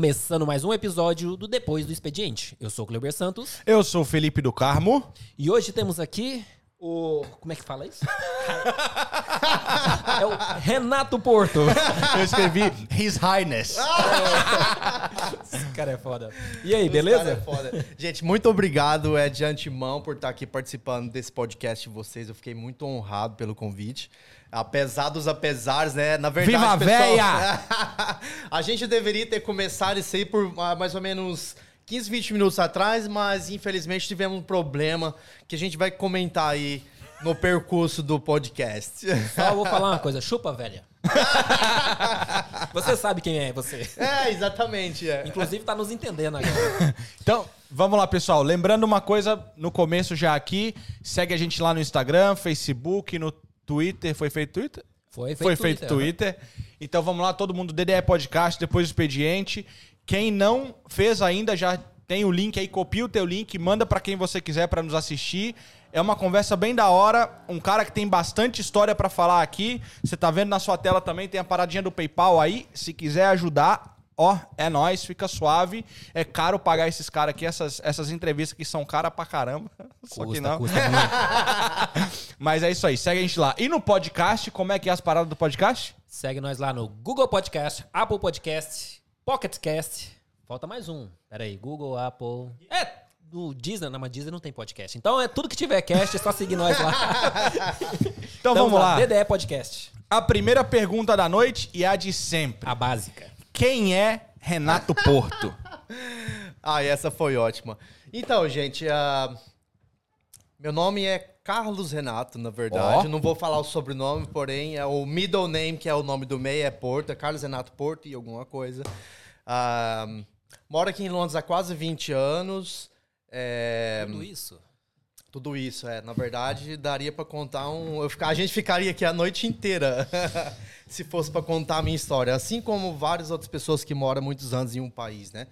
Começando mais um episódio do Depois do Expediente. Eu sou o Cleber Santos Eu sou o Felipe do Carmo. e hoje temos aqui o. Como é que fala isso? é o Renato Porto. Eu escrevi His Highness. Esse cara é foda. E aí, beleza? cara é foda. Gente, muito obrigado é, de antemão por estar aqui participando desse podcast de vocês. Eu fiquei muito honrado pelo convite. Apesar dos apesares, né? Na verdade, Viva pessoal, véia! a gente deveria ter começado isso aí por ah, mais ou menos 15, 20 minutos atrás, mas infelizmente tivemos um problema que a gente vai comentar aí no percurso do podcast. Só vou falar uma coisa: chupa, velha. você sabe quem é você. É, exatamente. É. Inclusive, tá nos entendendo agora. Então, vamos lá, pessoal. Lembrando uma coisa no começo já aqui. Segue a gente lá no Instagram, Facebook, no Twitter. Foi feito Twitter? Foi feito, Foi feito Twitter. Então vamos lá, todo mundo, DDE Podcast, depois do expediente. Quem não fez ainda, já tem o link aí, copia o teu link, manda pra quem você quiser pra nos assistir. É uma conversa bem da hora, um cara que tem bastante história pra falar aqui. Você tá vendo na sua tela também, tem a paradinha do PayPal aí. Se quiser ajudar, ó, é nóis, fica suave. É caro pagar esses caras aqui, essas, essas entrevistas que são caras pra caramba. Só que não. Mas é isso aí, segue a gente lá. E no podcast, como é que é as paradas do podcast? Segue nós lá no Google Podcast, Apple Podcast, Pocket Cast. Falta mais um. Pera aí, Google, Apple. É, no Disney, não, mas Disney não tem podcast. Então é tudo que tiver cast, é só seguir nós lá. Então vamos lá. DDE Podcast, A primeira pergunta da noite e a de sempre. a básica. Quem é Renato Porto? Ah, essa foi ótima. Então, gente, ah, meu nome é Carlos Renato, na verdade. Eu não vou falar o sobrenome, porém, é o middle name, que é o nome do meio, é Porto, é Carlos Renato Porto e alguma coisa. Ah, moro aqui em Londres há quase 20 anos. É, Tudo isso. tudo isso, é. Na verdade, daria pra contar um. eu ficar- a gente ficaria aqui a noite inteira se fosse pra contar a minha história. Assim como várias outras pessoas que moram muitos anos em um país, né?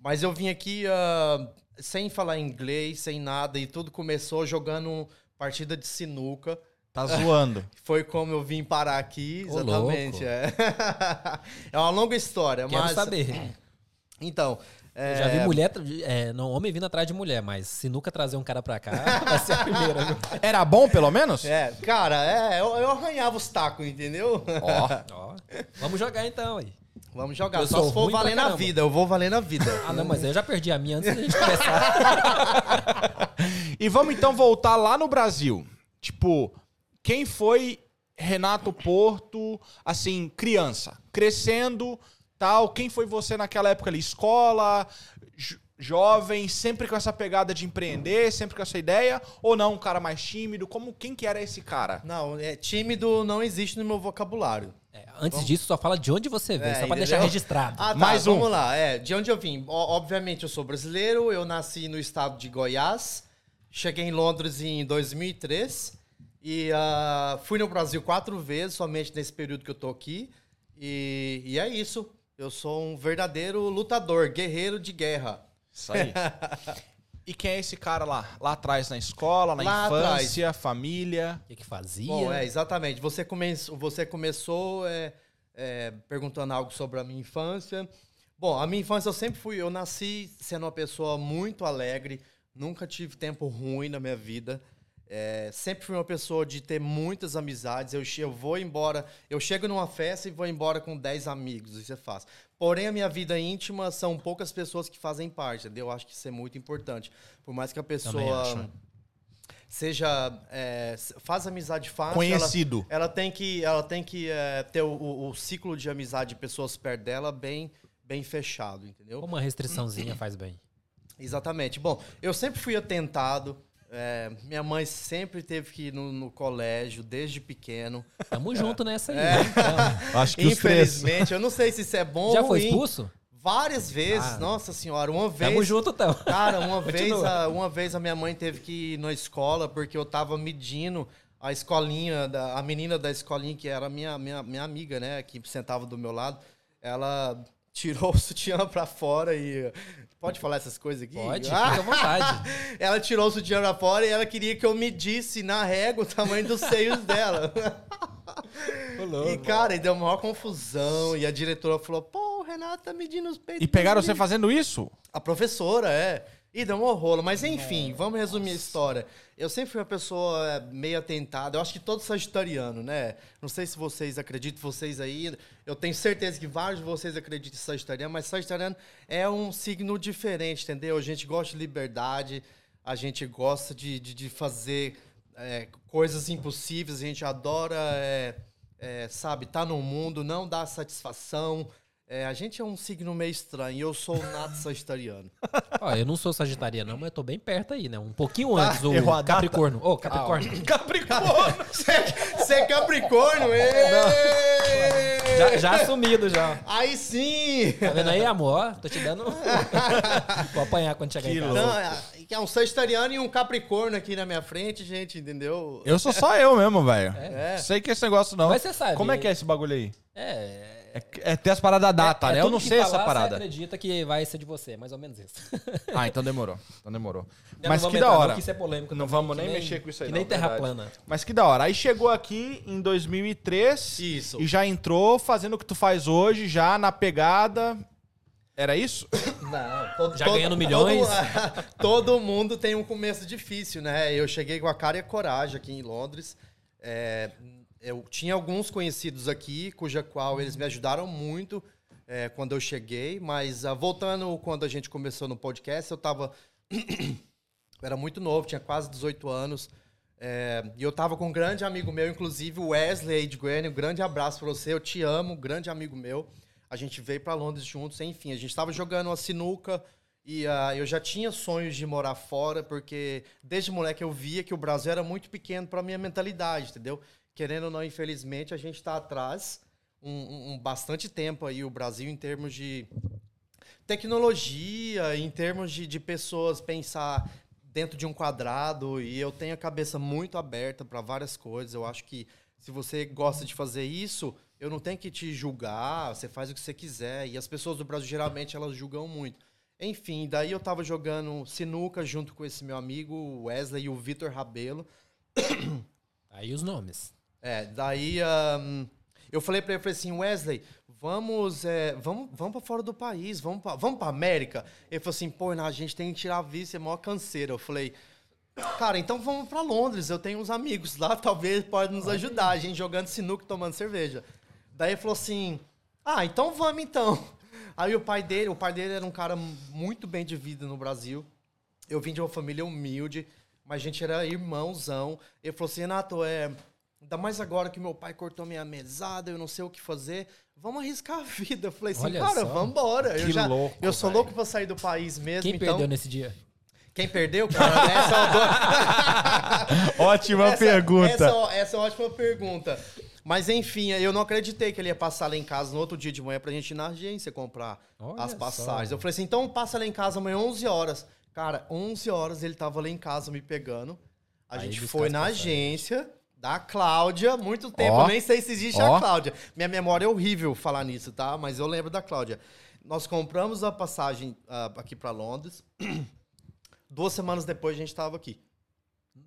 Mas eu vim aqui ah, sem falar inglês, sem nada, e tudo começou jogando partida de sinuca. Tá zoando. Foi como eu vim parar aqui, exatamente. louco. É. é uma longa história, Quero mas. saber. Então. é, Eu já vi mulher, é, não, homem vindo atrás de mulher, mas se nunca trazer um cara pra cá, vai ser a primeira. viu? Era bom, pelo menos? É, cara, é, eu, eu arranhava os tacos, entendeu? Ó. Ó, vamos jogar então aí. Vamos jogar. Eu Só sou se for valer na vida, eu vou valer na vida. Ah, não, mas eu já perdi a minha antes da gente começar. E vamos então voltar lá no Brasil. Tipo, quem foi Renato Porto, assim, criança? Crescendo, tal. Quem foi você naquela época ali? Escola, jo- jovem, sempre com essa pegada de empreender, sempre com essa ideia? Ou não, um cara mais tímido? Como, quem que era esse cara? Não, é, tímido não existe no meu vocabulário. É, antes disso, só fala de onde você veio, É, só pra entendeu? deixar registrado. Ah, tá, Mais um. vamos lá. É, de onde eu vim? Ó, obviamente, eu sou brasileiro, eu nasci no estado de Goiás, cheguei em Londres em 2003 e ah, fui no Brasil quatro vezes, somente nesse período que eu tô aqui. E, e é isso. Eu sou um verdadeiro lutador, guerreiro de guerra. Isso aí. e quem é esse cara lá? Lá atrás na escola, na Lá infância, família? O que, que fazia? Bom, é, exatamente. Você, come você começou é, é, perguntando algo sobre a minha infância. Bom, a minha infância eu sempre fui. Eu nasci sendo uma pessoa muito alegre, nunca tive tempo ruim na minha vida. É, sempre fui uma pessoa de ter muitas amizades. Eu, eu vou embora, eu chego numa festa e vou embora com 10 amigos, isso é fácil. Porém, a minha vida íntima são poucas pessoas que fazem parte, entendeu? Eu acho que isso é muito importante. Por mais que a pessoa acho. seja é, faz amizade fácil Conhecido. ela, ela tem que ela tem que é, ter o, o- o ciclo de amizade de pessoas perto dela bem bem fechado entendeu Uma restriçãozinha faz bem. Exatamente bom eu sempre fui atentado é, minha mãe sempre teve que ir no, no colégio desde pequeno Tamo junto nessa aí. É. né? Então, Acho infelizmente eu não sei se isso é bom já ou foi ruim expulso? várias vezes Ah. nossa senhora uma vez Tamo junto, então. Cara, uma vez, a, uma vez a minha mãe teve que ir na escola porque eu tava medindo a escolinha, da, a menina da escolinha, que era minha, minha, minha amiga, né, que sentava do meu lado, ela tirou o sutiã pra fora e. Pode falar essas coisas aqui? Pode, Ah! fica à vontade. Ela tirou o sutiã pra fora e ela queria que eu medisse na régua o tamanho dos seios dela. E, cara, e deu maior confusão. E a diretora falou: pô, o Renato tá medindo os peitos. E pegaram você menino." fazendo isso? A professora, é. E deu um rolo. Mas enfim, vamos resumir a história. Eu sempre fui uma pessoa é, meio atentada. Eu acho que todo sagitariano, né? Não sei se vocês acreditam, vocês aí. Eu tenho certeza que vários de vocês acreditam em sagitariano, mas sagitariano é um signo diferente, entendeu? A gente gosta de liberdade, a gente gosta de, de, de fazer é, coisas impossíveis, a gente adora, é, é, sabe, estar no mundo, não dar satisfação. É, a gente é um signo meio estranho. e Eu sou o nato sagitariano. Ó, eu não sou sagitariano, não, mas eu tô bem perto aí, né? Um pouquinho antes, o errou a data. Capricórnio. Ô, Capricórnio. Capricórnio! Você é Capricórnio? ê! já, já assumido, já. Aí sim! Tá vendo aí, amor? Tô te dando. Vou apanhar quando chegar Que em casa. Não, é, é um sagitariano e um capricórnio aqui na minha frente, gente, entendeu? Eu sou só eu mesmo, velho. É. Sei que esse negócio não. Mas você sabe. Como é que é esse bagulho aí? É. É, é ter as paradas da data, é né? Eu não sei falar, essa Você parada. acredita que vai ser de você, mais ou menos isso. Ah, então demorou. Então demorou. Mas não que da hora. Não, que isso é polêmico. Não também, vamos que nem mexer com isso aí, Que não, nem terra verdade. plana. Mas que da hora. Aí chegou aqui em 2003 Isso. e já entrou fazendo o que tu faz hoje, já na pegada. Era isso? Não, todo, Já ganhando milhões. Todo, todo mundo tem um começo difícil, né? Eu cheguei com a cara e a coragem aqui em Londres. É, eu tinha alguns conhecidos aqui, cuja qual eles me ajudaram muito é, quando eu cheguei. Mas ah, voltando quando a gente começou no podcast, eu tava eu era muito novo, tinha quase 18 anos. É, e eu tava com um grande amigo meu, inclusive Wesley Edgwen, um grande abraço pra você, eu te amo, grande amigo meu. A gente veio pra Londres juntos, enfim, a gente tava jogando uma sinuca e ah, eu já tinha sonhos de morar fora, porque desde moleque eu via que o Brasil era muito pequeno pra minha mentalidade, entendeu? Querendo ou não, infelizmente, a gente tá atrás um, um- bastante tempo aí, o Brasil, em termos de tecnologia, em termos de, de pessoas pensar dentro de um quadrado e eu tenho a cabeça muito aberta para várias coisas. Eu acho que se você gosta de fazer isso, eu não tenho que te julgar, você faz o que você quiser. E as pessoas do Brasil geralmente elas julgam muito. Enfim, daí eu tava jogando sinuca junto com esse meu amigo Wesley e o Vitor Rabelo. Aí os nomes. É, daí ahn, eu falei pra ele, falei assim, Wesley, vamos, é, vamos, vamos para fora do país, vamos pra, vamos pra América. Ele falou assim, pô, não, a gente tem que tirar visto, é maior canseira. Eu falei, cara, então vamos pra Londres, eu tenho uns amigos lá, talvez pode nos ajudar, a gente jogando sinuca tomando cerveja. Daí ele falou assim, ah, então vamos então. Aí o pai dele, o pai dele era um cara muito bem de vida no Brasil. Eu vim de uma família humilde, mas a gente era irmãozão. Ele falou assim, Renato, é, ainda mais agora que meu pai cortou minha mesada, eu não sei o que fazer. Vamos arriscar a vida. Eu falei assim, Olha cara, só. vambora. eu Que já, louco, eu sou velho. louco pra sair do país mesmo. Quem então, perdeu nesse dia? Quem perdeu, cara? Essa é uma Ótima essa- pergunta. Essa, é- essa é uma ótima pergunta. Mas enfim, eu não acreditei que ele ia passar lá em casa no outro dia de manhã pra gente ir na agência comprar Olha as só. passagens. Eu falei assim, então passa lá em casa amanhã 11 horas. Cara, 11 horas ele tava lá em casa me pegando. A Aí gente foi na agência da Cláudia, muito tempo, Ó. nem sei se existe Ó. a Cláudia. Minha memória é horrível falar nisso, tá? Mas eu lembro da Cláudia. Nós compramos a passagem ah, aqui pra Londres. Duas semanas depois a gente tava aqui.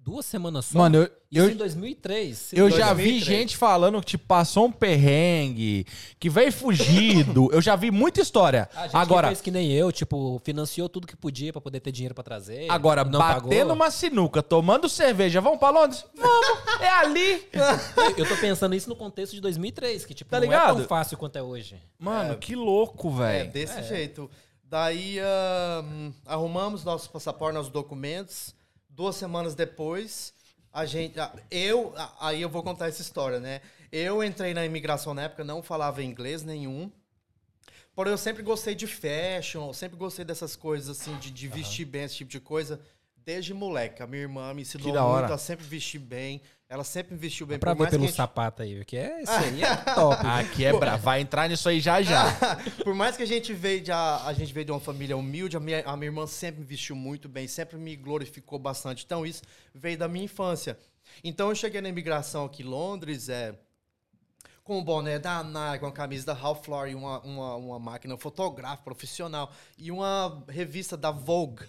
Duas semanas só? Mano, eu, Isso eu, em 2003. eu já vi 2003. gente falando que te passou um perrengue, que veio fugido. eu já vi muita história. A gente Agora, fez que nem eu, tipo, financiou tudo que podia pra poder ter dinheiro pra trazer. agora não batendo pagou. uma sinuca, tomando cerveja, vamos pra Londres? Vamos, é ali. Eu tô pensando isso no contexto de 2003, que tipo, Tá não é ligado? tão fácil quanto é hoje. Mano, que louco, É, velho. desse jeito. Daí ahn, arrumamos nossos passaportes, nossos documentos. Duas semanas depois, a gente. Eu. Aí eu vou contar essa história, né? Eu entrei na imigração na época, não falava inglês nenhum. Porém, eu sempre gostei de fashion, sempre gostei dessas coisas assim, de, de vestir bem, esse tipo de coisa. Desde moleque. A minha irmã me ensinou muito a sempre vestir bem. Ela sempre me vestiu bem. Pra por ver pelo a gente- sapato aí, que é, isso aí é top. Aqui é bravo. Vai entrar nisso aí já já. Por mais que a gente veio de, a, a gente veio de uma família humilde, a minha, a minha irmã sempre me vestiu muito bem, sempre me glorificou bastante. Então, isso veio da minha infância. Então, eu cheguei na imigração aqui em Londres, é, com o boné da Nike, uma camisa da Ralph Lauren, uma, uma, uma máquina fotográfica profissional e uma revista da Vogue.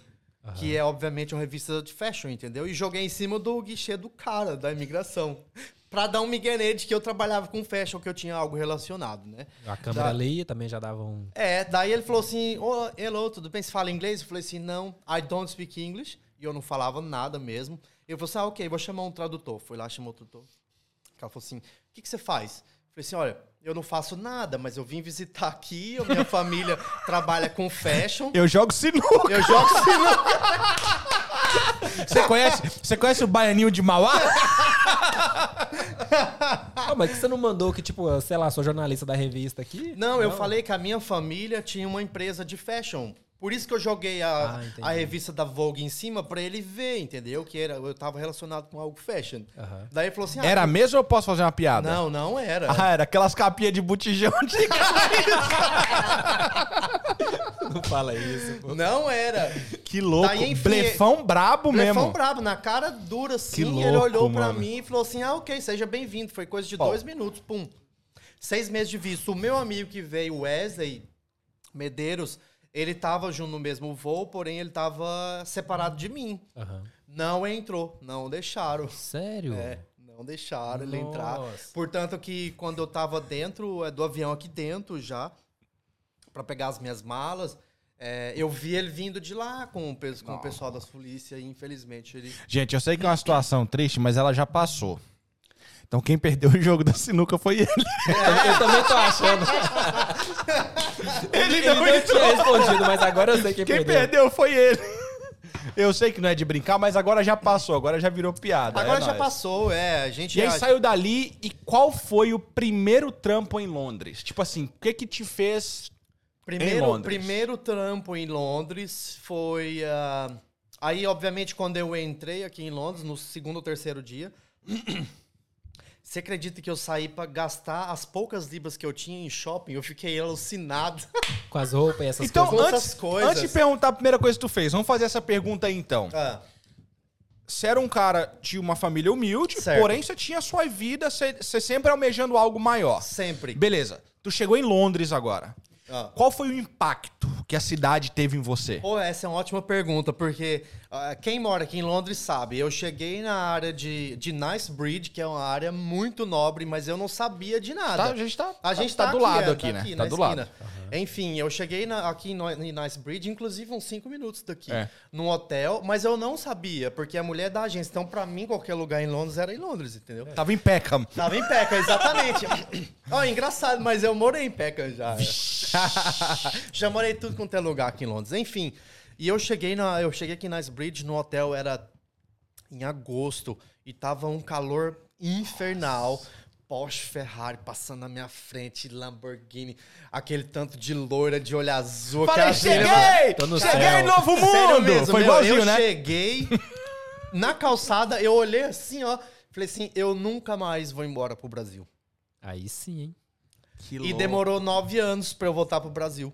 Que é, obviamente, uma revista de fashion, entendeu? E joguei em cima do guichê do cara, da imigração. pra dar um migué nele de que eu trabalhava com fashion, que eu tinha algo relacionado, né? A câmera Da- ali também já dava um. É, daí ele falou assim: Ô, hello, tudo bem? Você fala inglês? Eu falei assim: não, I don't speak English. E eu não falava nada mesmo. Ele falou assim: ah, ok, vou chamar um tradutor. Fui lá, chamou o tradutor. Ela falou assim: o que, que você faz? Eu falei assim: olha, eu não faço nada, mas eu vim visitar aqui, a minha família trabalha com fashion. Eu jogo sinuca. Eu jogo sinuca. Você conhece, você conhece o Baianinho de Mauá? Ah, mas que você não mandou que, tipo, sei lá, sou jornalista da revista aqui? Não, eu falei que a minha família tinha uma empresa de fashion. Por isso que eu joguei a, Ah, a revista da Vogue em cima pra ele ver, entendeu? Que era, eu tava relacionado com algo fashion. Daí ele falou assim: ah, Era mesmo ou eu posso fazer uma piada? Não, não era. Ah, era aquelas capinhas de botijão de Não fala isso, pô. Não era. Que louco. Daí, enfim, Blefão brabo Blefão mesmo. brabo, na cara dura assim. Que ele louco, olhou pra mano. mim e falou assim: ah, ok, seja bem-vindo. Foi coisa de Ó. dois minutos, pum. Seis meses de visto. O meu amigo que veio, Wesley Medeiros, ele tava junto no mesmo voo, porém ele tava separado de mim. Aham. Não entrou, não deixaram. Sério? É, não deixaram ele entrar. Nossa. Portanto, que quando eu tava dentro é, do avião aqui dentro já, pra pegar as minhas malas, é, eu vi ele vindo de lá com o, com o pessoal das polícias e infelizmente ele. Gente, eu sei que é uma situação triste, mas ela já passou. Então quem perdeu o jogo da sinuca foi ele. Eu, eu também tô achando. Ele Ele não tinha respondido, mas agora eu sei quem, Quem perdeu. perdeu foi ele. Eu sei que não é de brincar, mas agora já passou, agora já virou piada. Agora é já nóis. passou, é. A gente E aí já- saiu dali e qual foi o primeiro trampo em Londres? Tipo assim, o que que te fez... Primeiro, Em Londres. primeiro trampo em Londres foi. ah, aí, obviamente, quando eu entrei aqui em Londres, no segundo ou terceiro dia. Você acredita que eu saí pra gastar as poucas libras que eu tinha em shopping? Eu fiquei alucinado. Com as roupas e essas então, coisas. essas antes, coisas. antes de perguntar a primeira coisa que tu fez, vamos fazer essa pergunta aí então. Ah, Você era um cara de uma família humilde, Certo. porém você tinha a sua vida, você, você sempre almejando algo maior. sempre. Beleza, tu chegou em Londres agora. Ah. Qual foi o impacto que a cidade teve em você? Pô, essa é uma ótima pergunta, porque quem mora aqui em Londres sabe. Eu cheguei na área de, de Nice Bridge, que é uma área muito nobre, mas eu não sabia de nada. Tá, a gente tá, A gente tá tá, do aqui, lado é, aqui, tá né? aqui tá do esquina. lado. Enfim, eu cheguei na- aqui em No- em Nice Bridge, inclusive uns 5 minutos daqui, É. num hotel, mas eu não sabia, porque a mulher é da agência. Então, pra mim, qualquer lugar em Londres era em Londres, entendeu? Tava em Peckham. Tava em Peckham, exatamente. Ó, engraçado, mas eu morei em Peckham já. já morei tudo quanto é lugar aqui em Londres. Enfim, e eu cheguei na, eu cheguei aqui na Bridge, no hotel era em agosto e tava um calor infernal. Porsche Ferrari passando na minha frente, Lamborghini, aquele tanto de loira de olho azul. Falei, cheguei! Tô no cheguei céu. em Novo Mundo! Sério mesmo, foi meu, igualzinho, eu né? cheguei na calçada, eu olhei assim, ó, falei assim, eu nunca mais vou embora pro Brasil. Aí sim, hein? Que E louco. demorou nove anos pra eu voltar pro Brasil.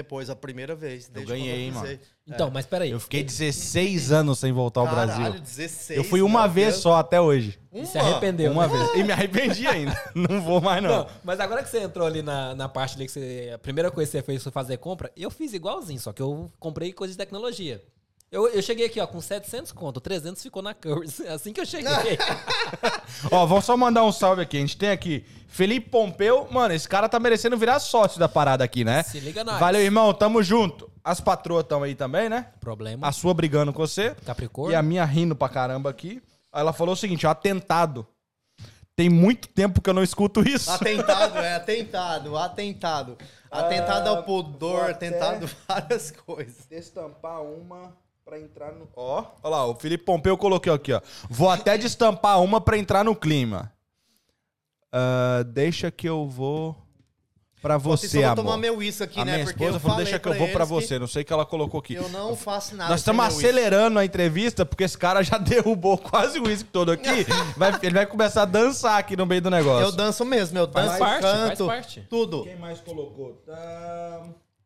Depois, a primeira vez. desde ganhei, mano. Então, mas peraí. Eu fiquei 16 anos sem voltar ao Caralho, Brasil. 16. Eu fui uma vez Deus. só até hoje. E se arrependeu. Uma né? vez. E me arrependi ainda. Não vou mais, não. Não, mas agora que você entrou ali na, na parte ali que você. A primeira coisa que você fez foi fazer compra, eu fiz igualzinho, só que eu comprei coisa de tecnologia. Eu, eu cheguei aqui, ó, com 700 conto, 300 ficou na Curse. Assim que eu cheguei. Ó, vamos só mandar um salve aqui. A gente tem aqui Felipe Pompeu. Mano, esse cara tá merecendo virar sócio da parada aqui, né? Se liga nós. Valeu, irmão. Tamo junto. As patroas estão aí também, né? Problema. A sua brigando com você. Capricórnio. E a minha rindo pra caramba aqui. Aí ela falou o seguinte, ó, atentado. Tem muito tempo que eu não escuto isso. Atentado, é, atentado, atentado. Atentado Ah, ao pudor, atentado várias coisas. Destampar uma pra entrar no... Ó, ó lá, o Felipe Pompeu colocou aqui, ó. Vou até destampar uma pra entrar no clima. Ah, deixa que eu vou pra Vocês você, só vão amor. tomar meu isso aqui, a né? minha Porque esposa eu falou, deixa que eu vou que você. Não sei o que ela colocou aqui. Eu não faço nada. Nós estamos uísque. acelerando a entrevista, porque esse cara já derrubou quase o uísque todo aqui. Vai- ele vai começar a dançar aqui no meio do negócio. Eu danço mesmo, eu Faz danço, parte, faz canto, parte. tudo. Quem mais colocou? Tá...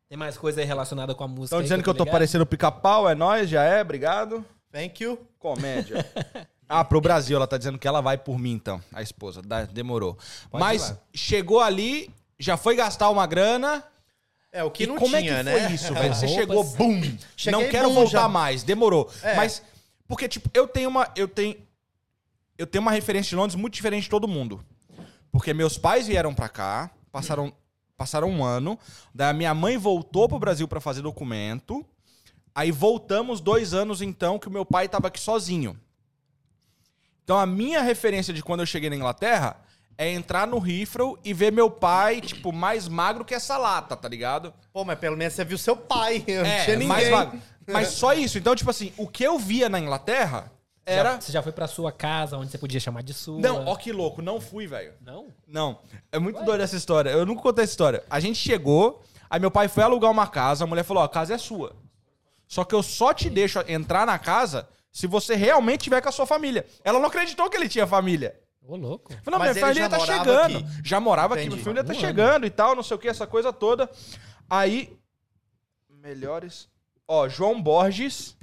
Tem mais coisa aí relacionada com a música. Estão dizendo que eu tô ligado? parecendo pica-pau, é nóis, já é, obrigado. Thank you. Comédia. Ah, pro Brasil, ela tá dizendo que ela vai por mim, então, a esposa. Da- demorou. Pode ir Mas lá. chegou ali, já foi gastar uma grana. É, o que e não como tinha, é que né? foi isso, velho? Você Roupas. chegou, bum! Cheguei, não quero bum, voltar já- mais, demorou. É. Mas, porque, tipo, eu tenho uma. Eu tenho. Eu tenho uma referência de Londres muito diferente de todo mundo. Porque meus pais vieram pra cá, passaram, passaram um ano. Daí a minha mãe voltou pro Brasil pra fazer documento. Aí voltamos dois anos, então, que o meu pai tava aqui sozinho. Então a minha referência de quando eu cheguei na Inglaterra é entrar no Heathrow e ver meu pai, tipo, mais magro que essa lata, tá ligado? Pô, mas pelo menos você viu seu pai. Não tinha É, ninguém. mais magro. Mas só isso. Então, tipo assim, o que eu via na Inglaterra era. Já- você já foi pra sua casa, onde você podia chamar de sua? Não, ó que louco, não fui, velho. Não? Não. É muito doida essa história. Eu nunca contei essa história. A gente chegou, aí meu pai foi alugar uma casa, a mulher falou: Ó, a casa é sua. Só que eu só te deixo entrar na casa se você realmente tiver com a sua família. Ela não acreditou que ele tinha família. Ô, louco. Falei, não, Mas minha ele família já tá morava chegando. aqui. Já morava aqui, Entendi. minha família tá chegando e tal, não sei o que, essa coisa toda. Aí, melhores... Ó, João Borges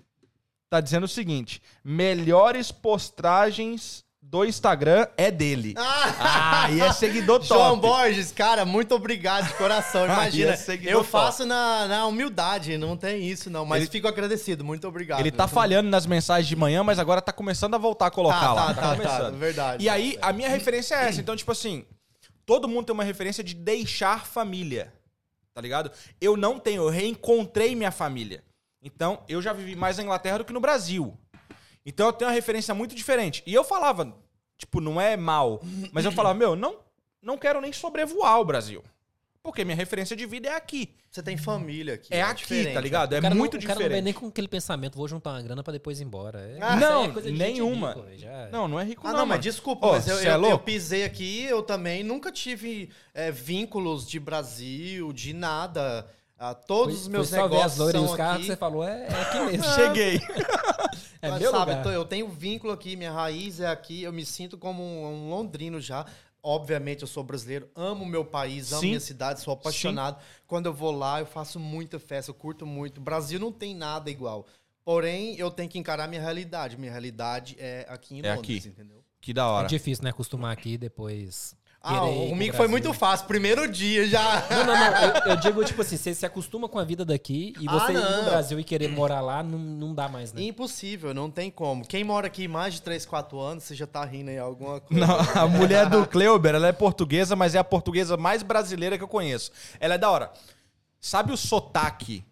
tá dizendo o seguinte, melhores postagens do Instagram é dele. Ah, e é seguidor top. João Borges, cara, muito obrigado de coração. Ah, Imagina, é eu faço na, na humildade, não tem isso não. Mas Ele- fico agradecido, muito obrigado. Ele tá falhando nas mensagens de manhã, mas agora tá começando a voltar a colocar Tá, lá. tá, tá, começando. tá, verdade. E aí, a minha referência é essa. Então, tipo assim, todo mundo tem uma referência de deixar família. Tá ligado? Eu não tenho, eu reencontrei minha família. Então, eu já vivi mais na Inglaterra do que no Brasil. Então, eu tenho uma referência muito diferente. E eu falava, tipo, não é mal, mas eu falava, meu, não, não quero nem sobrevoar o Brasil. Porque minha referência de vida é aqui. Você tem família aqui. É, aqui, diferente, tá ligado? É muito não, O cara não vem diferente. nem com aquele pensamento, vou juntar uma grana pra depois ir embora. É- Ah, não, é nenhuma. velho, já- Não, não é rico, Ah, não. não, mas mano. desculpa, Ô, mas eu, cê é eu, eu pisei aqui, eu também nunca tive é, vínculos de Brasil, de nada. Ah, todos os Fui- meus fui só ver negócios são os carros aqui. que você falou, é, é aqui mesmo. Cheguei. É Mas, meu sabe, lugar. eu tô- eu tenho vínculo aqui, minha raiz é aqui, eu me sinto como um, um londrino já. Obviamente, eu sou brasileiro, amo meu país, amo Sim. minha cidade, sou apaixonado. Quando eu vou lá, eu faço muita festa, eu curto muito. Brasil não tem nada igual. Porém, eu tenho que encarar minha realidade. Minha realidade é aqui em É Londres, aqui. entendeu? Que da É hora. difícil, né? Acostumar aqui depois. Ah, ir comigo foi muito fácil. Primeiro dia já. Não, não, não. Eu, eu digo, tipo assim, você se acostuma com a vida daqui e Ah, você ir não. no Brasil e querer morar lá, não, não dá mais, né? Impossível, não tem como. Quem mora aqui mais de 3, 4 anos, você já tá rindo aí alguma coisa. Não, a mulher do Kleuber, ela é portuguesa, mas é a portuguesa mais brasileira que eu conheço. Ela é da hora. Sabe o sotaque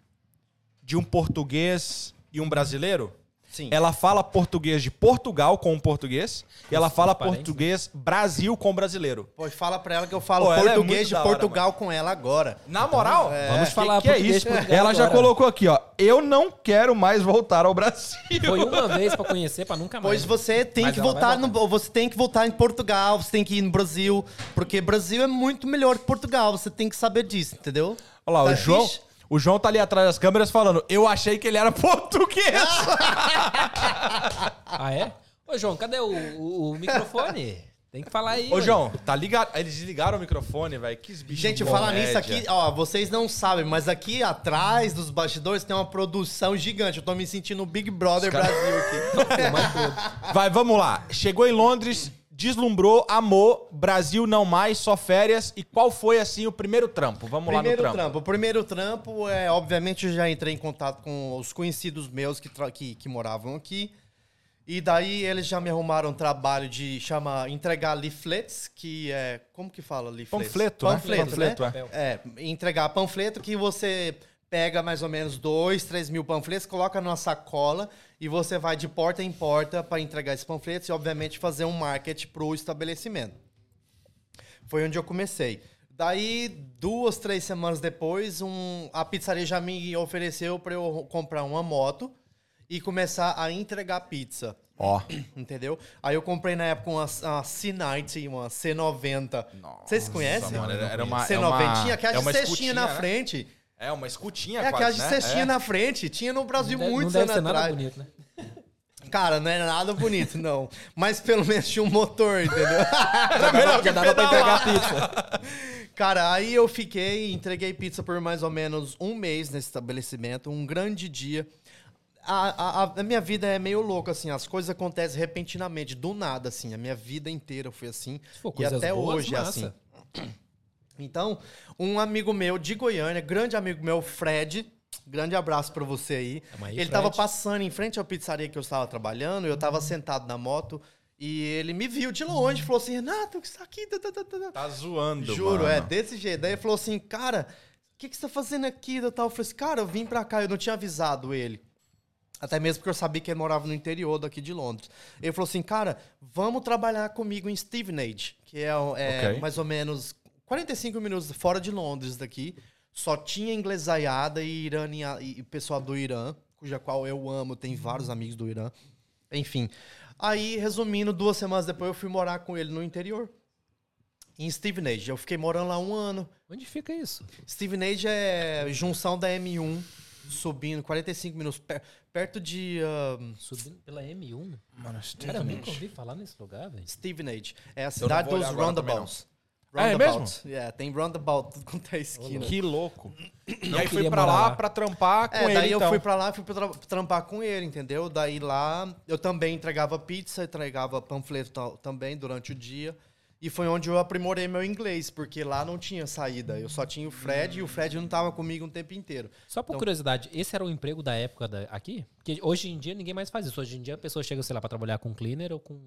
de um português e um brasileiro? Sim. Ela fala português de Portugal com um português e ela fala parentes, português Brasil com brasileiro. Pô, fala pra ela que eu falo Pô, ela é português muito de da hora, Portugal com ela agora. Na moral, vamos que- falar que é português isso? de Portugal Ela já agora. colocou aqui, ó. Eu não quero mais voltar ao Brasil. Foi uma vez pra conhecer, pra nunca mais. Pois você tem Mas que ela voltar vai no, você tem que voltar em Portugal, você tem que ir no Brasil, porque Brasil é muito melhor que Portugal, você tem que saber disso, entendeu? Olha lá, Tá o João, fixe? O João tá ali atrás das câmeras falando, eu achei que ele era português. Ah, é? Ô, João, cadê o, o- o microfone? Tem que falar aí. Ô, ué. João, tá ligado? Eles desligaram o microfone, velho. Que bicho Gente, falar nisso aqui, ó, vocês não sabem, mas aqui atrás dos bastidores tem uma produção gigante. Eu tô me sentindo o Big Brother caras- Brasil aqui. Vai, vamos lá. Chegou em Londres, deslumbrou, amou, Brasil não mais, só férias. E qual foi, assim, o primeiro trampo? Vamos Primeiro lá no trampo. trampo. O primeiro trampo é, obviamente, eu já entrei em contato com os conhecidos meus que, que, que moravam aqui. E daí eles já me arrumaram um trabalho de chama entregar leaflets, que é como que fala leaflets? Panfleto, né? panfleto, Panfleto, né? É, entregar panfleto que você pega mais ou menos dois, três mil panfletos, coloca numa sacola e você vai de porta em porta para entregar esses panfletos e, obviamente, fazer um market para o estabelecimento. Foi onde eu comecei. Daí, duas, três semanas depois, um, a pizzaria já me ofereceu para eu comprar uma moto e começar a entregar pizza. Ó. Entendeu? Aí eu comprei na época uma, uma C90, uma C90. Vocês conhecem? mano, era- era uma- é C90, uma- aquela é uma de cestinha na né? frente. É, uma escutinha É aquela quase, de né? cestinha É. na frente. Tinha no Brasil Não deve, muitos não deve anos ser nada atrás. bonito, né? Cara, não é nada bonito, não. Mas pelo menos tinha um motor, entendeu? Era melhor que dava pra entregar pizza. Cara, aí eu fiquei, entreguei pizza por mais ou menos um mês nesse estabelecimento, um grande dia. A, a, a minha vida é meio louca, assim. As coisas acontecem repentinamente, do nada, assim. A minha vida inteira foi assim. For e até boas, hoje é massa. assim. Então, um amigo meu de Goiânia, grande amigo meu, Fred, grande abraço pra você aí. Aí, ele Fred. tava passando em frente à pizzaria que eu estava trabalhando, eu tava sentado na moto e ele me viu de longe, falou assim: Renato, o que está aqui? Tá, tá, tá, tá. Tá zoando, Juro, mano. é desse jeito. Daí ele falou assim: Cara, o que, que você tá fazendo aqui? Eu tal? Eu falei assim: Cara, eu vim pra cá, eu não tinha avisado ele. Até mesmo porque eu sabia que ele morava no interior daqui de Londres. Ele falou assim, cara, vamos trabalhar comigo em Stevenage, que é, é Ok. mais ou menos 45 minutos fora de Londres daqui. Só tinha inglesaiada e, irania, e pessoal do Irã, cuja qual eu amo, tem vários amigos do Irã. Enfim. Aí, resumindo, duas semanas depois eu fui morar com ele no interior. Em Stevenage. Eu fiquei morando lá um ano. Onde fica isso? Stevenage é junção da M1, subindo 45 minutos, per- perto de ahn, Subindo pela M1. Mano, Cara, eu nunca ouvi falar nesse lugar, velho. Stevenage. É a cidade dos roundabouts. Ah, é Roundabouts. É, tem roundabout tudo quanto é esquina. Que louco. E aí fui pra lá lá. pra trampar com É, ele, daí então. eu fui pra lá, fui pra tra- trampar com ele, entendeu? Daí lá eu também entregava pizza, entregava panfleto tal- também durante o dia. E foi onde eu aprimorei meu inglês, porque lá não tinha saída. Eu só tinha o Fred e o Fred não tava comigo o tempo inteiro. Só por Então- curiosidade, esse era o emprego da época da- aqui? Porque hoje em dia ninguém mais faz isso. Hoje em dia a pessoa chega, sei lá, pra trabalhar com cleaner ou com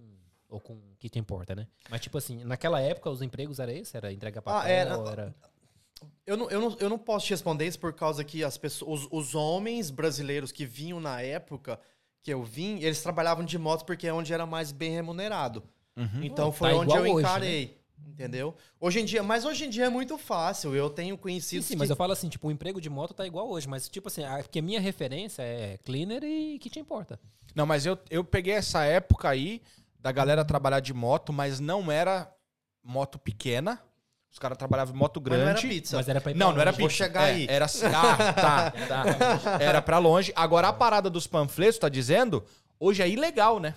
ou com que te importa, né? Mas tipo assim, naquela época os empregos era esse? Era entregar papel? Ah, era- era... Eu não, eu, não, eu não posso te responder isso por causa que as pessoas, os, os homens brasileiros que vinham na época que eu vim, eles trabalhavam de moto porque é onde era mais bem remunerado. Então foi Tá onde eu hoje, encarei. Entendeu? Hoje em dia, mas hoje em dia é muito fácil. Eu tenho Sim, conhecidos sim, que mas eu falo assim, tipo, o emprego de moto tá igual hoje, mas tipo assim, a, que a minha referência é cleaner e que te importa. Não, mas eu, eu peguei essa época aí da galera trabalhar de moto, mas não era moto pequena. Os caras trabalhavam em moto Mas não era grande. pizza. Mas era pra ir Não, pra não era longe. Vou pizza. chegar É, aí. Era assim. Ah, tá, tá. Era pra longe. Agora, a parada dos panfletos, tá dizendo, hoje é ilegal, né?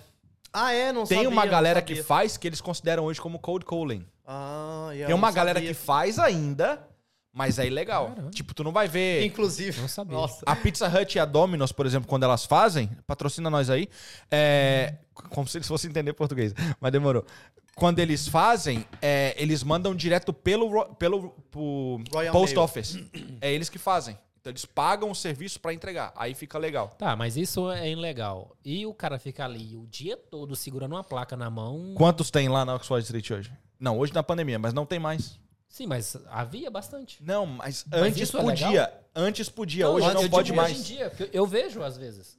Ah, é? Não Tem sabia, uma galera sabia. que faz que eles consideram hoje como cold calling. Ah, eu Tem uma galera sabia. que faz ainda, mas é ilegal. Caramba. Tipo, tu não vai ver. Inclusive. Não sabia. Nossa. A Pizza Hut e a Domino's, por exemplo, quando elas fazem, patrocina nós aí, é, como se eles fossem entender português, mas demorou. Quando eles fazem, é, eles mandam direto pelo, pelo pro Royal Post Mail. Office. É eles que fazem. Então eles pagam o serviço pra entregar. Aí fica legal. Tá, mas isso é ilegal. E o cara fica ali o dia todo segurando uma placa na mão. Quantos tem lá na Oxford Street hoje? Não, hoje na pandemia, mas não tem mais. Sim, mas havia bastante. Não, mas, Mas antes é podia. legal? antes podia, Não, hoje não pode Hoje mais. em dia, eu vejo às vezes.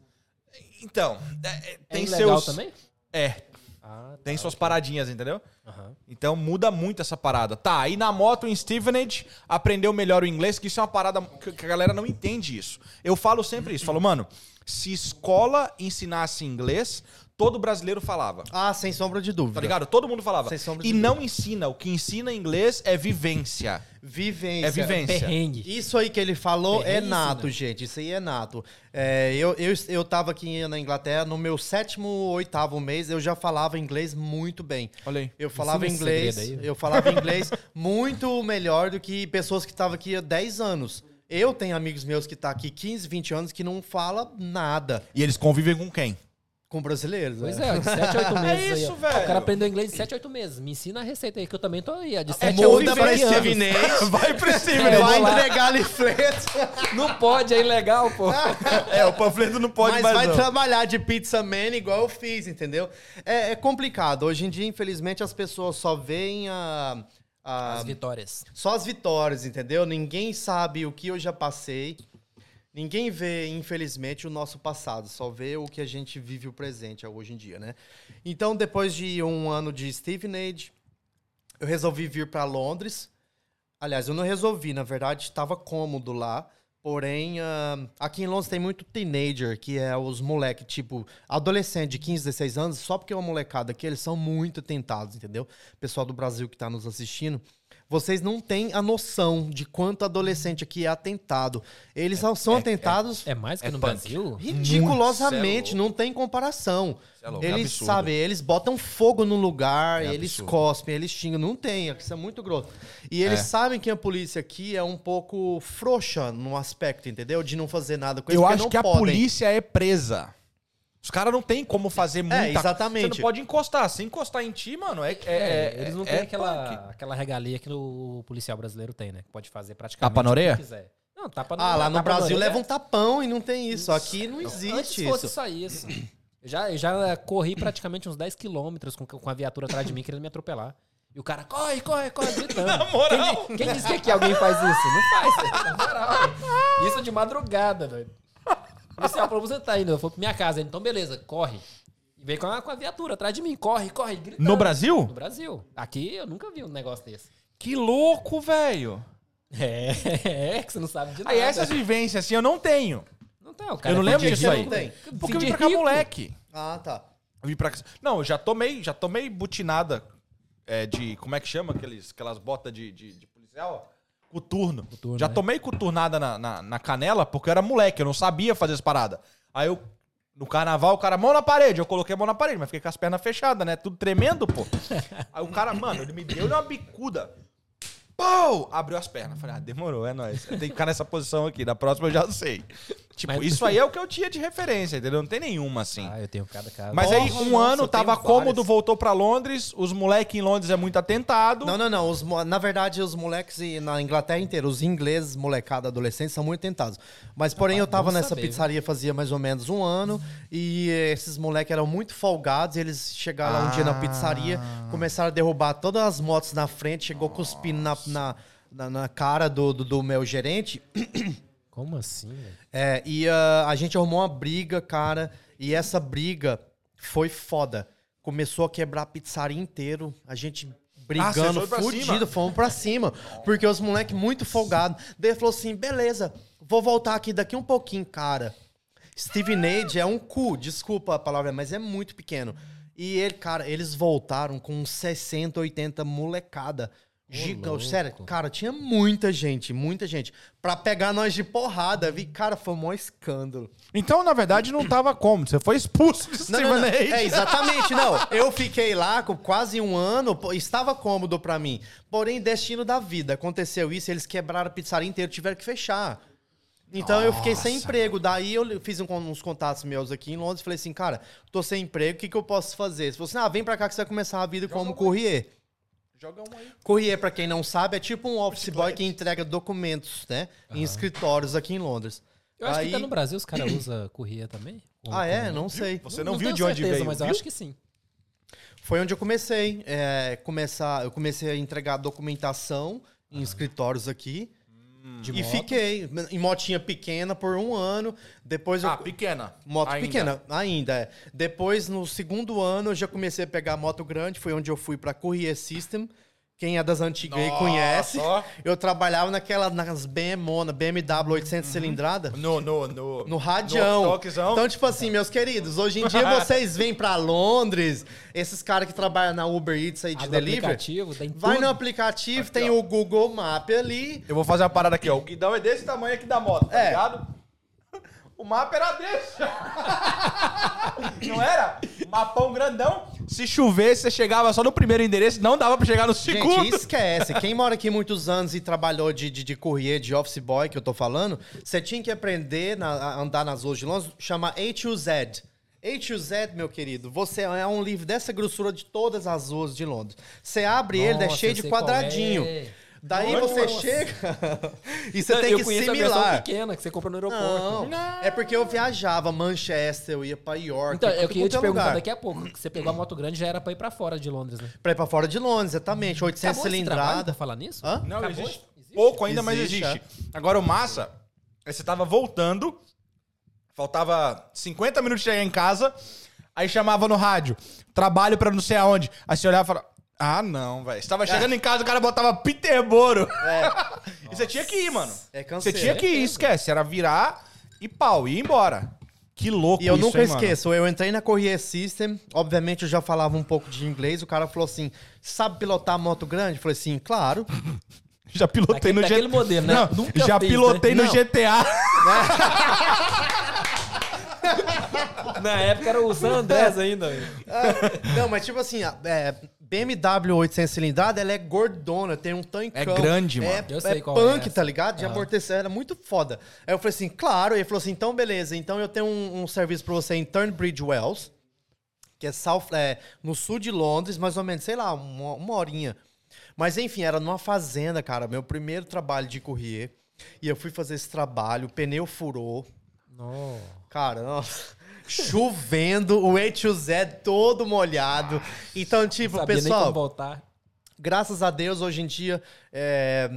Então, é- é- É tem ilegal seus. também? É, Ah, tá, tem suas ok. paradinhas, entendeu? Aham. Então muda muito essa parada. Tá, aí na moto em Stevenage aprendeu melhor o inglês, que isso é uma parada que a galera não entende isso. Eu falo sempre isso, falo, mano, se escola ensinasse inglês, todo brasileiro falava. Ah, sem sombra de dúvida. Tá ligado? Todo mundo falava. Sem sombra de E não ensina, o que ensina inglês é vivência. Vivência. É vivência. Perrengue. Isso aí que ele falou é Perrengue, nato, né? gente. Isso aí é nato. É, eu, eu, eu tava aqui na Inglaterra, no meu sétimo, oitavo mês, eu já falava inglês muito bem. Olha aí. Eu falava Ensina inglês, aí. eu falava inglês muito melhor do que pessoas que estavam aqui há 10 anos. Eu tenho amigos meus que tá aqui 15, 20 anos que não fala nada E eles convivem com quem? Com brasileiros. Pois né? é, de 7 a 8 meses. aí, isso, ó. velho. O cara aprendeu inglês de 7 a 8 meses. Me ensina a receita aí, que eu também tô aí. ó, De 7 a Muda 8 pra anos. Stevenage, Vai pro vai Stevenage. vou lá. entregar leaflet, Não pode, é ilegal, pô. É, o panfleto não pode mas mais vai não. trabalhar de pizza man igual eu fiz, entendeu? É, é complicado. Hoje em dia, infelizmente, as pessoas só veem a... a- As vitórias. Só as vitórias, entendeu? Ninguém sabe o que eu já passei. Ninguém vê, infelizmente, o nosso passado. Só vê o que a gente vive o presente hoje em dia, né? Então, depois de um ano de Stevenage, eu resolvi vir para Londres. Aliás, eu não resolvi, na verdade, estava cômodo lá. Porém, ah, aqui em Londres tem muito teenager, que é os moleque, tipo, adolescente de 15, 16 anos, só porque é uma molecada aqui, eles são muito tentados, entendeu? Pessoal do Brasil que tá nos assistindo, Vocês não têm a noção de quanto adolescente aqui é atentado. Eles são- são atentados É mais que É no punk. Brasil? ridiculosamente, é não tem comparação. É louco, é eles, sabem, eles botam fogo no lugar, É eles absurdo. cospem, eles xingam. Não tem, isso é muito grosso. E eles É. sabem que a polícia aqui é um pouco frouxa no aspecto, entendeu? De não fazer nada com isso, Eu acho não que a podem. polícia é presa. Os caras não tem como fazer muita exatamente. Você não pode encostar. Se encostar em ti, mano, é. é, É, é- eles não é têm aquela, punk. aquela regalia que o policial brasileiro tem, né? Que pode fazer praticamente Tapa na o que orelha? quiser. Não, tapa Ah, lá no na Brasil leva um tapão e não tem isso. Aqui não Antes existe fosse isso. só isso. Eu já, eu já corri praticamente uns 10 quilômetros com, com a viatura atrás de mim querendo me atropelar. E o cara, corre, corre, corre, gritando. Na moral. Quem, quem disse que aqui alguém faz isso? Não faz, na moral. Isso de madrugada, doido. O policial falou, você tá indo. Eu fui pra minha casa. Ele, então beleza, corre. E veio com a, com a viatura atrás de mim, corre, corre, gritando. No Brasil? No Brasil. Aqui eu nunca vi um negócio desse. Que louco, velho. É, é, que você não sabe de nada. Aí essas vivências assim eu não tenho. Não tem, o cara Eu não é lembro disso aí. rico. Tem. Porque eu vim pra cá rico. moleque. Ah, tá. Eu vim pra cá. Não, eu já tomei, já tomei butinada é, de. Como é que chama? Aqueles, aquelas botas de, de, de policial? Coturno. Coturno, já né? tomei coturnada na, na, na canela porque eu era moleque, eu não sabia fazer as paradas. Aí eu. No carnaval, o cara, mão na parede. Eu coloquei a mão na parede, mas fiquei com as pernas fechadas, né? Tudo tremendo, pô. Aí o cara, mano, ele me deu uma bicuda. Pô! Abriu as pernas. Falei, ah, demorou, é nóis. Tenho que ficar nessa posição aqui. Da próxima eu já sei. Tipo, Mas- isso aí é o que eu tinha de referência, entendeu? Não tem nenhuma assim. Ah, eu tenho cada caso. Mas aí, Porra, um nossa, ano tava cômodo, várias. voltou pra Londres. Os moleques em Londres é muito atentado. Não, não, não. Os na verdade, os moleques e na Inglaterra inteira, os ingleses, molecada, adolescentes, são muito tentados. Mas, porém, eu tava nessa saber, pizzaria fazia mais ou menos um ano e esses moleques eram muito folgados. e eles chegaram lá um dia na pizzaria, começaram a derrubar todas as motos na frente, chegou cuspindo na, na, na, na cara do, do, do meu gerente. Como assim? É, e ah, a gente arrumou uma briga, cara, e essa briga foi foda. Começou a quebrar a pizzaria inteiro, a gente brigando, Ah, fudido, cima? fomos pra cima. Porque os moleques muito folgados. Daí ele falou assim: beleza, vou voltar aqui daqui um pouquinho, cara. Steven Age é um cu, desculpa a palavra, mas é muito pequeno. E ele, cara, eles voltaram com uns 60, 80 molecada. Gigante, sério, cara, tinha muita gente, muita gente. Pra pegar nós de porrada, vi, cara, foi um maior escândalo. Então, na verdade, não tava cômodo. Você foi expulso de Não, não, não. É, exatamente, não. Eu fiquei lá com quase um ano, estava cômodo pra mim. Porém, destino da vida. Aconteceu isso, eles quebraram a pizzaria inteira, tiveram que fechar. Então eu fiquei sem emprego. Daí eu fiz um- uns contatos meus aqui em Londres e falei assim, cara, tô sem emprego, o que, que eu posso fazer? Ele falou assim, ah, vem pra cá que você vai começar a vida como courrier. Joga um aí. Courrier, pra quem não sabe, é tipo um office boy que entrega documentos, né? Em escritórios aqui em Londres. Eu acho Aí- que até no Brasil os caras usam courrier também. Ah, é? como- Não sei. Você não, viu tenho de onde certeza, veio, mas eu viu? acho que sim. Foi onde eu comecei. é, começar, eu comecei a entregar documentação em escritórios aqui. De e fiquei em motinha pequena por um ano. Depois eu. Ah, pequena. Moto Ainda. pequena, ainda. é. Depois, no segundo ano, eu já comecei a pegar moto grande. Foi onde eu fui para Courier System. Quem é das antigas aí Nossa, conhece. ó. Eu trabalhava naquela, nas BMW, BMW 800 cilindrada. No, no, no. No radião. No toquezão. então, tipo assim, meus queridos, hoje em dia vocês vêm pra Londres, esses caras que trabalham na Uber Eats aí de Abre o delivery. aplicativo, tem Vai tudo. no aplicativo, Aqui, tem ó. o Google Map ali. Eu vou fazer uma parada aqui, ó. O guidão é desse tamanho aqui da moto, tá É. ligado? O mapa era desse. não era? Mapão grandão. Se chovesse, você chegava só no primeiro endereço, não dava pra chegar no segundo. Gente, esquece. Quem mora aqui muitos anos e trabalhou de, de, de courier, de office boy, que eu tô falando, você tinha que aprender na- a andar nas ruas de Londres, chama A2Z. A2Z, meu querido, você é um livro dessa grossura de todas as ruas de Londres. Você abre ele, é Nossa, cheio de qual quadradinho. é. Daí Nossa. você chega e você tem eu que similar. pequena que você compra no aeroporto. Não, é porque eu viajava Manchester, eu ia pra York. Então, tudo eu queria te é perguntar lugar. daqui a pouco. que Você pegou a moto grande já era pra ir pra fora de Londres, né? Pra ir pra fora de Londres, exatamente. 800 Acabou cilindrada. falar nisso? Hã? Não, Acabou? existe. Existe? Pouco ainda, mas Existe, existe. Agora o massa é você tava voltando, faltava 50 minutos de chegar em casa, aí chamava no rádio, trabalho pra não sei aonde. Aí você olhava e falava, ah não, velho. Você tava chegando em casa, o cara botava Peterboro. e você tinha que ir, mano. É Você tinha que ir, esquece. Era virar e pau, e ir embora. Que louco E eu isso, nunca hein, mano? esqueço, eu entrei na Courier System, obviamente eu já falava um pouco de inglês, o cara falou assim, sabe pilotar moto grande? Eu falei assim, claro. Já pilotei Daquele- no daquele GTA. modelo, né? Não, Nunca já fez, pilotei né? no Não. GTA. Na época era o San Andrés ainda. velho. Não, mas tipo assim, é, BMW 800 cilindrada, ela é gordona, tem um tancão. É grande, mano. É, Eu é sei qual é punk, essa. tá ligado? De amortecer, era muito foda. Aí eu falei assim, claro. Ele falou assim, então beleza, então eu tenho um, um serviço pra você em Turnbridge Wells, que é, South, é, no sul de Londres, mais ou menos, sei lá, uma, uma horinha. Mas enfim, era numa fazenda, cara, meu primeiro trabalho de courrier. E eu fui fazer esse trabalho, o pneu furou. Não. Cara, nossa. Chovendo, o E to Z todo molhado. Então, tipo, Sabia nem pessoal, como voltar. graças a Deus, hoje em dia, é,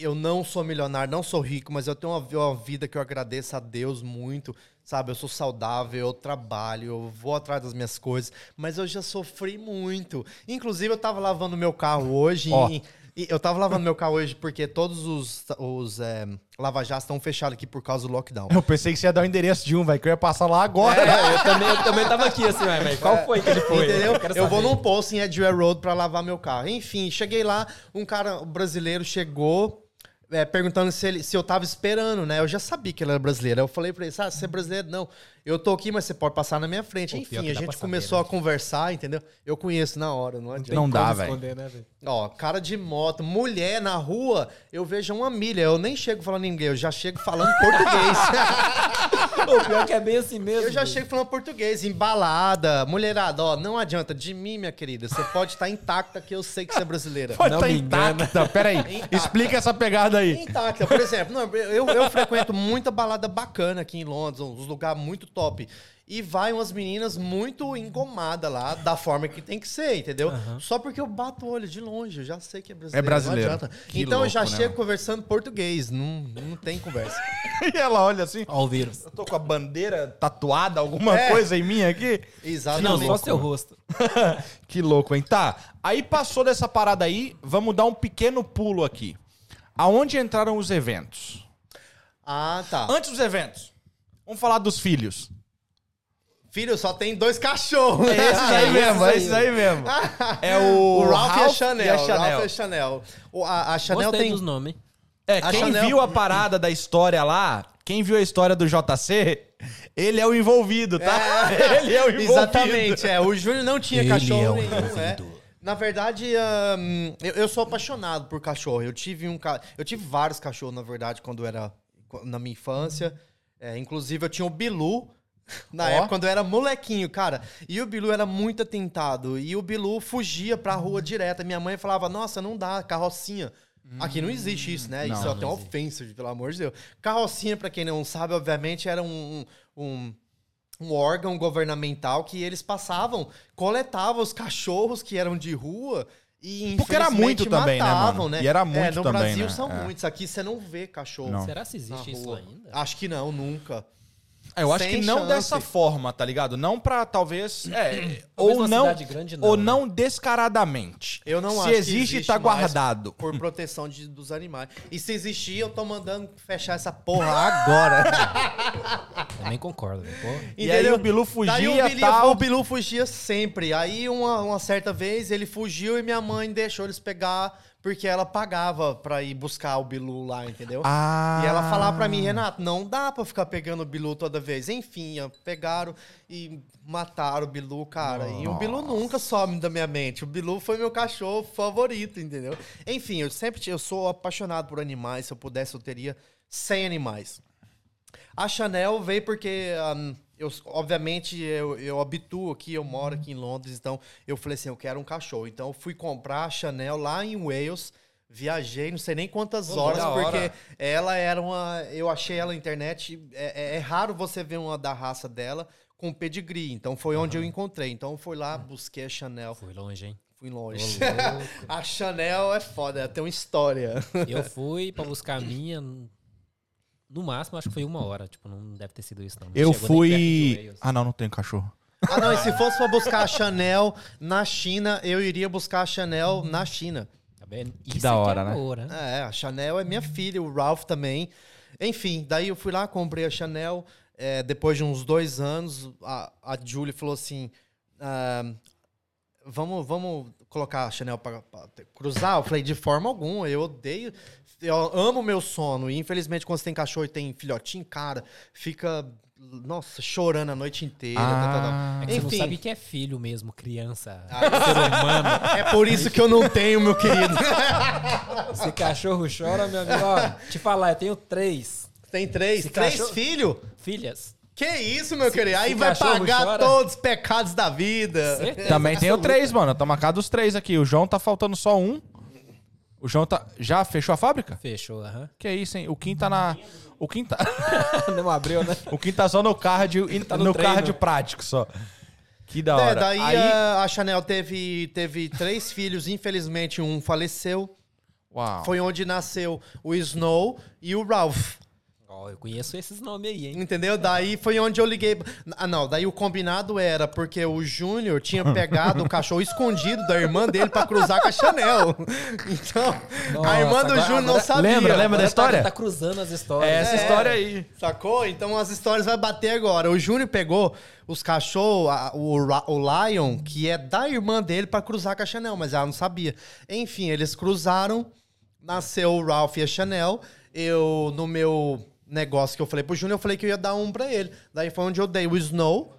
eu não sou milionário, não sou rico, mas eu tenho uma, uma vida que eu agradeço a Deus muito. Sabe, eu sou saudável, eu trabalho, eu vou atrás das minhas coisas, mas eu já sofri muito. Inclusive, eu tava lavando meu carro hoje Ó. e, e eu tava lavando meu carro hoje porque todos os, os é, lava-jatos estão fechados aqui por causa do lockdown. Eu pensei que você ia dar o endereço de um, velho, que eu ia passar lá agora. É, eu, também, eu também tava aqui assim, mas qual foi que ele foi? Entendeu? quero Eu vou num posto em Edgware Road pra lavar meu carro. Enfim, cheguei lá, um cara brasileiro chegou é, perguntando se, ele, se eu tava esperando, né? Eu já sabia que ele era brasileiro. Eu falei pra ele, ah, você é brasileiro? Não, eu tô aqui, mas você pode passar na minha frente. Pô, Enfim, a gente pra saber, começou né? a conversar, entendeu? Eu conheço na hora, não adianta. Não dá, velho. né, velho? Ó, cara de moto, mulher na rua, eu vejo uma milha. Eu nem chego falando ninguém, eu já chego falando português. Pô, pior que é bem assim mesmo. Eu já chego falando português, embalada, mulherada, ó, não adianta, de mim, minha querida, você pode estar intacta que eu sei que você é brasileira. Pode Não estar me engana. intacta. Pera aí, Intacta. explica essa pegada aí. Intacta, por exemplo, não, eu, eu frequento muita balada bacana aqui em Londres, uns lugares muito top. E vai umas meninas muito engomadas lá, da forma que tem que ser, entendeu? Só porque eu bato o olho de longe, eu já sei que é brasileiro. É brasileiro. Não adianta. Que então eu já louco, né, chego conversando português, não, não tem conversa. E ela olha assim. Ó o vírus. Eu tô com a bandeira tatuada, alguma É. coisa em mim aqui? Exatamente. Não, só seu rosto. que louco, hein? Tá. Aí passou dessa parada aí, vamos dar um pequeno pulo aqui. Aonde entraram os eventos? Ah, tá. Antes dos eventos, vamos falar dos filhos. Filho, só tem dois cachorros. É esses aí mesmo, é esses aí mesmo. É o, O Ralph, e a Ralph Chanel. e a O Chanel. Ralph e a Chanel. O- a, a Chanel Gostei tem. dos nomes. É, A quem Chanel- viu a parada da história lá, quem viu a história do JC, ele é o envolvido, tá? Ele é o envolvido. Exatamente, é. O Júnior não tinha Ele cachorro é o nenhum, é. envolvido. Na verdade, eu, eu sou apaixonado por cachorro. Eu tive um ca... eu tive vários cachorros, na verdade, quando eu era na minha infância. É, inclusive, eu tinha o Bilu. Na Ó. época, quando eu era molequinho, cara. E o Bilu era muito atentado. E o Bilu fugia pra rua direta. Minha mãe falava, nossa, não dá, carrocinha. Aqui não existe isso, né? Não, isso é até uma ofensa, pelo amor de Deus. Carrocinha, pra quem não sabe, obviamente, era um- um, um órgão governamental que eles passavam, coletavam os cachorros que eram de rua e Porque era muito infelizmente, também, né, matavam, mano? né? E era É, muito no também, Brasil né? são É. muitos. Aqui você não vê cachorro. Não. Será se existe isso ainda? Acho que não, nunca. É, Eu acho Sem que não chance. dessa forma, tá ligado? Não pra talvez. É, ou não. grande, não, ou né? não descaradamente. Eu não Se acho que existe, existe tá guardado. Por proteção de- dos animais. E se existir, eu tô mandando fechar essa porra agora. Também concordo, velho. Pô. E aí o Bilu fugia Daí o e Bilu, tal. o Bilu fugia sempre. Aí uma, uma certa vez ele fugiu e minha mãe deixou eles pegar porque ela pagava pra ir buscar o Bilu lá, entendeu? Ah. E ela falava pra mim, Renato, não dá pra ficar pegando o Bilu toda vez. Enfim, pegaram e mataram o Bilu, cara. E o Bilu nunca some da minha mente. O Bilu foi meu cachorro favorito, entendeu? Enfim, eu sempre eu sou apaixonado por animais. Se eu pudesse, eu teria 100 animais. A Chanel veio porque, ahm, eu, obviamente, eu, eu habituo aqui, eu moro aqui em Londres, então eu falei assim, eu quero um cachorro. Então eu fui comprar a Chanel lá em Wales, viajei não sei nem quantas Pô, horas, da hora. porque ela era uma... Eu achei ela na internet, é, é- é raro você ver uma da raça dela com pedigree, então foi onde eu encontrei. Então eu fui lá, busquei a Chanel, Fui longe, hein? fui longe. A Chanel é foda, ela tem uma história. Eu fui pra buscar a minha. No máximo, acho que foi uma hora. Tipo, não deve ter sido isso, não. Não Eu chegou fui. Ah, não, não tenho cachorro. Ah, não, e se fosse pra buscar a Chanel na China, eu iria buscar a Chanel na China. Tá vendo? Que Isso da é hora, é né? amor, né? É, a Chanel é minha filha, o Ralph também. Enfim, daí eu fui lá, comprei a Chanel. é, depois de uns dois anos, a, a Julie falou assim: ah, vamos, vamos colocar a Chanel para cruzar? Eu falei, de forma alguma, eu odeio. Eu amo meu sono. E infelizmente, quando você tem cachorro e tem filhotinho, cara, fica. Nossa, chorando a noite inteira. tá, tá, tá. Ah. É que você não Enfim. sabe que é filho mesmo, criança. Ah, ser humano. É por isso que eu não tenho, meu querido. Se cachorro chora, meu amigo, ó, te falar, eu tenho três Tem três, Esse três cachorro- filhos? filhas. Que isso, meu querido? Aí vai pagar chora- todos os pecados da vida. Certeza Também tem o três, mano. Tá marcado os três aqui. O João tá faltando só um. O João tá. Já fechou a fábrica? Fechou, aham. Que isso, hein? O Kim tá na. O Kim tá. Não abriu, né? o Kim tá só no cardio e Tá no, no treino. cardio prático só. Que da É, hora. daí Aí- a, a Chanel teve, teve três filhos, infelizmente um faleceu. Uau. Foi onde nasceu o Snow e o Ralph. Ó, eu conheço esses nomes aí, hein? Entendeu? Daí foi onde eu liguei. Ah, não, daí o combinado era porque o Júnior tinha pegado o cachorro escondido da irmã dele pra cruzar com a Chanel. Então, Nossa, a irmã do Júnior não sabia. Lembra, lembra da Agora história? Tá, tá cruzando as É histórias. essa história aí. Sacou? Então as histórias vai bater agora. O Júnior pegou os cachorros, o, o Lion, que é da irmã dele, pra cruzar com a Chanel, mas ela não sabia. Enfim, eles cruzaram, nasceu o Ralph e a Chanel. Eu, no meu negócio que eu falei pro Júnior, eu falei que eu ia dar um pra ele. Daí foi onde eu dei o Snow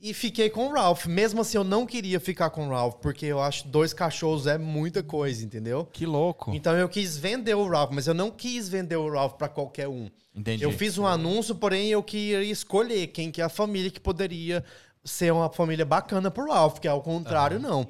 e fiquei com o Ralph. Mesmo assim, eu não queria ficar com o Ralph, porque eu acho dois cachorros é muita coisa, entendeu? Que louco. Então eu quis vender o Ralph, mas eu não quis vender o Ralph pra qualquer um. Entendi. Eu fiz um anúncio, porém eu queria escolher quem que é a família que poderia ser uma família bacana pro Ralph, que ao contrário, não.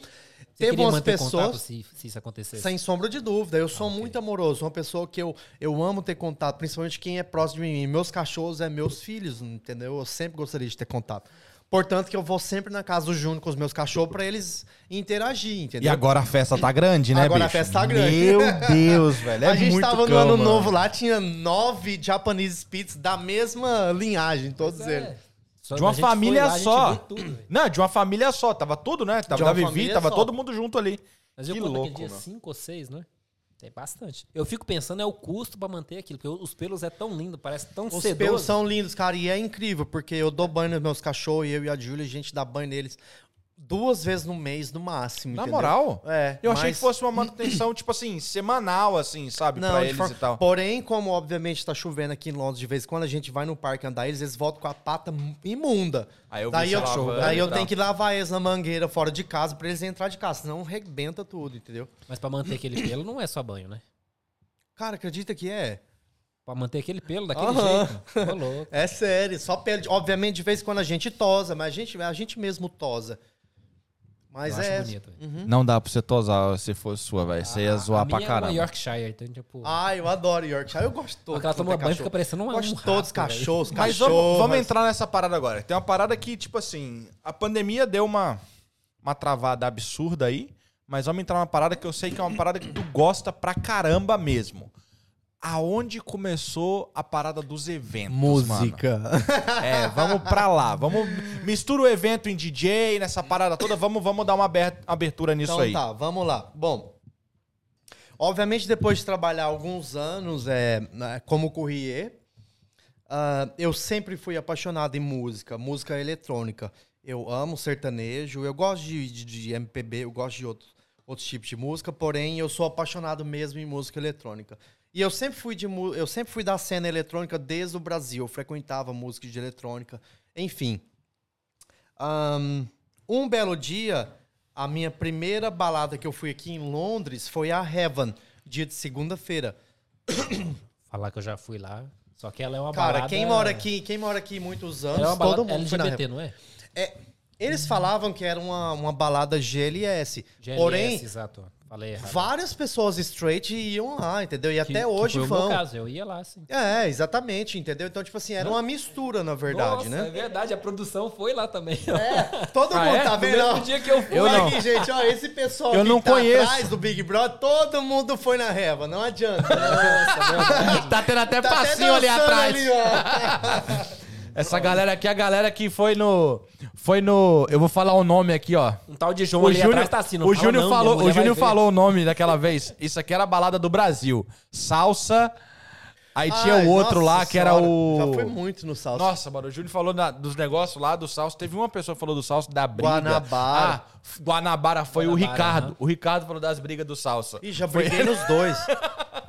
Você Teve umas contato pessoas, se, se isso acontecesse? sem sombra de dúvida, eu Ah, sou muito amoroso, uma pessoa que eu, eu amo ter contato, principalmente quem é próximo de mim. Meus cachorros é meus filhos, entendeu? Eu sempre gostaria de ter contato. Portanto, que eu vou sempre na casa do Júnior com os meus cachorros pra eles interagir, entendeu? E agora a festa tá grande, né, Agora a bicho? festa tá grande. Meu Deus, velho. É a gente muito tava no cão, ano novo lá, tinha nove Japanese Spitz da mesma linhagem, todos É. eles. Só De uma família lá, só. tudo. Não, de uma família só. Tava tudo, né? Tava da Vivi, tava só. todo mundo junto ali. Mas eu Que conto louco, dia meu. cinco ou seis, né? Tem bastante. Eu fico pensando é o custo pra manter aquilo, porque os pelos é tão lindo, parece tão Os sedoso. pelos são lindos, cara, e é incrível, porque eu dou banho nos meus cachorros e eu e a Júlia, a gente dá banho neles duas vezes no mês, no máximo. Na entendeu? moral? É. Eu achei mas- que fosse uma manutenção, tipo assim, semanal, assim, sabe? pra de eles forma- e tal. Porém, como obviamente tá chovendo aqui em Londres de vez em quando, a gente vai no parque andar eles, eles voltam com a pata imunda. Aí eu daí eu, lavando daí eu tenho que lavar eles na mangueira fora de casa pra eles entrar de casa, senão rebenta tudo, entendeu? Mas pra manter aquele pelo não é só banho, né? Cara, acredita que é? Pra manter aquele pelo daquele Aham. jeito. Ô, louco. É sério, só pele. de- Obviamente, de vez em quando a gente tosa, mas a gente, a gente mesmo tosa. Mas Eu é. acho bonito. Uhum. Não dá pra você tosar se fosse sua, velho. Você ia A- zoar a pra minha caramba. É Yorkshire, então, tipo. Ah, eu adoro Yorkshire. Eu gosto. Quando ela toma é banho, fica parecendo uma- Gosto um de todos os cachorros, Mas cachorros. vamos, vamos entrar nessa parada agora. Tem uma parada que, tipo assim, a pandemia deu uma, uma travada absurda aí, mas vamos entrar numa parada que eu sei que é uma parada que tu gosta pra caramba mesmo. Aonde começou a parada dos eventos, mano? Música. É, vamos pra lá. Vamos mistura o evento em DJ, nessa parada toda, vamos, vamos dar uma aber- abertura nisso então aí. tá, vamos lá. Bom, obviamente depois de trabalhar alguns anos é, né, como courrier, ah, eu sempre fui apaixonado em música, música eletrônica. Eu amo sertanejo, eu gosto de, de- de MPB, eu gosto de outros, outros tipos de música, porém eu sou apaixonado mesmo em música eletrônica. E eu sempre fui de eu sempre fui da cena eletrônica desde o Brasil, eu frequentava música de eletrônica, enfim. Ahn, um belo dia, a minha primeira balada que eu fui aqui em Londres foi a Heaven, dia de segunda-feira. Falar que eu já fui lá. Só que ela é uma Cara, balada... quem mora aqui, quem mora aqui muitos Ela anos, é uma todo mundo LGBT, não é? É, eles falavam que era uma, uma balada GLS. GLS, Porém, exato. Falei errado. várias pessoas straight iam lá, entendeu? E Que- até que hoje foi o meu vão. caso, eu ia lá, sim. É, exatamente, entendeu? Então, tipo assim, era uma mistura, na verdade, Nossa, é né? verdade, a produção foi lá também. É, todo Ah, mundo é? tá No vendo? mesmo dia que eu fui. Eu Olha não. aqui, gente, ó, esse pessoal Eu que não tá conheço. atrás do Big Brother, todo mundo foi na reva, não adianta. Tá tendo até Tá até passinho ali dançando atrás. ali, ó. Essa galera aqui, a galera que foi no. Foi no. Eu vou falar o nome aqui, ó. Um tal de João O ali Júnior, atrás tá assim, não o fala Júnior não, minha falou, mulher o Júnior vai ver. falou o nome daquela vez. Isso aqui era a balada do Brasil. Salsa. Aí tinha Ai, o outro nossa lá que era senhora, o. Já foi muito no salsa. Nossa, mano, o Júlio falou da- dos negócios lá do salso. Teve uma pessoa que falou do salso da briga. Guanabara. Ah, f- Guanabara foi o Guanabara, Ricardo. aham. O Ricardo falou das brigas do salsa. Ih, já briguei nos dois.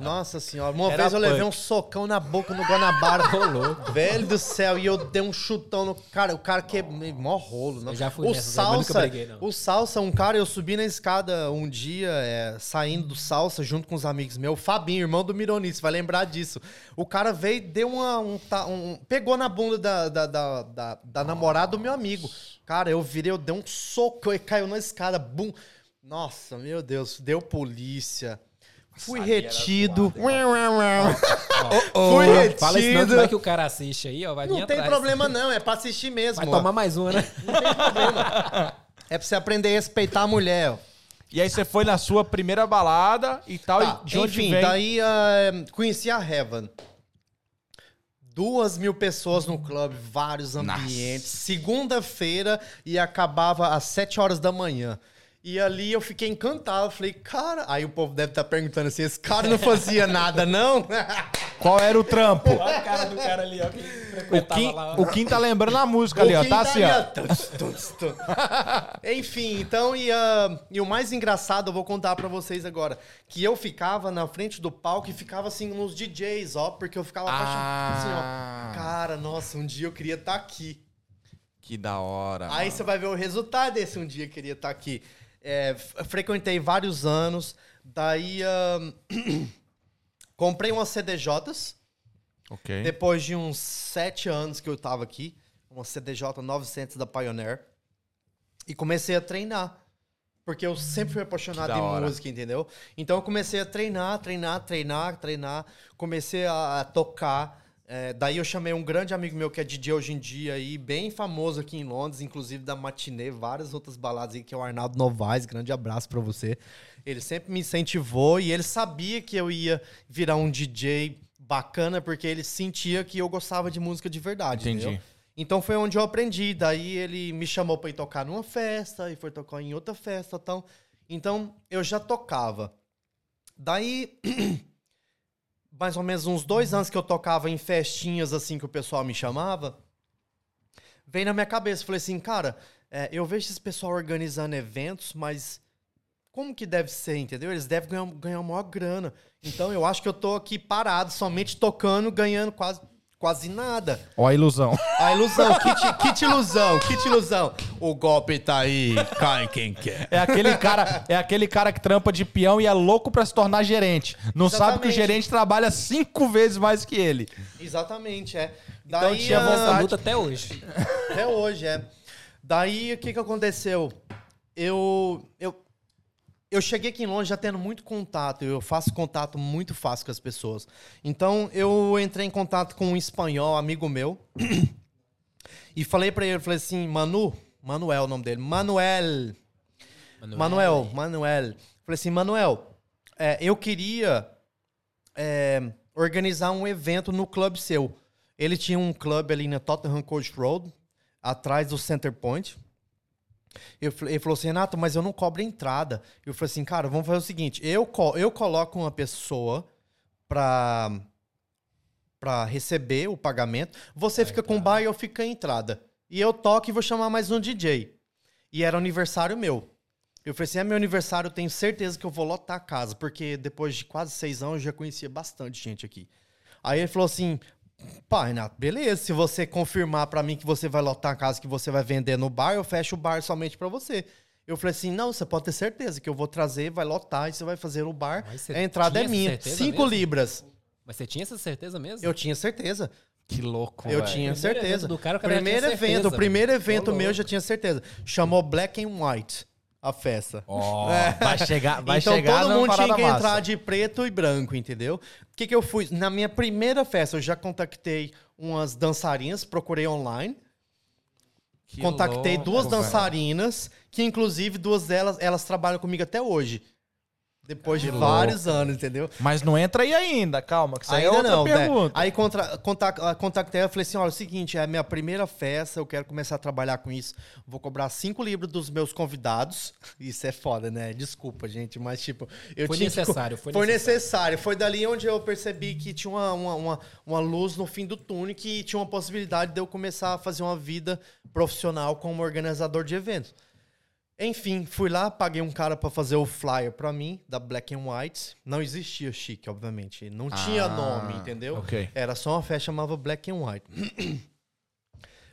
Nossa senhora. Uma Era vez eu levei punk. um socão na boca no Guanabara. Velho do céu. E eu dei um chutão no cara. O cara que mó rolo. Não. Eu já fui o nunca salsa, briguei, não. o salsa, um cara, eu subi na escada um dia, é, saindo do salsa, junto com os amigos meus. O Fabinho, irmão do Mironice, vai lembrar disso. O cara veio, deu uma, um, um- Pegou na bunda da, da, da, da- da namorada do meu amigo. Cara, eu virei, eu dei um soco e caiu na escada. Bum. Nossa, meu Deus, deu polícia. Fui retido. Fui retido. Fala isso não, que vai que o cara assiste aí, ó, vai vir Não tem atrás. problema não, é pra assistir mesmo. Vai ó. tomar mais uma, né? É pra você aprender a respeitar a mulher. ó. E aí você foi na sua primeira balada e tal. Tá, e de onde enfim, vem? daí ah, conheci a Heaven. Duas mil pessoas no clube, vários ambientes. Segunda-feira e acabava às sete horas da manhã. E ali eu fiquei encantado. Falei, cara. Aí o povo deve estar perguntando assim: esse cara não fazia nada, não? Qual era o trampo? Olha a cara do cara ali, ó, que O frequentava Kim, lá. o Kim tá lembrando a música ali, ó. Quem Tá assim, ó. Tuts, tuts, tuts. Enfim, então, e, ah, e o mais engraçado, eu vou contar pra vocês agora. Que eu ficava na frente do palco e ficava assim nos DJs, ó, porque eu ficava apaixonado. Assim, ó. Cara, nossa, um dia eu queria estar aqui. Que da hora. Aí você vai ver o resultado desse um dia eu queria estar aqui. É, frequentei vários anos, daí comprei umas CDJs. Ok. Depois de uns sete anos que eu tava aqui, uma CDJ 900 da Pioneer, e comecei a treinar. Porque eu sempre fui apaixonado em música, entendeu? Então eu comecei a treinar, treinar, treinar, treinar. Comecei a, a tocar. É, daí eu chamei um grande amigo meu que é DJ hoje em dia aí, bem famoso aqui em Londres, inclusive da Matinê, várias outras baladas aí, que é o Arnaldo Novaes. Grande abraço pra você. Ele sempre me incentivou e ele sabia que eu ia virar um DJ bacana, porque ele sentia que eu gostava de música de verdade. Entendi. entendeu? Então foi onde eu aprendi. Daí ele me chamou pra ir tocar numa festa e foi tocar em outra festa, então. Então eu já tocava. Daí mais ou menos uns dois anos que eu tocava em festinhas assim que o pessoal me chamava, veio na minha cabeça, falei assim, cara, é, eu vejo esse pessoal organizando eventos, mas como que deve ser, entendeu? Eles devem ganhar, ganhar maior grana. Então eu acho que eu tô aqui parado, somente tocando, ganhando quase, quase nada. Ó a ilusão. A ilusão, kit, kit ilusão, kit ilusão. O golpe tá aí, cai quem quer. É aquele cara, é aquele cara que trampa de peão e é louco pra se tornar gerente. Não sabe que o Exatamente. gerente trabalha cinco vezes mais que ele. Exatamente, é. Então Daí, tinha ah, Essa luta até hoje. Até hoje, é. Daí, o que que aconteceu? Eu, eu, eu cheguei aqui em Londres já tendo muito contato. Eu faço contato muito fácil com as pessoas. Então, eu entrei em contato com um espanhol, amigo meu. e falei pra ele, falei assim, Manu, Manuel é o nome dele, Manuel, Manuel, Manuel. Falei assim, Manuel, é, eu queria é, organizar um evento no clube seu. Ele tinha um clube ali na Tottenham Court Road, atrás do Center Point. Eu ele falou assim, Renato, mas eu não cobro entrada. Eu falei assim, cara, vamos fazer o seguinte, eu, eu coloco uma pessoa pra, pra receber o pagamento, você fica com o bar e eu fico com a entrada. E eu toco e vou chamar mais um DJ. E era aniversário meu. Eu falei assim, é meu aniversário, eu tenho certeza que eu vou lotar a casa, porque depois de quase seis anos eu já conhecia bastante gente aqui. Aí ele falou assim, pá, Renato, beleza, se você confirmar pra mim que você vai lotar a casa que você vai vender no bar, eu fecho o bar somente pra você. Eu falei assim, não, você pode ter certeza que eu vou trazer, vai lotar e você vai fazer no bar, a entrada é minha. Cinco mesmo? libras. Mas você tinha essa certeza mesmo? Eu tinha certeza. Que louco, Eu velho. tinha Primeiro certeza. evento do cara, o cara primeiro evento, certeza, o primeiro evento meu eu já tinha certeza. Chamou Black and White a festa. Ó, vai chegar, vai então chegar todo mundo tinha que massa. entrar de preto e branco, entendeu? O que, que eu fui? Na minha primeira festa, eu já contactei umas dançarinas, procurei online. Que contactei louco, duas velho. dançarinas, que inclusive duas delas, elas trabalham comigo até hoje. Depois de vários anos, entendeu? Mas não entra aí ainda, calma, que isso aí é Ainda outra não, né? pergunta. Aí contra, contac- ah, contactei ela e falei assim: olha, é o seguinte, é a minha primeira festa, eu quero começar a trabalhar com isso. Vou cobrar cinco libras dos meus convidados. Isso é foda, né? Desculpa, gente, mas tipo. Eu Foi tinha que- necessário, foi foi necessário. necessário. Foi dali onde eu percebi que tinha uma, uma, uma, uma luz no fim do túnel que tinha uma possibilidade de eu começar a fazer uma vida profissional como organizador de eventos. Enfim, fui lá, paguei um cara pra fazer o flyer pra mim, da Black and White. Não existia chique, obviamente. Não tinha Ah, nome, entendeu? ok. Era só uma festa chamava Black and White.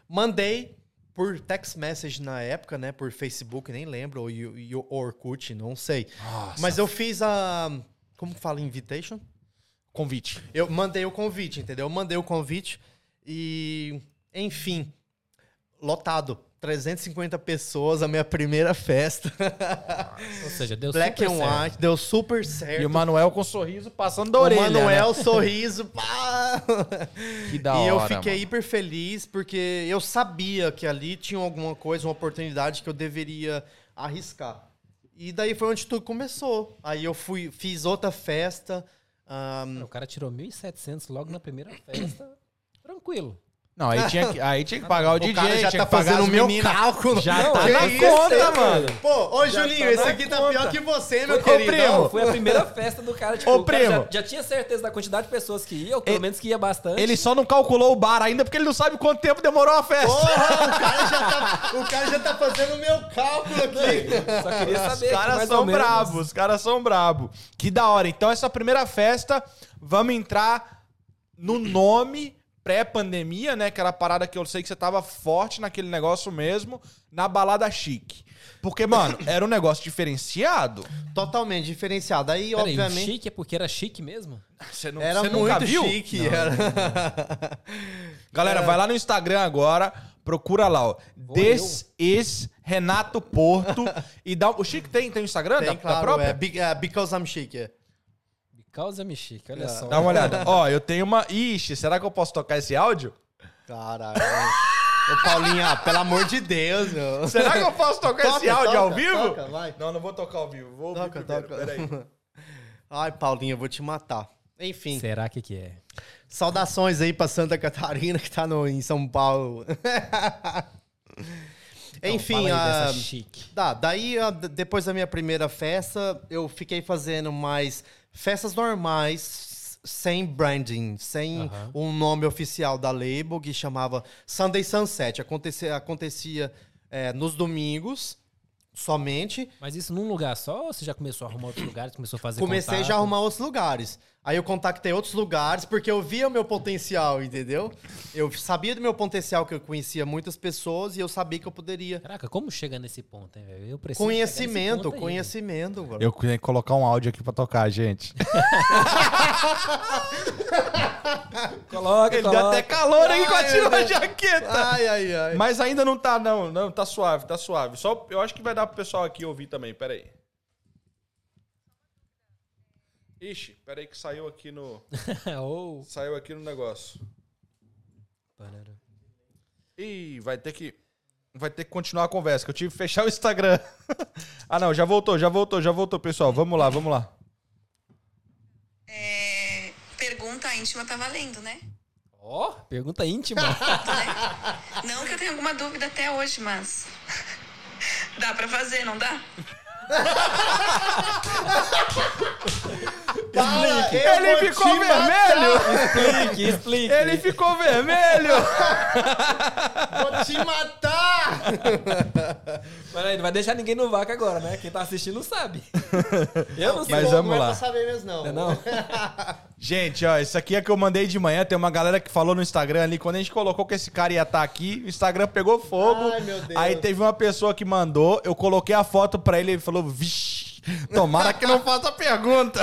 Mandei por text message na época, né? Por Facebook, nem lembro, ou, Yu- Orkut, não sei. Mas eu fiz a. Como que fala? Invitation? Convite. Eu mandei o convite, entendeu? Eu mandei o convite e, enfim, lotado. 350 pessoas, a minha primeira festa. Ou seja, deu Black super and certo. White, deu super certo. E o Manuel com um sorriso passando da O orelha. Manuel, né? sorriso, pá! Que da e eu hora, fiquei mano. hiper feliz porque eu sabia que ali tinha alguma coisa, uma oportunidade que eu deveria arriscar. E daí foi onde tudo começou. Aí eu fui, fiz outra festa. ahn, O cara tirou 1.700 logo na primeira festa. Tranquilo. Não, aí tinha que, aí tinha que pagar o, o DJ, cara já tinha tá que pagar fazendo o meu meninas. cálculo. Já Não, tá na isso, conta, hein? mano. Pô, ô Já Julinho, tá esse aqui tá conta. pior que você, meu Ô, querido. primo, Foi a primeira festa do cara, tipo, Ô, o cara primo. já, já tinha certeza da quantidade de pessoas que ia, ou pelo Ele- menos que ia bastante. Ele só não calculou o bar ainda porque ele não sabe quanto tempo demorou a festa. Porra, o cara, já tá, o cara já tá fazendo o meu cálculo aqui. Só queria Os saber. que caras são bravos, os caras são bravos. Que da hora. Então, essa primeira festa, vamos entrar no nome pré-pandemia, né? Que era a parada que eu sei que você tava forte naquele negócio mesmo, na balada chique. Porque, mano, era um negócio diferenciado. Totalmente diferenciado. Aí, Peraí, o obviamente, chique é porque era chique mesmo? Você, não, era você muito nunca viu? chique. Era... Galera, vai lá no Instagram agora, procura lá, ó. Vou This is Renato Porto. e dá. O Chique tem, tem o Instagram Tem, da, da claro, própria? é, Be- é, Because I'm Chic. É. Because I'm chique, olha É. só. Dá uma olhada. Ó, eu tenho uma. Ixi, será que eu posso tocar esse áudio? Caralho. Ô, Paulinha, pelo amor de Deus, meu. Será que eu posso tocar esse Toca, áudio ao toca, vivo? toca, vai. Não, não vou tocar ao vivo. Vou ouvir Toca, primeiro. toca. Peraí. Ai, Paulinha, eu vou te matar. Enfim, Será que que é? saudações aí pra Santa Catarina, que tá no, em São Paulo. Enfim, Então, fala aí a... dessa chique. Tá, daí a- d- depois da minha primeira festa, eu fiquei fazendo mais festas normais, sem branding, sem Aham. um nome oficial da label, que chamava Sunday Sunset. Acontecia, acontecia é, nos domingos, somente. Mas isso num lugar só ou você já começou a arrumar outros lugares? Começou a fazer Comecei contato? já a arrumar outros lugares. Aí eu contactei outros lugares porque eu via o meu potencial, entendeu? Eu sabia do meu potencial que eu conhecia muitas pessoas e eu sabia que eu poderia. Caraca, como chega nesse ponto, hein, velho? Eu preciso Conhecimento, chegar nesse ponto aí. conhecimento. mano. Eu tenho que colocar um áudio aqui pra tocar, gente. Coloca, Ele deu coloca. até calor aí Ai, com a tirou a jaqueta. Ai, ai, ai. Mas ainda não tá, não. Não, tá suave, tá suave. Só, eu acho que vai dar pro pessoal aqui ouvir também. Pera aí. Ixi, pera aí que saiu aqui no... Ou... Saiu aqui no negócio. Ih, vai ter que. Vai ter que continuar a conversa, que eu tive que fechar o Instagram. ah, não, já voltou, já voltou, já voltou, pessoal. Vamos lá, vamos lá. É, pergunta íntima tá valendo, né? Ó, pergunta íntima. Não que eu tenha alguma dúvida até hoje, mas. Dá pra fazer, não dá? Para, Ele ficou vermelho! explique, explique. Ele ficou vermelho! Vou te matar! Peraí, não vai deixar ninguém no vácuo agora, né? Quem tá assistindo sabe. Eu não sei. Mas vamos não é lá. pra saber mesmo, não. Não, não. Gente, ó, isso aqui é que eu mandei de manhã. Tem uma galera que falou no Instagram ali. Quando a gente colocou que esse cara ia estar aqui, o Instagram pegou fogo. Ai, meu Deus. Aí teve uma pessoa que mandou. Eu coloquei a foto pra ele e ele falou: Vixe, tomara que não faça pergunta.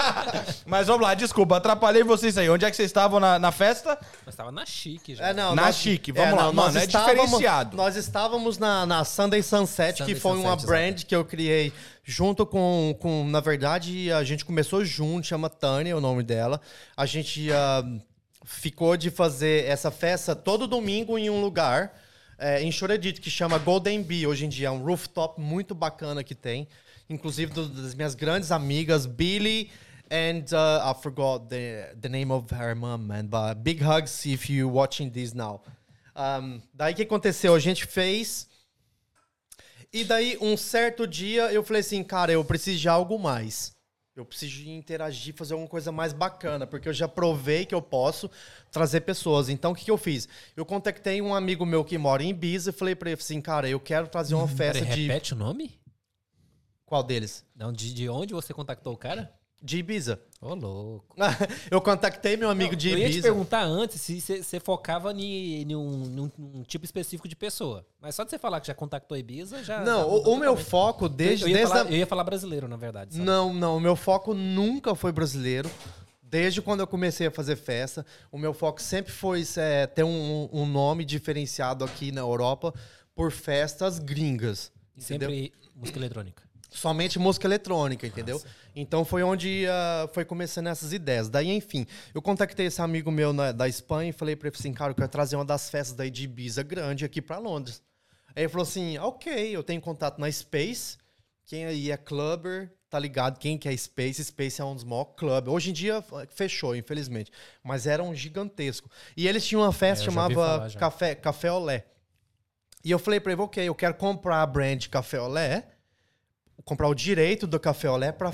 Mas vamos lá, desculpa, atrapalhei vocês aí. Onde é que vocês estavam na, na festa? Mas tava na chique já. É, não, Na chique, vamos lá, mano, é diferenciado. Nós estávamos na, na Sunday Sunset, Sunday que foi uma Sunset, brand que eu criei junto com, com. Na verdade, a gente começou junto, chama Tânia, é o nome dela. A gente ah, ficou de fazer essa festa todo domingo em um lugar. é, em Shoredit, que chama Golden Bee hoje em dia. É um rooftop muito bacana que tem. Inclusive do- das minhas grandes amigas, Billy and uh, I forgot the, the name of her mom, man. But big hugs if you watching this now. Um, daí o que aconteceu? A gente fez. E daí, um certo dia, eu falei assim, cara, eu preciso de algo mais. Eu preciso de interagir, fazer alguma coisa mais bacana, porque eu já provei que eu posso trazer pessoas. Então, o que, que eu fiz? Eu contactei um amigo meu que mora em Ibiza e falei pra ele assim, cara, eu quero trazer uma festa Peraí, de... repete o nome? Qual deles? Não, de, de onde você contactou o cara? De Ibiza. Ô, louco. eu contactei meu amigo de eu ia te Ibiza. perguntar antes se você focava em um, tipo específico de pessoa. Mas só de você falar que já contactou Ibiza, já. Não, já o, meu foco desde... eu, ia desde falar, a- eu ia falar brasileiro, na verdade. sabe? Não, não. O meu foco nunca foi brasileiro. Desde quando eu comecei a fazer festa, o meu foco sempre foi é, ter um, um nome diferenciado aqui na Europa por festas gringas. E Entendeu? sempre música eletrônica. Somente música eletrônica, entendeu? Então foi onde ah, foi começando essas ideias. Daí, enfim, eu contactei esse amigo meu na- da Espanha e falei pra ele assim, cara, eu quero trazer uma das festas daí de Ibiza grande aqui pra Londres. Aí ele falou assim, ok, eu tenho contato na Space, quem aí é clubber, tá ligado? Quem que é Space? Space é um dos maiores clubes. Hoje em dia fechou, infelizmente. Mas era um gigantesco. E eles tinham uma festa É, chamava. Café, Café Olé. E eu falei pra ele, ok, eu quero comprar a brand Café Olé, comprar o direito do Café Olé pra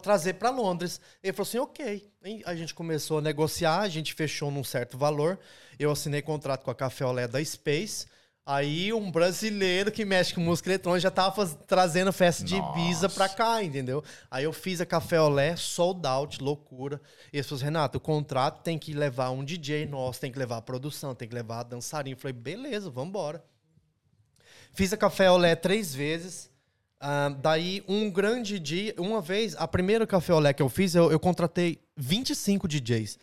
trazer pra Londres. Ele falou assim, ok. E a gente começou a negociar, a gente fechou num certo valor. Eu assinei contrato com a Café Olé da Space. Aí um brasileiro que mexe com música eletrônica já tava faz- trazendo festa de Ibiza pra cá, entendeu? Aí eu fiz a Café Olé, sold out, loucura. E eles falaram assim, Renato, o contrato tem que levar um DJ nosso, tem que levar a produção, tem que levar a dançarina. Eu falei, beleza, vambora. Fiz a Café Olé três vezes. Ah, daí, um grande dia, uma vez, a primeira Café Olé que eu fiz, eu, eu contratei 25 DJs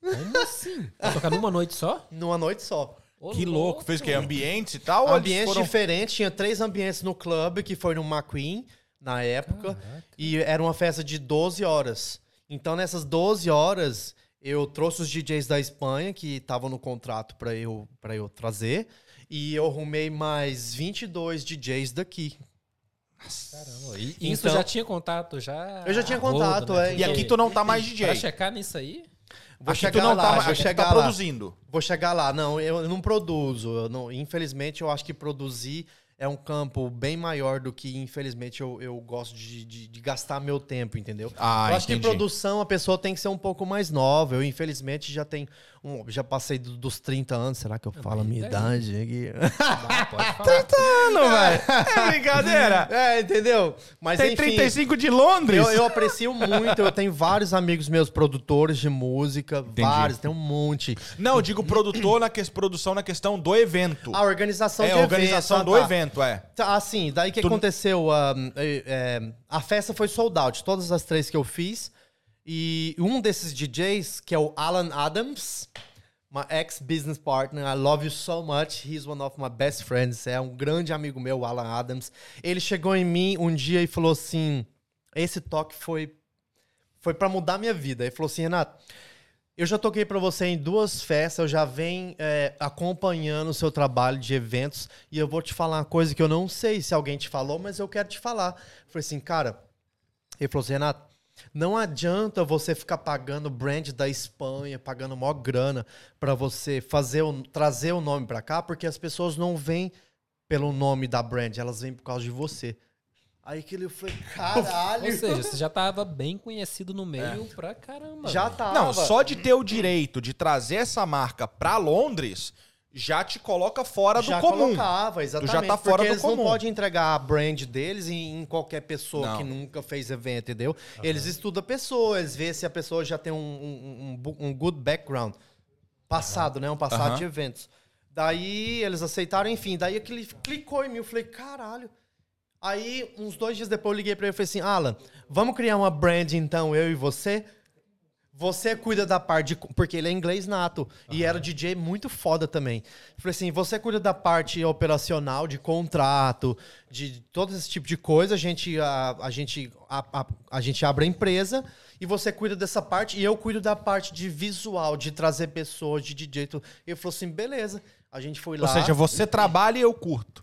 Como assim? Pra tocar numa noite só? numa noite só. Ô, Que louco. Fez o quê? Ambientes e tal? ambientes foram- diferentes, tinha três ambientes no clube, que foi no McQueen, na época, e era uma festa de 12 horas. Então, nessas 12 horas, eu trouxe os DJs da Espanha, que estavam no contrato para eu, pra eu trazer, e eu arrumei mais 22 DJs daqui. Caramba. E isso Então- já tinha contato, já. Eu já tinha rodo, contato, né? é. E aqui tu não tá mais Pra DJ. checar nisso aí. Vou aqui chegar tu não lá, tá, vou chegar tá lá. produzindo. Vou chegar lá. Não, eu não produzo. Eu não- infelizmente, eu acho que produzir é um campo bem maior do que, infelizmente, eu, eu gosto de, de- de gastar meu tempo, entendeu? Ah, eu acho que entendi. produção a pessoa tem que ser um pouco mais nova. Eu, infelizmente, já tenho. Um- já passei do- dos 30 anos. Será que eu falo a minha idade aqui? Dá, pode falar. Não, velho. É brincadeira. é, entendeu? Mas Tem enfim, 35 de Londres. Eu, eu aprecio muito. Eu tenho vários amigos meus produtores de música. Vários, tem um monte. Não, eu digo produtor na que... produção na questão do evento. A organização é, a organização eventos, do ah, tá. evento, é. Tá, assim, daí que Tu- aconteceu? ah, é, é, a festa foi sold out, todas as três que eu fiz. E um desses DJs, que é o Alan Adams, my ex-business partner, I love you so much, he's one of my best friends, é um grande amigo meu, o Alan Adams. Ele chegou em mim um dia e falou assim: esse toque foi, foi para mudar minha vida. Ele falou assim, Renato. Eu já toquei pra você em duas festas, eu já venho é, acompanhando o seu trabalho de eventos e eu vou te falar uma coisa que eu não sei se alguém te falou, mas eu quero te falar. Eu falei assim, cara, ele falou assim, Renato, não adianta você ficar pagando brand da Espanha, pagando maior grana pra você fazer o, trazer o nome pra cá, porque as pessoas não vêm pelo nome da brand, elas vêm por causa de você. Aí que ele foi, caralho. Ou seja, você já tava bem conhecido no meio pra caramba. já tava. Não, só de ter o direito de trazer essa marca pra Londres já te coloca fora já do comum. colocava, exatamente. já tá fora porque do eles comum. não podem entregar a brand deles em, em qualquer pessoa Não. que nunca fez evento, entendeu? Eles estudam a pessoa, eles vê se a pessoa já tem um, um, um good background. Passado, né? Um passado Aham. de eventos. Daí eles aceitaram, enfim. Daí aquele clicou em mim, eu falei, caralho. Aí, uns dois dias depois, eu liguei pra ele e falei assim, Alan, vamos criar uma brand então, eu e você? Você cuida da parte de. Porque ele é inglês nato. E era DJ muito foda também. Eu falei assim: você cuida da parte operacional, de contrato, de todo esse tipo de coisa. A gente, a, a gente, a, a, a gente abre a empresa e você cuida dessa parte. E eu cuido da parte de visual, de trazer pessoas, de DJ. tudo. Ele falou assim: beleza. A gente foi Ou lá. seja, você trabalha e eu curto.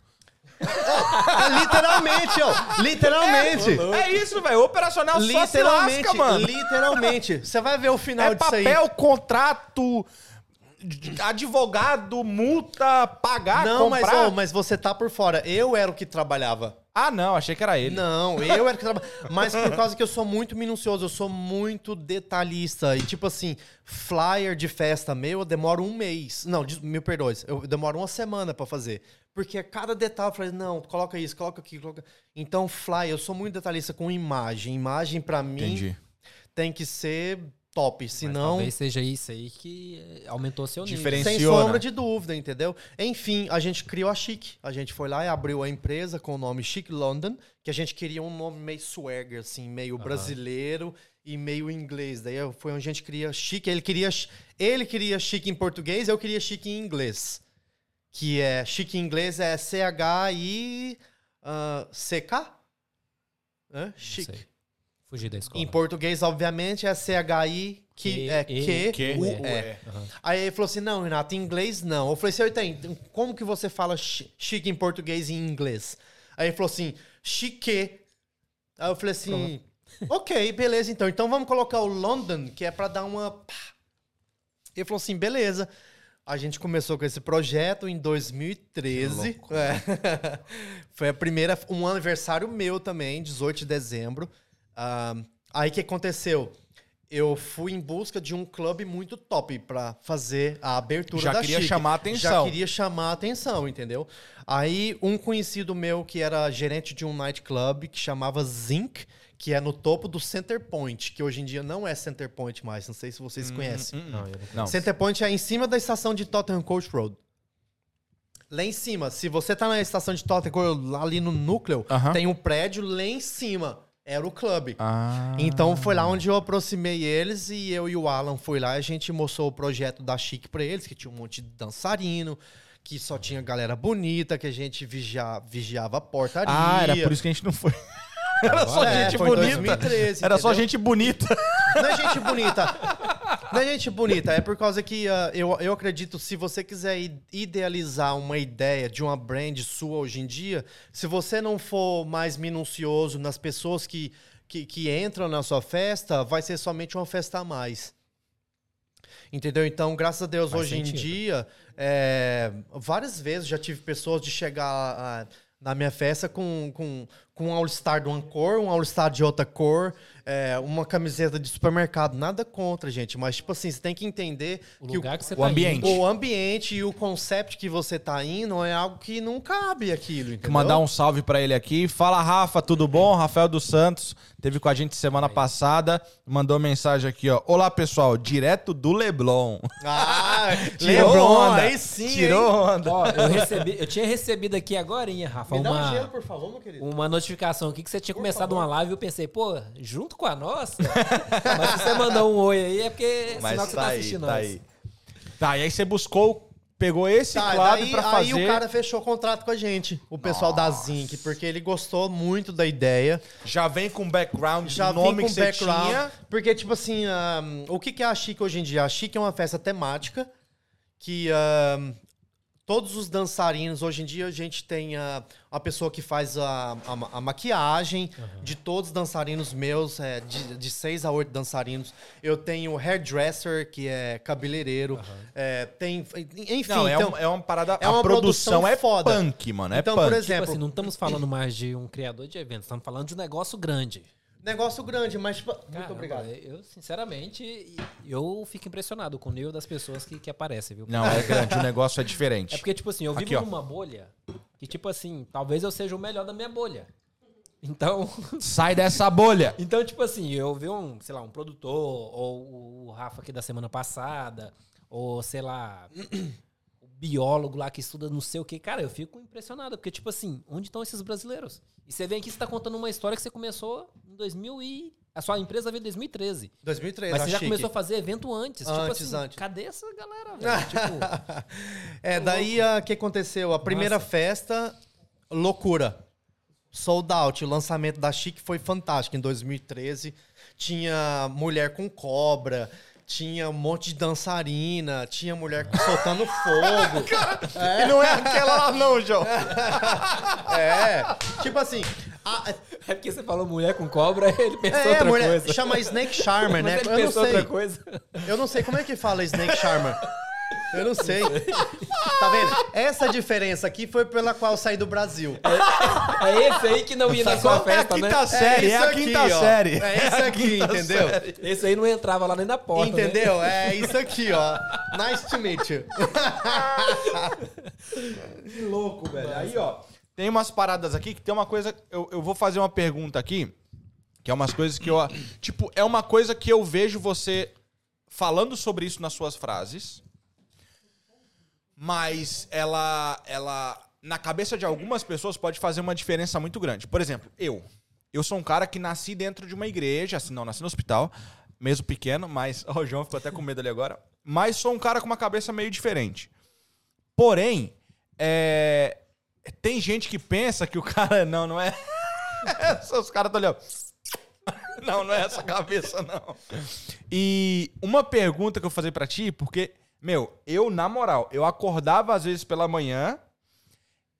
Ah, literalmente, ó. Literalmente. É isso, velho. Operacional só se lasca, mano. literalmente. Você vai ver o final É disso aí. papel, contrato, advogado, multa, pagar, Não, mas, comprar. ó, mas você tá por fora. Eu era o que trabalhava. Ah, não, achei que era ele. Não, eu era que trabalhava. Mas por causa que eu sou muito minucioso, eu sou muito detalhista. E tipo assim, flyer de festa meu, eu demoro um mês. Não, mil perdões. Eu demoro uma semana pra fazer. Porque cada detalhe eu falei, não, coloca isso, coloca aqui, coloca. Então, flyer, eu sou muito detalhista com imagem. Imagem, pra mim, Entendi. tem que ser top. Mas Senão. talvez seja isso aí que eh, aumentou seu nível. Diferen- Sem sombra de dúvida, entendeu? Enfim, a gente criou a Chic. A gente foi lá e abriu a empresa com o nome Chic London, que a gente queria um nome meio swagger, assim, meio brasileiro e meio inglês. Daí foi onde a gente queria Chic. Ele queria, ele queria Chic em português, eu queria Chic em inglês. Que é, Chic em inglês é C-H-I-C-K? Hã? Não Chic. Fugir da escola. Em português, obviamente, é C-H-I, que é Que- que, Que- U, U, é. é. Aí ele falou assim: não, Renato, em inglês não. Eu falei assim: tem, como que você fala chi- chique em português e em inglês? Aí ele falou assim: chique. Aí eu falei assim: ok, beleza, então. Então vamos colocar o London, que é pra dar uma. pá. Ele falou assim: beleza. A gente começou com esse projeto em 2013. É. Foi a primeira, um aniversário meu também, 18 de dezembro. Ah, aí o que aconteceu? Eu fui em busca de um clube muito top pra fazer a abertura Já da queria Chic. chamar a Já atenção. queria chamar a atenção, entendeu? Aí um conhecido meu que era gerente de um nightclub que chamava Zinc, que é no topo do Center Point, que hoje em dia não é Center Point mais, não sei se vocês conhecem. Não, eu não Não. Center Point é em cima da estação de Tottenham Coach Road. Lá em cima, se você tá na estação de Tottenham Coach Road, lá ali no núcleo, Aham. tem um prédio lá em cima. Era o clube. Ah. Então foi lá onde eu aproximei eles e eu e o Alan foi lá e a gente mostrou o projeto da Chic pra eles, que tinha um monte de dançarino, que só tinha galera bonita, que a gente vigia, vigiava a portaria. Ah, era por isso que a gente não foi. Era só É, gente bonita. 2013, Era só entendeu? gente bonita. Não é gente bonita. Não é gente bonita, é por causa que ah, eu, eu acredito, se você quiser idealizar uma ideia de uma brand sua hoje em dia, se você não for mais minucioso nas pessoas que, que, que entram na sua festa, vai ser somente uma festa a mais. Entendeu? Então, graças a Deus, Faz hoje em sentido. dia, é, várias vezes já tive pessoas de chegar ah, na minha festa com, com, com um All-Star de uma cor, um All-Star de outra cor, é, uma camiseta de supermercado. Nada contra, gente, mas, tipo assim, você tem que entender O que lugar que você o tá ambiente. indo- o ambiente e o concept que você tá indo é algo que não cabe aquilo, entendeu? Mandar um salve pra ele aqui. Fala, Rafa, tudo bom? Rafael dos Santos teve com a gente semana passada. Mandou mensagem aqui, ó. Olá, pessoal, direto do Leblon. Ah, Tirou Lebron, onda. aí sim, Tirou hein? onda. Ó, eu, recebi, eu tinha recebido aqui agora, Rafa, Me dá um uma, gelo, por favor, meu querido. uma notificação aqui que você tinha Por começado favor. uma live e eu pensei, pô, junto com a nossa? Mas se você mandou um oi aí é porque é sinal que você tá assistindo nós. Tá, e aí você buscou, pegou esse Tá, quadro daí, pra fazer. aí o cara fechou contrato com a gente, o pessoal da Zinc, porque ele gostou muito da ideia. Já vem com background Já nome com que você background. tinha. Porque, tipo assim, ahn, o que que é a Chic hoje em dia? A Chic é uma festa temática que ahn, todos os dançarinos, hoje em dia a gente tem a, a pessoa que faz a, a a maquiagem de todos os dançarinos meus, é, de, de seis a oito dançarinos. Eu tenho o hairdresser, que é cabeleireiro. é, tem, enfim, Não, é, então- um- é uma parada. é uma a produção, produção é foda. punk, mano. É Então, punk. por Tipo exemplo, assim, não estamos falando mais de um criador de eventos, estamos falando de um negócio grande. Negócio grande, mas... tipo, Muito Caramba, obrigado. Eu, sinceramente, eu fico impressionado com o nível das pessoas que, que aparecem, viu? Não, é grande, o negócio é diferente. É porque, tipo assim, eu vivo Aqui, numa bolha que, tipo assim, talvez eu seja o melhor da minha bolha. Então, Sai dessa bolha. então tipo assim, eu vi um, sei lá, um produtor, ou o Rafa aqui da semana passada, ou sei lá, biólogo lá que estuda não sei o que. Cara, eu fico impressionado, porque, tipo assim, onde estão esses brasileiros? E você vem aqui, você tá contando uma história que você começou em 2000 e... A sua empresa veio em 2013. 2003, Mas a você já Chic. começou a fazer evento antes. tipo Antes, assim, antes. cadê essa galera, velho? tipo, É, daí o que aconteceu? A primeira Nossa. festa, loucura. Sold out. O lançamento da Chic foi fantástico em 2013. Tinha mulher com cobra, tinha um monte de dançarina, tinha mulher soltando fogo. E não é aquela lá não, João. É, tipo assim, a- É porque você falou mulher com cobra, ele pensou é, outra mulher, coisa. chama Snake Charmer, Mas né? ele Eu não sei. outra coisa. Eu não sei como é que fala Snake Charmer. Eu não sei. Tá vendo? Essa diferença aqui foi pela qual eu saí do Brasil. É esse aí que não ia na sua É a festa, né? quinta série, é, isso a aqui, quinta ó. série. É isso aqui, entendeu? Esse aí não entrava lá nem na porta. né? Entendeu? É isso aqui, ó. Nice to meet you. Que louco, velho. Aí, ó, tem umas paradas aqui que tem uma coisa. Eu, eu vou fazer uma pergunta aqui, que é umas coisas que eu. Tipo, é uma coisa que eu vejo você falando sobre isso nas suas frases, mas ela. ela na cabeça de algumas pessoas pode fazer uma diferença muito grande. Por exemplo, eu. Eu sou um cara que nasci dentro de uma igreja, assim, não, nasci no hospital, mesmo pequeno, mas. Ó, o João ficou até com medo ali agora. Mas sou um cara com uma cabeça meio diferente. Porém, é, tem gente que pensa que o cara. Não, não é. Os caras estão ó. Não, não é essa cabeça, não. E uma pergunta que eu vou fazer pra ti, porque, meu, eu, na moral, eu acordava às vezes pela manhã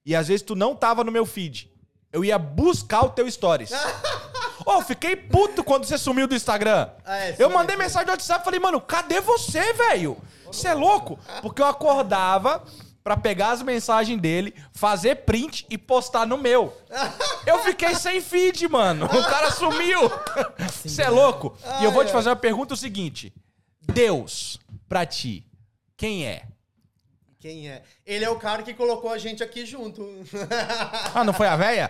e às vezes tu não tava no meu feed. Eu ia buscar o teu stories. Ô, eu fiquei puto quando você sumiu do Instagram. Ah, é, eu mandei mensagem no WhatsApp e falei, mano, cadê você, velho? Você é louco? Porque eu acordava pra pegar as mensagens dele, fazer print e postar no meu. Eu fiquei sem feed, mano. O cara sumiu. Você é louco? E eu vou te fazer uma pergunta o seguinte. Deus, pra ti, quem é? Quem é? Ele é o cara que colocou a gente aqui junto. Ah, não foi a véia?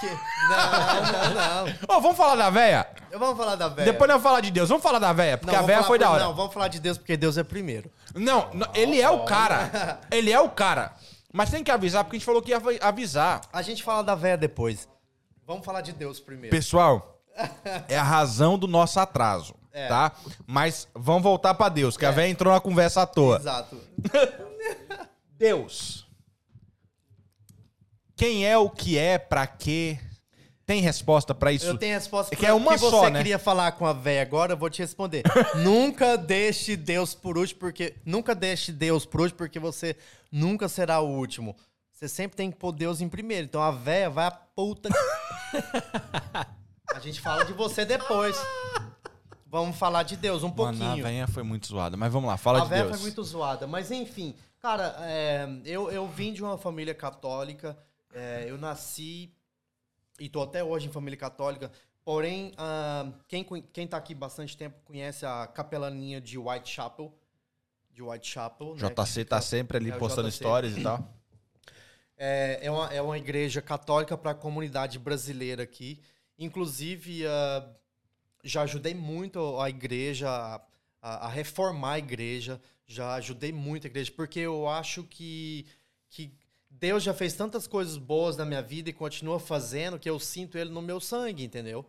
Que- Não, não, não. Ô, vamos falar da véia? Vamos falar da velha. Depois nós vamos falar de Deus. Vamos falar da véia, porque Não, a véia foi por- da hora. Não, vamos falar de Deus porque Deus é primeiro. Não, não, ele é o cara. Ele é o cara. Mas tem que avisar, porque a gente falou que ia avisar. A gente fala da véia depois. Vamos falar de Deus primeiro. Pessoal, é a razão do nosso atraso, É. tá? Mas vamos voltar pra Deus, que a véia entrou na conversa à toa. Exato. Deus. Quem é o que é, pra quê? Tem resposta pra isso? Eu tenho resposta É que é uma que você só, né? queria falar com a véia agora, eu vou te responder. nunca deixe Deus por último, porque. Nunca deixe Deus por último, porque você nunca será o último. Você sempre tem que pôr Deus em primeiro. Então a véia vai a puta. a gente fala de você depois. Vamos falar de Deus um Mano, pouquinho. a véia foi muito zoada. Mas vamos lá, fala a de véia Deus. foi muito zoada. Mas enfim, cara, é, eu, eu vim de uma família católica. é, eu nasci e tô até hoje em família católica. Porém, ah, quem, quem tá aqui bastante tempo conhece a capelaninha de Whitechapel. De Whitechapel. né, JC fica- tá sempre ali é, postando JC. stories e tal. É, é, uma, é uma igreja católica para a comunidade brasileira aqui. Inclusive, ah, já ajudei muito a igreja a, a- reformar a igreja. Já ajudei muito a igreja, porque eu acho que, que Deus já fez tantas coisas boas na minha vida e continua fazendo que eu sinto Ele no meu sangue, entendeu?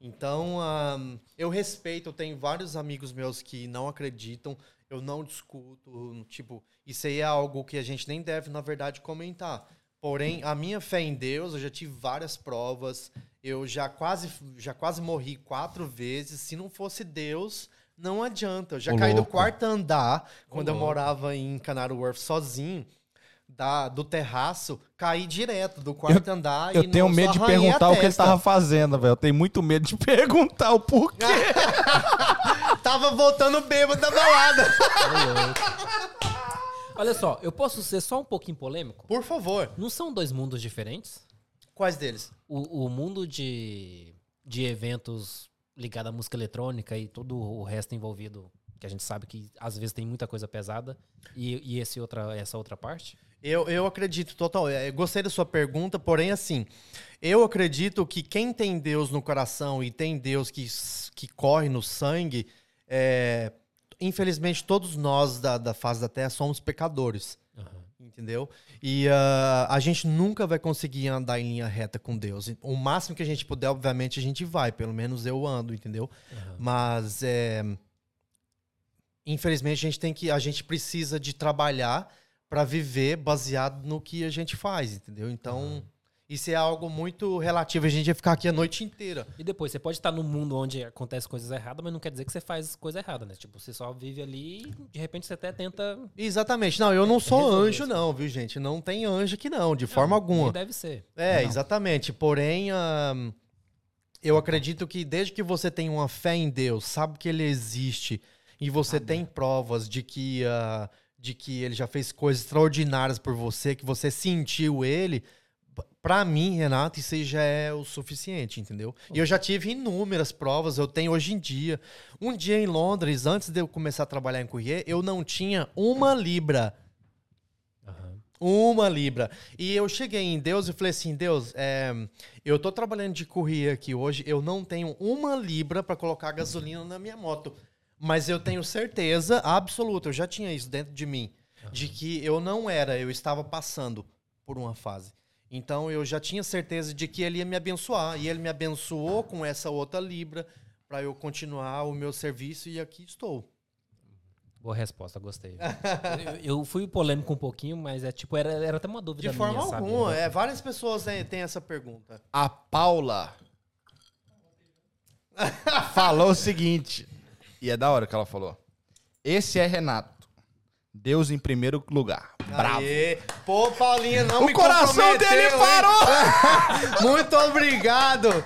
Então, ah, eu respeito, eu tenho vários amigos meus que não acreditam, eu não discuto, tipo, isso aí é algo que a gente nem deve, na verdade, comentar. Porém, a minha fé em Deus, eu já tive várias provas, eu já quase, já quase morri quatro vezes. Se não fosse Deus, não adianta. Eu já Ô, caí do louco. quarto andar, quando eu louco. morava em Canary Wharf sozinho, da, do terraço, caí direto do quarto andar. Eu e tenho não- medo de perguntar o que ele tava fazendo, velho. Eu tenho muito medo de perguntar o porquê. Tava voltando bêbado da balada. Olha só, eu posso ser só um pouquinho polêmico? Por favor. Não são dois mundos diferentes? Quais deles? O, o mundo de, de eventos ligado à música eletrônica e todo o resto envolvido, que a gente sabe que às vezes tem muita coisa pesada, e, e esse outra, essa outra parte? Eu, eu acredito total. é, Eu gostei da sua pergunta, porém, assim, eu acredito que quem tem Deus no coração e tem Deus que, que corre no sangue, é, infelizmente todos nós da, da face da terra somos pecadores. Entendeu? E ah, a gente nunca vai conseguir andar em linha reta com Deus. O máximo que a gente puder, obviamente, a gente vai. Pelo menos eu ando, entendeu? Mas é, infelizmente a gente tem que, a gente precisa de trabalhar para viver baseado no que a gente faz, entendeu? Então Isso é algo muito relativo. A gente ia ficar aqui a noite inteira. E depois, você pode estar num mundo onde acontecem coisas erradas, mas não quer dizer que você faz coisa errada, né? Tipo, você só vive ali e de repente você até tenta. Exatamente. Não, eu não sou anjo, isso. não, viu, gente? Não tem anjo aqui, não, de forma alguma. Deve ser. É, exatamente. Porém, ahn, eu acredito que desde que você tem uma fé em Deus, sabe que ele existe e você tem provas de que, ah, de que ele já fez coisas extraordinárias por você, que você sentiu ele, p- pra mim, Renato, isso aí já é o suficiente, entendeu? E eu já tive inúmeras provas, eu tenho hoje em dia. Um dia em Londres, antes de eu começar a trabalhar em courrier, eu não tinha uma libra. Uma libra. E eu cheguei em Deus e falei assim: Deus, é, eu tô trabalhando de courier aqui hoje, eu não tenho uma libra para colocar gasolina na minha moto. Mas eu tenho certeza absoluta, eu já tinha isso dentro de mim, de que eu não era, eu estava passando por uma fase. Então eu já tinha certeza de que ele ia me abençoar. E ele me abençoou com essa outra libra para eu continuar o meu serviço e aqui estou. Boa resposta, gostei. eu, fui polêmico um pouquinho, mas é tipo, era, era até uma dúvida De forma minha, sabe? alguma, é, várias pessoas né, têm essa pergunta. A Paula falou o seguinte, e é da hora que ela falou. Esse é Renato. Deus em primeiro lugar. Bravo. Aê. Pô, Paulinha, não O me coração comprometeu, dele parou! Muito obrigado.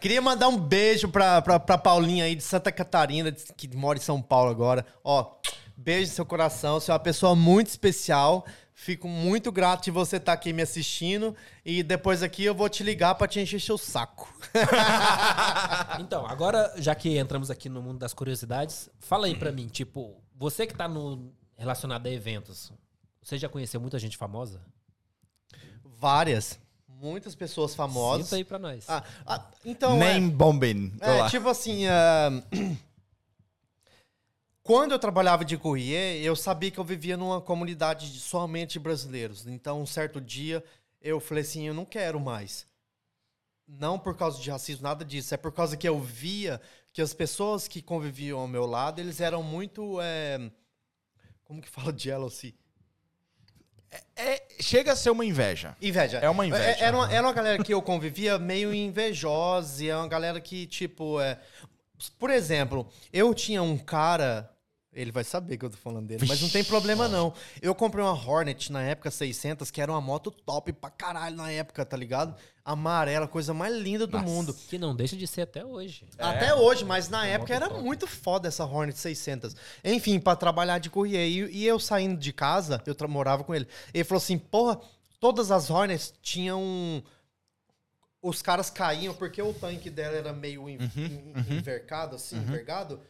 Queria mandar um beijo pra, pra, pra Paulinha aí de Santa Catarina, que mora em São Paulo agora. Ó, beijo no seu coração. Você é uma pessoa muito especial. Fico muito grato de você estar aqui me assistindo. E depois aqui eu vou te ligar pra te encher seu saco. Então, agora, já que entramos aqui no mundo das curiosidades, fala aí pra mim, tipo, você que tá no, relacionado a eventos, você já conheceu muita gente famosa? Várias. Muitas pessoas famosas. Sinta aí pra nós. Ah, ah, então, é- Nem bombing. É, tipo assim, ah, quando eu trabalhava de courrier, eu sabia que eu vivia numa comunidade de somente brasileiros. Então, um certo dia, eu falei assim, eu não quero mais. Não por causa de racismo, nada disso. É por causa que eu via que as pessoas que conviviam ao meu lado, eles eram muito... é, como que fala jealousy? É, chega a ser uma inveja. Inveja. É uma inveja. É- Era uma, era uma galera que eu convivia meio invejosa. e É uma galera que, tipo, é... Por exemplo, eu tinha um cara... Ele vai saber que eu tô falando dele, mas não tem problema não. Eu comprei uma Hornet na época 600, que era uma moto top pra caralho na época, tá ligado? Amarela, coisa mais linda do Nossa. mundo. Que não deixa de ser até hoje. Até hoje, mas na Uma época era top. muito foda essa Hornet 600. Enfim, pra trabalhar de courrier. E, eu saindo de casa, eu morava com ele. Ele falou assim: porra, todas as Hornets tinham. Os caras caíam, porque o tanque dela era meio Uhum, en- envergado, assim, envergado.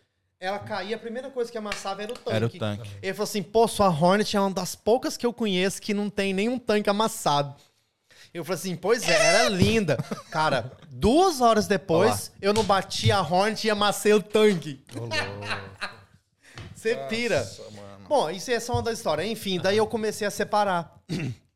Ela caía, a primeira coisa que amassava era o tanque. Era o tanque. Ele falou assim: pô, sua Hornet é uma das poucas que eu conheço que não tem nenhum tanque amassado. Eu falei assim, pois é, era linda. Cara, duas horas depois, eu não bati a Hornet e amassei o tanque. Você pira. Bom, isso é só uma da história. Enfim, daí eu comecei a separar.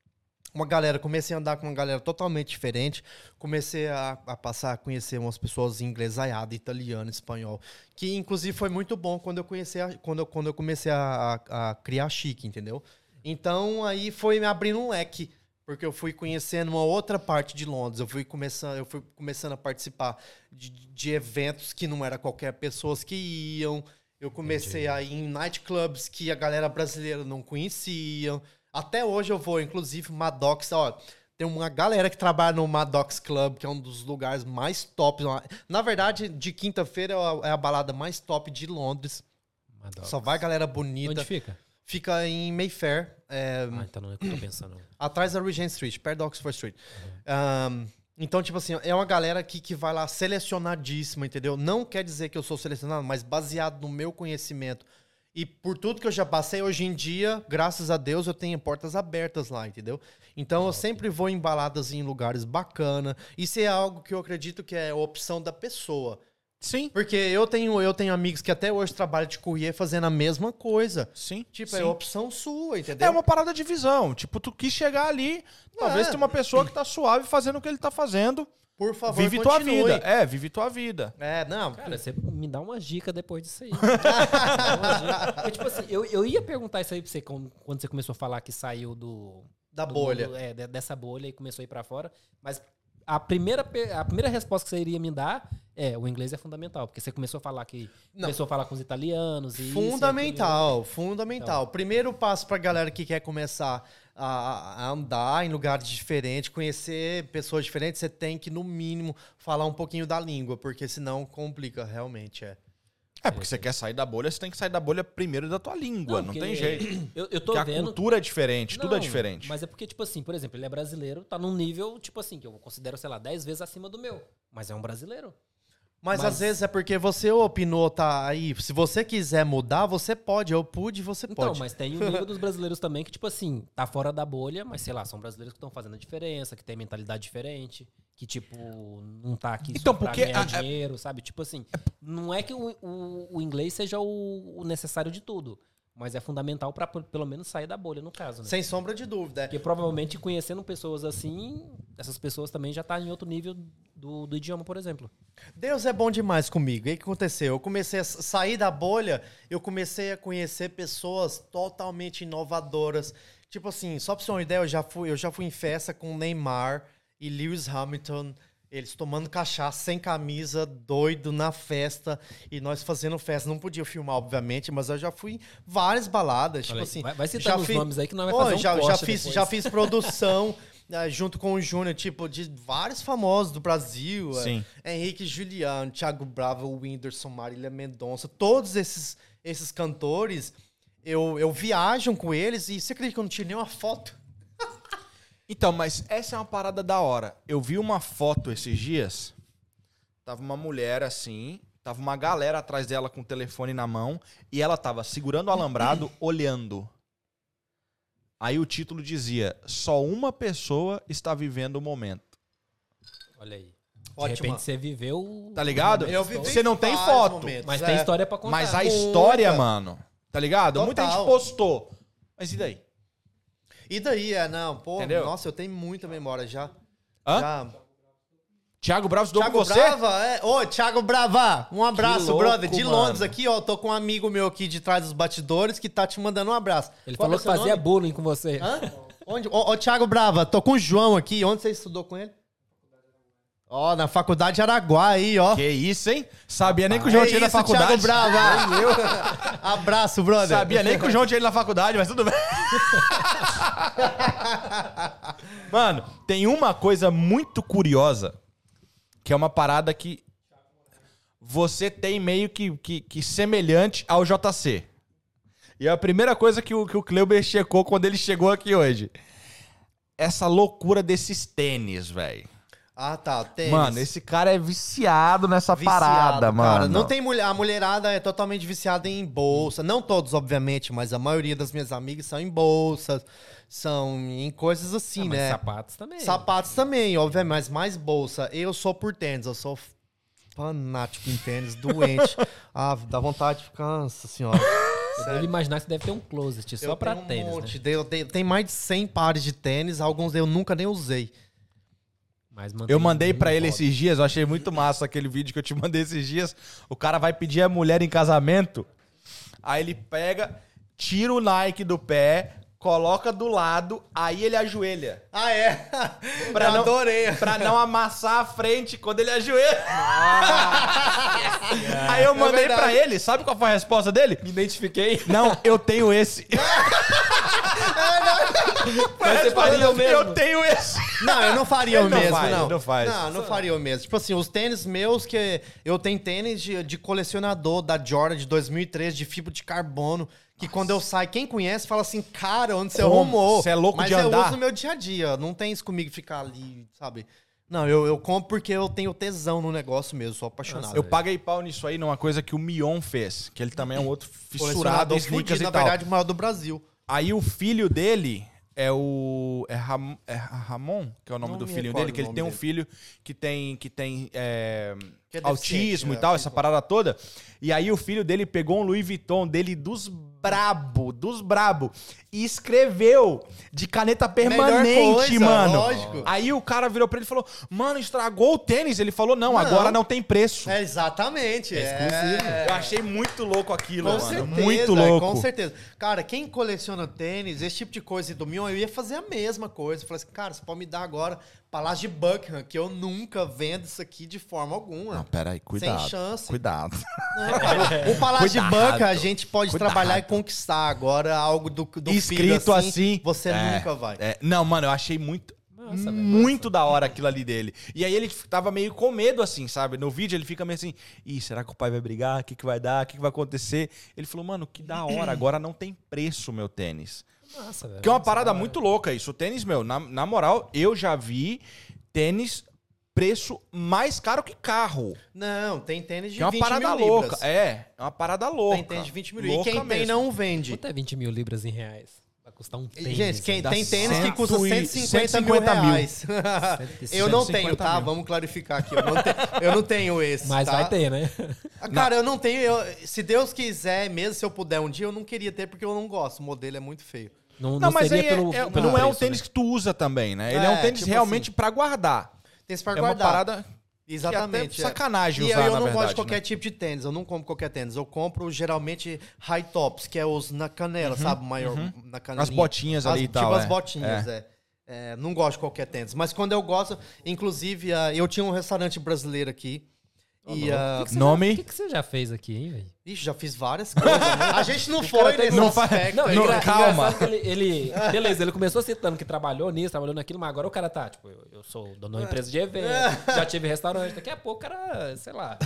Uma galera, comecei a andar com uma galera totalmente diferente. Comecei a, a passar a conhecer umas pessoas inglesaiadas, italiano, espanhol. Que inclusive foi muito bom quando eu, conheci a- quando eu, quando eu comecei a, a- a criar chique, entendeu? Então aí foi me abrindo um leque. Porque eu fui conhecendo uma outra parte de Londres. Eu fui começando, eu fui começando a participar de, de eventos que não era qualquer pessoas que iam. Eu comecei a ir em nightclubs que a galera brasileira não conhecia. Até hoje eu vou, inclusive, Maddox, ó. Tem uma galera que trabalha no Maddox Club, que é um dos lugares mais tops. Na verdade, de quinta-feira é a- é a balada mais top de Londres. Madonna. Só vai galera bonita. Onde fica? Fica em Mayfair, é, Ah, então não é o que eu tô pensando. atrás da Regent Street, perto da Oxford Street. Um, então, tipo assim, é uma galera que, que vai lá selecionadíssima, entendeu? Não quer dizer que eu sou selecionado, mas baseado no meu conhecimento. E por tudo que eu já passei, hoje em dia, graças a Deus, eu tenho portas abertas lá, entendeu? Então eu sempre vou em baladas em lugares bacana. Isso é algo que eu acredito que é opção da pessoa. Sim, Porque eu tenho, eu tenho amigos que até hoje trabalham de courier fazendo a mesma coisa. sim. Tipo, sim. é opção sua, entendeu? É uma parada de visão. Tipo, tu quis chegar ali, talvez É. tem uma pessoa que tá suave fazendo o que ele tá fazendo. Por favor, vive tua continue. vida. É, vive tua vida. É, não. Cara, você me dá uma dica depois disso aí. Porque, tipo assim, eu, eu ia perguntar isso aí pra você quando, quando você começou a falar que saiu do, Da do bolha. mundo, é, de- dessa bolha e começou a ir pra fora. Mas a primeira, a primeira resposta que você iria me dar é o inglês é fundamental. Porque você começou a falar que. Não. Começou a falar com os italianos e. isso e Fundamental, fundamental. Então. Primeiro passo pra galera que quer começar a, a andar em lugares diferentes, conhecer pessoas diferentes, você tem que, no mínimo, falar um pouquinho da língua, porque senão complica, realmente, é. É, porque você quer sair da bolha, você tem que sair da bolha primeiro da tua língua. Não, porque tem jeito. Eu, eu tô Porque a vendo. cultura é diferente, tudo é Não, diferente. Mas é porque, tipo assim, por exemplo, ele é brasileiro, tá num nível, tipo assim, que eu considero, sei lá, 10 vezes acima do meu. Mas é um brasileiro. Mas, Mas- às vezes é porque você opinou, tá aí. Se você quiser mudar, você pode. Eu pude, você Então, pode. mas tem o nível dos brasileiros também que, tipo assim, tá fora da bolha, mas sei lá, são brasileiros que estão fazendo a diferença, que tem mentalidade diferente, que, tipo, não tá aqui Então, só pra porque ganhar a- a- dinheiro, sabe? Tipo assim, não é que o, o, o inglês seja o, o necessário de tudo, mas é fundamental pra p- pelo menos sair da bolha, no caso, né? Sem sombra de dúvida. Porque provavelmente conhecendo pessoas assim, essas pessoas também já tá em outro nível do, do idioma, por exemplo. Deus é bom demais comigo. E o que aconteceu? Eu comecei a sair da bolha, eu comecei a conhecer pessoas totalmente inovadoras. Tipo assim, só pra você ter uma ideia, eu já fui, eu já fui em festa com Neymar e Lewis Hamilton. Eles tomando cachaça sem camisa, doido na festa, e nós fazendo festa. Não podia filmar, obviamente, mas eu já fui em várias baladas. Tipo Olha aí, assim. vai- vai já os fiz- nomes aí que nós vai Pô, fazer um já, já fiz, depois. já fiz produção eh, junto com o Júnior, tipo, de vários famosos do Brasil. Sim. Henrique Juliano, Thiago Bravo, Whindersson, Marília Mendonça, todos esses, esses cantores, eu, eu viajo com eles e você acredita que eu não tirei nenhuma foto? Então, mas essa é uma parada da hora. Eu vi uma foto esses dias. Tava uma mulher assim, tava uma galera atrás dela com o telefone na mão e ela tava segurando o alambrado, olhando. Aí o título dizia: Só uma pessoa está vivendo o momento. Olha aí. De Ótima. repente você viveu. Tá ligado? Eu vivi Você não tem foto, momentos, Mas é. tem história pra contar. mas a Muita. história, mano. Tá ligado? Muita Total. gente postou. Mas e daí? E daí, é, não, pô, Entendeu? nossa, eu tenho muita memória já. Hã? Já. Thiago Bravo estudou Thiago com você? Brava, é. Ô, Thiago Brava, um abraço, louco, brother. De mano. Londres aqui, ó. Tô com um amigo meu aqui de trás dos batidores que tá te mandando um abraço. Ele Qual falou é que fazia nome? bullying com você. Hã? Onde? Ô, ô, Thiago Brava, tô com o João aqui. Onde você estudou com ele? Ó, na faculdade de Araguá aí, ó. Que isso, hein? Sabia nem que o João tinha ido na faculdade. Thiago Brava. Abraço, brother. Sabia nem que o João tinha ido na faculdade, mas tudo bem. Mano, tem uma coisa muito curiosa, que é uma parada que você tem meio que, que, que semelhante ao JC. E é a primeira coisa que o, que o Kleuber checou quando ele chegou aqui hoje. Essa loucura desses tênis, velho. Ah, tá. Tênis. Mano, esse cara é viciado nessa Viciado, parada, cara. mano. Não tem mulher. A mulherada é totalmente viciada em bolsa. Não todos, obviamente, mas a maioria das minhas amigas são em bolsas, são em coisas assim, Ah, mas né? sapatos também. Sapatos também, obviamente, mas mais bolsa. Eu sou por tênis, eu sou fanático em tênis, doente. ah, dá vontade de ficar, nossa senhora. Eu devo imaginar que você deve ter um closet só eu pra tenho um tênis, monte. né? Eu tenho- tem mais de 100 pares de tênis, alguns eu nunca nem usei. Eu mandei pra muito ele esses dias, eu achei muito massa aquele vídeo que eu te mandei esses dias. O cara vai pedir a mulher em casamento, aí ele pega, tira o Nike do pé, coloca do lado, aí ele ajoelha. Ah, é? Pra eu não, adorei. Pra não amassar a frente quando ele ajoelha. aí eu mandei verdade. pra ele, sabe qual foi a resposta dele? Me identifiquei. Não, eu tenho esse. Mas você faria o mesmo. Eu tenho esse. Não, eu não faria Ele o não mesmo, faz, não. não faz. Não, não faria o mesmo. Tipo assim, os tênis meus que eu tenho tênis de, de colecionador da Jordan de 2003 de fibra de carbono, que quando eu saio, quem conhece fala assim, cara, onde você Como? arrumou? Você é louco Mas de eu andar? uso no meu dia a dia, não tem isso comigo ficar ali, sabe? Não, eu, eu compro porque eu tenho tesão no negócio mesmo, sou apaixonado. Eu paguei pau nisso aí numa coisa que o Mion fez, que ele também é um outro fissurado fudido, e na tal. verdade, o maior do Brasil. Aí o filho dele é o. É, Ram, é Ramon, que é o nome Não do filho dele, que ele tem um filho que tem, que tem é, é autismo né? e tal, essa parada toda. E aí o filho dele pegou um Louis Vuitton dele dos brabo, dos brabo, e escreveu de caneta permanente, coisa, mano. lógico. Aí o cara virou pra ele e falou: Mano, estragou o tênis. Ele falou: Não, Não. agora não tem preço. É, exatamente. É, exclusivo. Eu achei muito louco aquilo, Com mano. certeza, muito louco. com certeza. Cara, quem coleciona tênis, esse tipo de coisa do Mion eu ia fazer a mesma coisa. Eu falei assim, cara, você pode me dar agora Palácio de Buckingham, que eu nunca vendo isso aqui de forma alguma. Não, pera aí, cuidado. Sem chance. Cuidado. Não, cara, o Palácio de Cuidado. Buckingham a gente pode Cuidado. trabalhar e conquistar. Agora, algo do, do Escrito filho assim. você É, nunca vai. é. não, mano, eu achei muito. Nossa, velho. muito da hora aquilo ali dele. E aí ele tava meio com medo, assim, sabe? No vídeo ele fica meio assim: Ih, será que o pai vai brigar? O que, que vai dar? O que, que vai acontecer? Ele falou, mano, que da hora, agora não tem preço meu tênis. Velho. Que é uma parada muito louca isso. O tênis, meu, na, na moral, eu já vi tênis preço mais caro que carro. Não, tem tênis de Que é uma 20 parada mil louca. libras. É, é uma parada louca. Tem tênis de 20 mil. E Louca quem tem mesmo. não vende. Quanto é 20 mil libras em reais? Vai custar um tênis. Gente, quem tem tênis que cento custa e- 150 mil 150 mil. reais. eu não 150 tenho, tá? mil. Vamos clarificar aqui. Eu não, te- eu não tenho esse. Mas tá? vai ter, né? Ah, Cara, eu não tenho. eu- se Deus quiser, mesmo se eu puder um dia, eu não queria ter porque eu não gosto. O modelo é muito feio. Não, Não, não mas seria é- pelo, é- pelo não é um preço, tênis né? que tu usa também, né? Ele é, um É, tênis tipo realmente pra guardar. Tem esse pra é uma guardar. parada Exatamente. que é até sacanagem E usar, eu, eu na não verdade, gosto de qualquer né? tipo de tênis. Eu não compro qualquer tênis. Eu compro geralmente high tops, que é os na canela, sabe? Maior, na canelinha. As botinhas As- ali e tipo tal, as é. botinhas, é. É, Não gosto de qualquer tênis. Mas quando eu gosto, inclusive, ah, eu tinha um restaurante brasileiro aqui. E, O que que Nome? já- O que, que você já fez aqui, hein, velho? Ixi, já fiz várias coisas. né? A gente não foi nesse não aspecto. Não, aí. Não, engra- calma. ele, ele- Beleza, ele começou citando que trabalhou nisso, trabalhou naquilo, mas agora o cara tá, tipo, eu, eu sou dono de uma empresa de evento, já tive restaurante, daqui a pouco o cara, sei lá.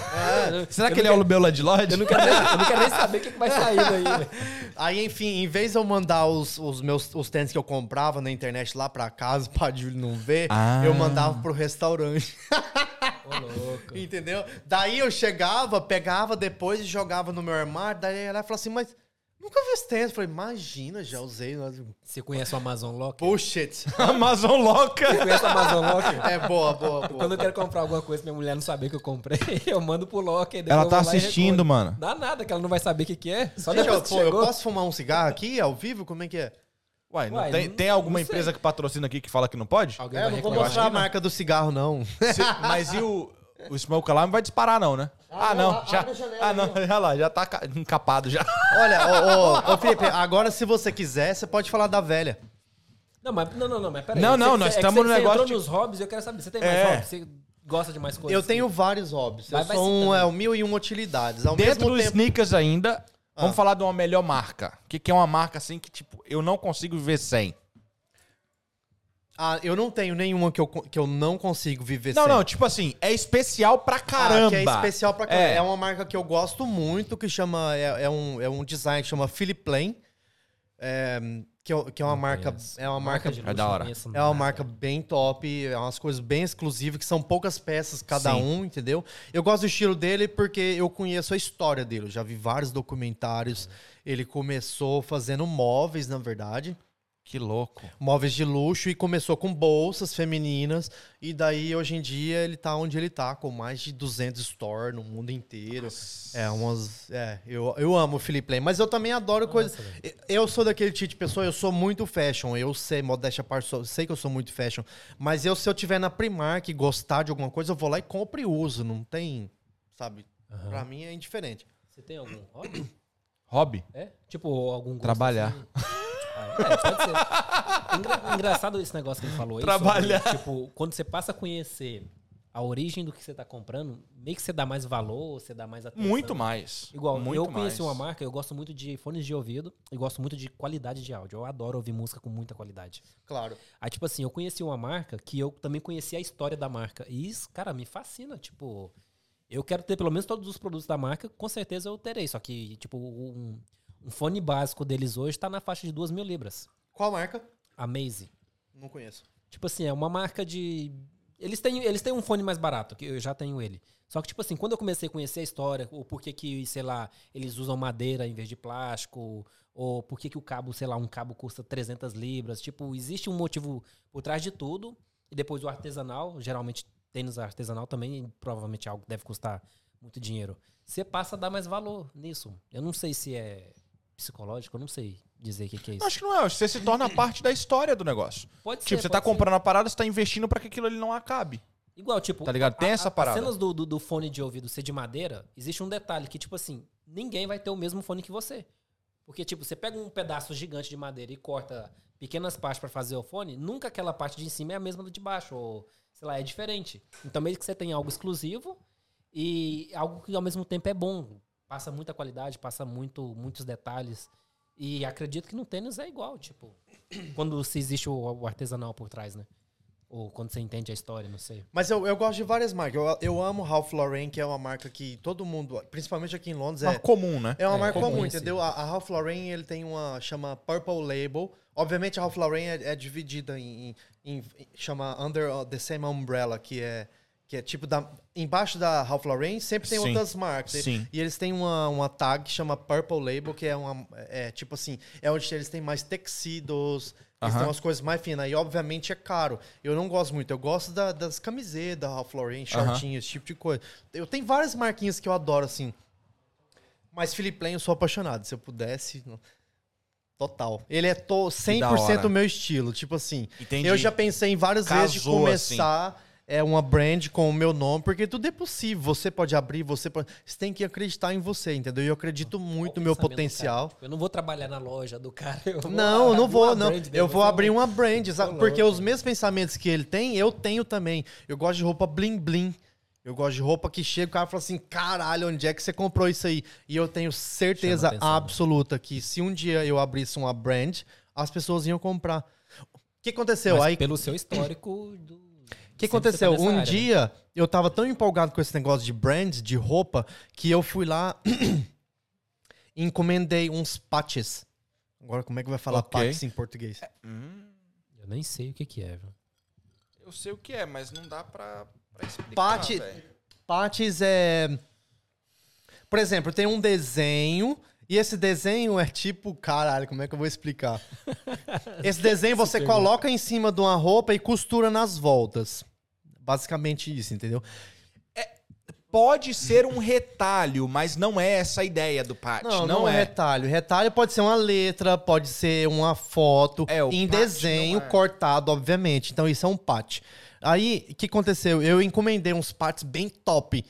Eu- Será que ele é o de Lodge? Eu não, quero nem, eu não quero nem saber o que, vai sair daí, velho. Aí, enfim, em vez de eu mandar os, os meus os tênis que eu comprava na internet lá pra casa, pra Júlio não ver, Ah. eu mandava pro restaurante. Ô. Entendeu? Daí eu chegava, pegava depois e jogava no meu armário. Daí ela falou assim, mas nunca vi esse tênis. Eu falei, imagina, já usei. Você conhece o Amazon Locker? Bullshit. Amazon louca. Você conhece o Amazon Locker? É boa, boa, boa. Quando eu quero comprar alguma coisa minha mulher não saber que eu comprei, eu mando pro Locker. Ela tá assistindo, mano. Dá nada, que ela não vai saber o que, que é. Só Gente, depois eu, que pô, eu posso fumar um cigarro aqui ao vivo? Como é que é? Uai, não Uai, tem, não- tem alguma empresa que patrocina aqui que fala que não pode? Alguém É, não vou mostrar a marca do cigarro, não. Se- mas e o, o Smoke Alarm vai disparar, não, né? Ah, não, não. a- Já, ah, aí, não. ó. Olha lá, já tá ca- encapado já. Olha, ô, ô, ô, Felipe, agora se você quiser, você pode falar da velha. Não, mas não, não, não, mas peraí. Não, não, Você- nós é que estamos você- no você negócio entrou de- nos hobbies, eu quero saber. Você tem mais É. hobbies? Você gosta de mais coisas? Eu tenho vários hobbies. Vai- eu vai sou um, é, um mil e uma utilidades. Ao Dentro mesmo do tempo... sneakers ainda, Ah. vamos falar de uma melhor marca. O que, que é uma marca assim que, tipo, eu não consigo viver sem? Ah, eu não tenho nenhuma que eu, que eu não consigo viver Não, sem. não, tipo assim, é especial pra caramba. Ah, que é especial pra caramba. É. É. uma marca que eu gosto muito, que chama. É, é um, é um design que chama Philip Plain. É, que, é, que é uma Não marca. conheço. É uma marca. de É da hora. conheço É uma marca bem top, é umas coisas bem exclusivas, que são poucas peças cada Sim. um, entendeu? Eu gosto do estilo dele porque eu conheço a história dele. Eu já vi vários documentários. Ele começou fazendo móveis, na verdade. Que louco. móveis de luxo e começou com bolsas femininas e daí hoje em dia ele tá onde ele tá com mais de 200 stores no mundo inteiro. É umas, é, eu, eu amo o Felipe Lane, mas eu também adoro coisas. Eu sou daquele tipo de pessoa, eu sou muito fashion, eu sei, modéstia parte, sou- sei que eu sou muito fashion, mas eu se eu tiver na Primark e gostar de alguma coisa, eu vou lá e compro e uso, não tem, sabe? Aham. Pra mim é indiferente. Você tem algum hobby? Hobby? É? Tipo, algum gosto Trabalhar. assim? É, pode ser. Engra- engraçado esse negócio que ele falou aí. Trabalhar. sobre, tipo, quando você passa a conhecer a origem do que você tá comprando, meio que você dá mais valor, você dá mais atenção. Muito mais. Igual, muito eu conheci mais. uma marca, eu gosto muito de fones de ouvido e gosto muito de qualidade de áudio. Eu adoro ouvir música com muita qualidade. Claro. Aí, tipo assim, eu conheci uma marca que eu também conheci a história da marca. E isso, cara, me fascina. Tipo, eu quero ter pelo menos todos os produtos da marca, com certeza eu terei. Só que, tipo, um, um fone básico deles hoje tá na faixa de duas mil libras. Qual marca? A Maze. Não conheço. Tipo assim, é uma marca de. Eles têm, eles têm um fone mais barato, que eu já tenho ele. Só que, tipo assim, quando eu comecei a conhecer a história, o porquê que, sei lá, eles usam madeira em vez de plástico, ou por que que o cabo, sei lá, um cabo custa 300 libras. Tipo, existe um motivo por trás de tudo. E depois o artesanal, geralmente tênis artesanal também, provavelmente é algo que deve custar muito dinheiro. Você passa a dar mais valor nisso. Eu não sei se é psicológico, eu não sei dizer o que, que é isso. Acho que não é. Você se torna parte da história do negócio. Pode ser. Tipo, você tá pode ser. comprando a parada, você tá investindo pra que aquilo ali não acabe. Igual, tipo. Tá ligado? Tem a- essa parada. As cenas do, do, do fone de ouvido ser de madeira, existe um detalhe que, tipo assim, ninguém vai ter o mesmo fone que você. Porque, tipo, você pega um pedaço gigante de madeira e corta pequenas partes pra fazer o fone, nunca aquela parte de cima é a mesma do de baixo, ou sei lá, é diferente. Então, mesmo que você tenha algo exclusivo e algo que ao mesmo tempo é bom, passa muita qualidade, passa muito, muitos detalhes. E acredito que no tênis é igual, tipo, quando se existe o, o artesanal por trás, né? Ou quando você entende a história, não sei. Mas eu, eu gosto de várias marcas. Eu, eu amo Ralph Lauren, que é uma marca que todo mundo, principalmente aqui em Londres, é, comum, né? é uma É, marca comum, comum, entendeu? A, a Ralph Lauren, ele tem uma, chama Purple Label. Obviamente, a Ralph Lauren é, é dividida em, em- em- chama Under the Same Umbrella, que é, que é tipo, da, embaixo da Ralph Lauren sempre tem Sim. outras marcas. Sim. E eles têm uma, uma tag que chama Purple Label, que é uma, é tipo assim, é onde eles têm mais tecidos, eles têm umas coisas mais finas. E obviamente é caro. Eu não gosto muito. Eu gosto da- das camisetas da Ralph Lauren, shortinhos, esse tipo de coisa. Eu tenho várias marquinhas que eu adoro, assim. Mas Philip Plain eu sou apaixonado. Se eu pudesse. Total. Ele é to, 100% hora. o meu estilo. Tipo assim. Entendi. Eu já pensei em várias vezes de Casou, começar é, uma brand com o meu nome, porque tudo é possível. Você pode abrir, você pode. Você tem que acreditar em você, entendeu? E eu acredito muito no meu potencial. Tipo, eu não vou trabalhar na loja do cara. eu Não, eu não vou, não. Eu vou abrir uma brand, sabe? Porque os mesmos pensamentos que ele tem, eu tenho também. Eu gosto de roupa bling bling. Eu gosto de roupa que chega, o cara fala assim: caralho, onde é que você comprou isso aí? E eu tenho certeza né? absoluta que se um dia eu abrisse uma brand, as pessoas iam comprar. O que aconteceu? Mas aí pelo seu histórico do. O que aconteceu? tá Um né? dia, eu tava tão empolgado com esse negócio de brands, de roupa, que eu fui lá e encomendei uns patches. Agora, como é que vai falar Ok. patches em português? Eu nem sei o que, que é, viu? Eu sei o que é, mas não dá pra, pra explicar. Patches é. Por exemplo, tem um desenho. E esse desenho é tipo. Caralho, como é que eu vou explicar? Esse desenho você coloca em cima de uma roupa e costura nas voltas. Basicamente isso, entendeu? Pode ser um retalho, mas não é essa a ideia do patch. Não, Não, não, é é. retalho. Retalho pode ser uma letra, pode ser uma foto É, o em desenho é. cortado, obviamente. Então isso é um patch. Aí, o que aconteceu? Eu encomendei uns patches bem top.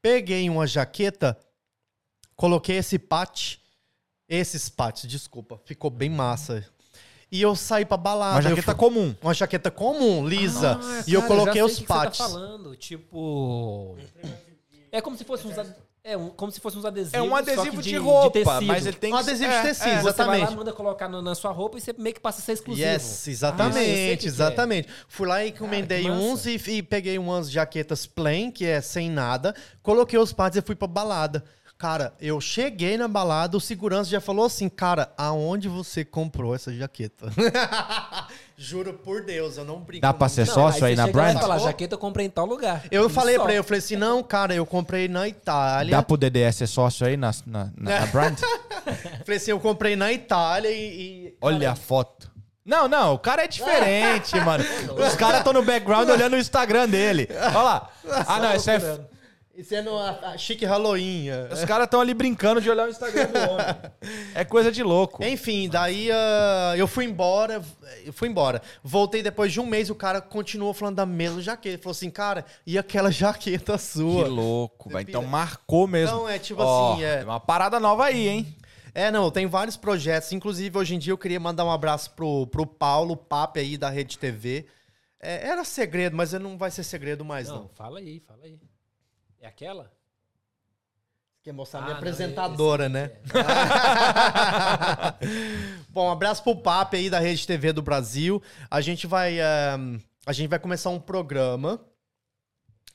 Peguei uma jaqueta, coloquei esse patch, esses patches, desculpa, ficou bem massa. E eu saí pra balada. Uma eu jaqueta fui- comum. Uma jaqueta comum, lisa. Ah, e eu cara, coloquei já os você patches. Tá falando, tipo. É como se fosse uns. É um- como se fosse uns adesivos. É um só adesivo que de, roupa, tecido. mas ele tem Um que adesivo de é, tecido, é. Você vai lá, exatamente. manda colocar no- na sua roupa e você meio que passa a ser exclusivo. Yes, Ah, eu exatamente, que que é. exatamente. Fui lá e encomendei que uns e, e peguei umas jaquetas plain, que é sem nada, coloquei os pads e fui pra balada. Cara, eu cheguei na balada, o segurança já falou assim, cara, aonde você comprou essa jaqueta? Juro por Deus, eu não brinco. Dá pra não. ser Não, sócio aí você na brand? fala, jaqueta eu comprei em tal lugar. Eu falei só. pra ele, eu falei assim, não, cara, eu comprei na Itália. Dá pro DDS ser sócio aí na, na, na- na brand? Falei assim, eu comprei na Itália e... e- Olha a foto. Não, não, o cara é diferente, mano. Os caras estão no background olhando o Instagram dele. Olha lá. Ah, não, isso é. Isso é no a, a chique Halloween. é. Os caras estão ali brincando de olhar o Instagram do homem. É coisa de louco. Enfim, daí ah, eu fui embora, eu fui embora. Voltei depois de um mês, o cara continuou falando da mesma jaqueta. Ele falou assim, cara, e aquela jaqueta Que sua? louco, velho. Então marcou mesmo. Então, é tipo Ó, assim, é- tem uma parada nova aí, hein? É, não, tem vários projetos. Inclusive, hoje em dia eu queria mandar um abraço pro, pro Paulo Pape aí da Rede TV. É, era segredo, mas não vai ser segredo mais, não. Não, fala aí, fala aí. É aquela? Quer mostrar Ah, minha não, apresentadora, esse- né? Bom, um abraço pro Pape aí da Rede TV do Brasil. A gente vai, eh, a gente vai começar um programa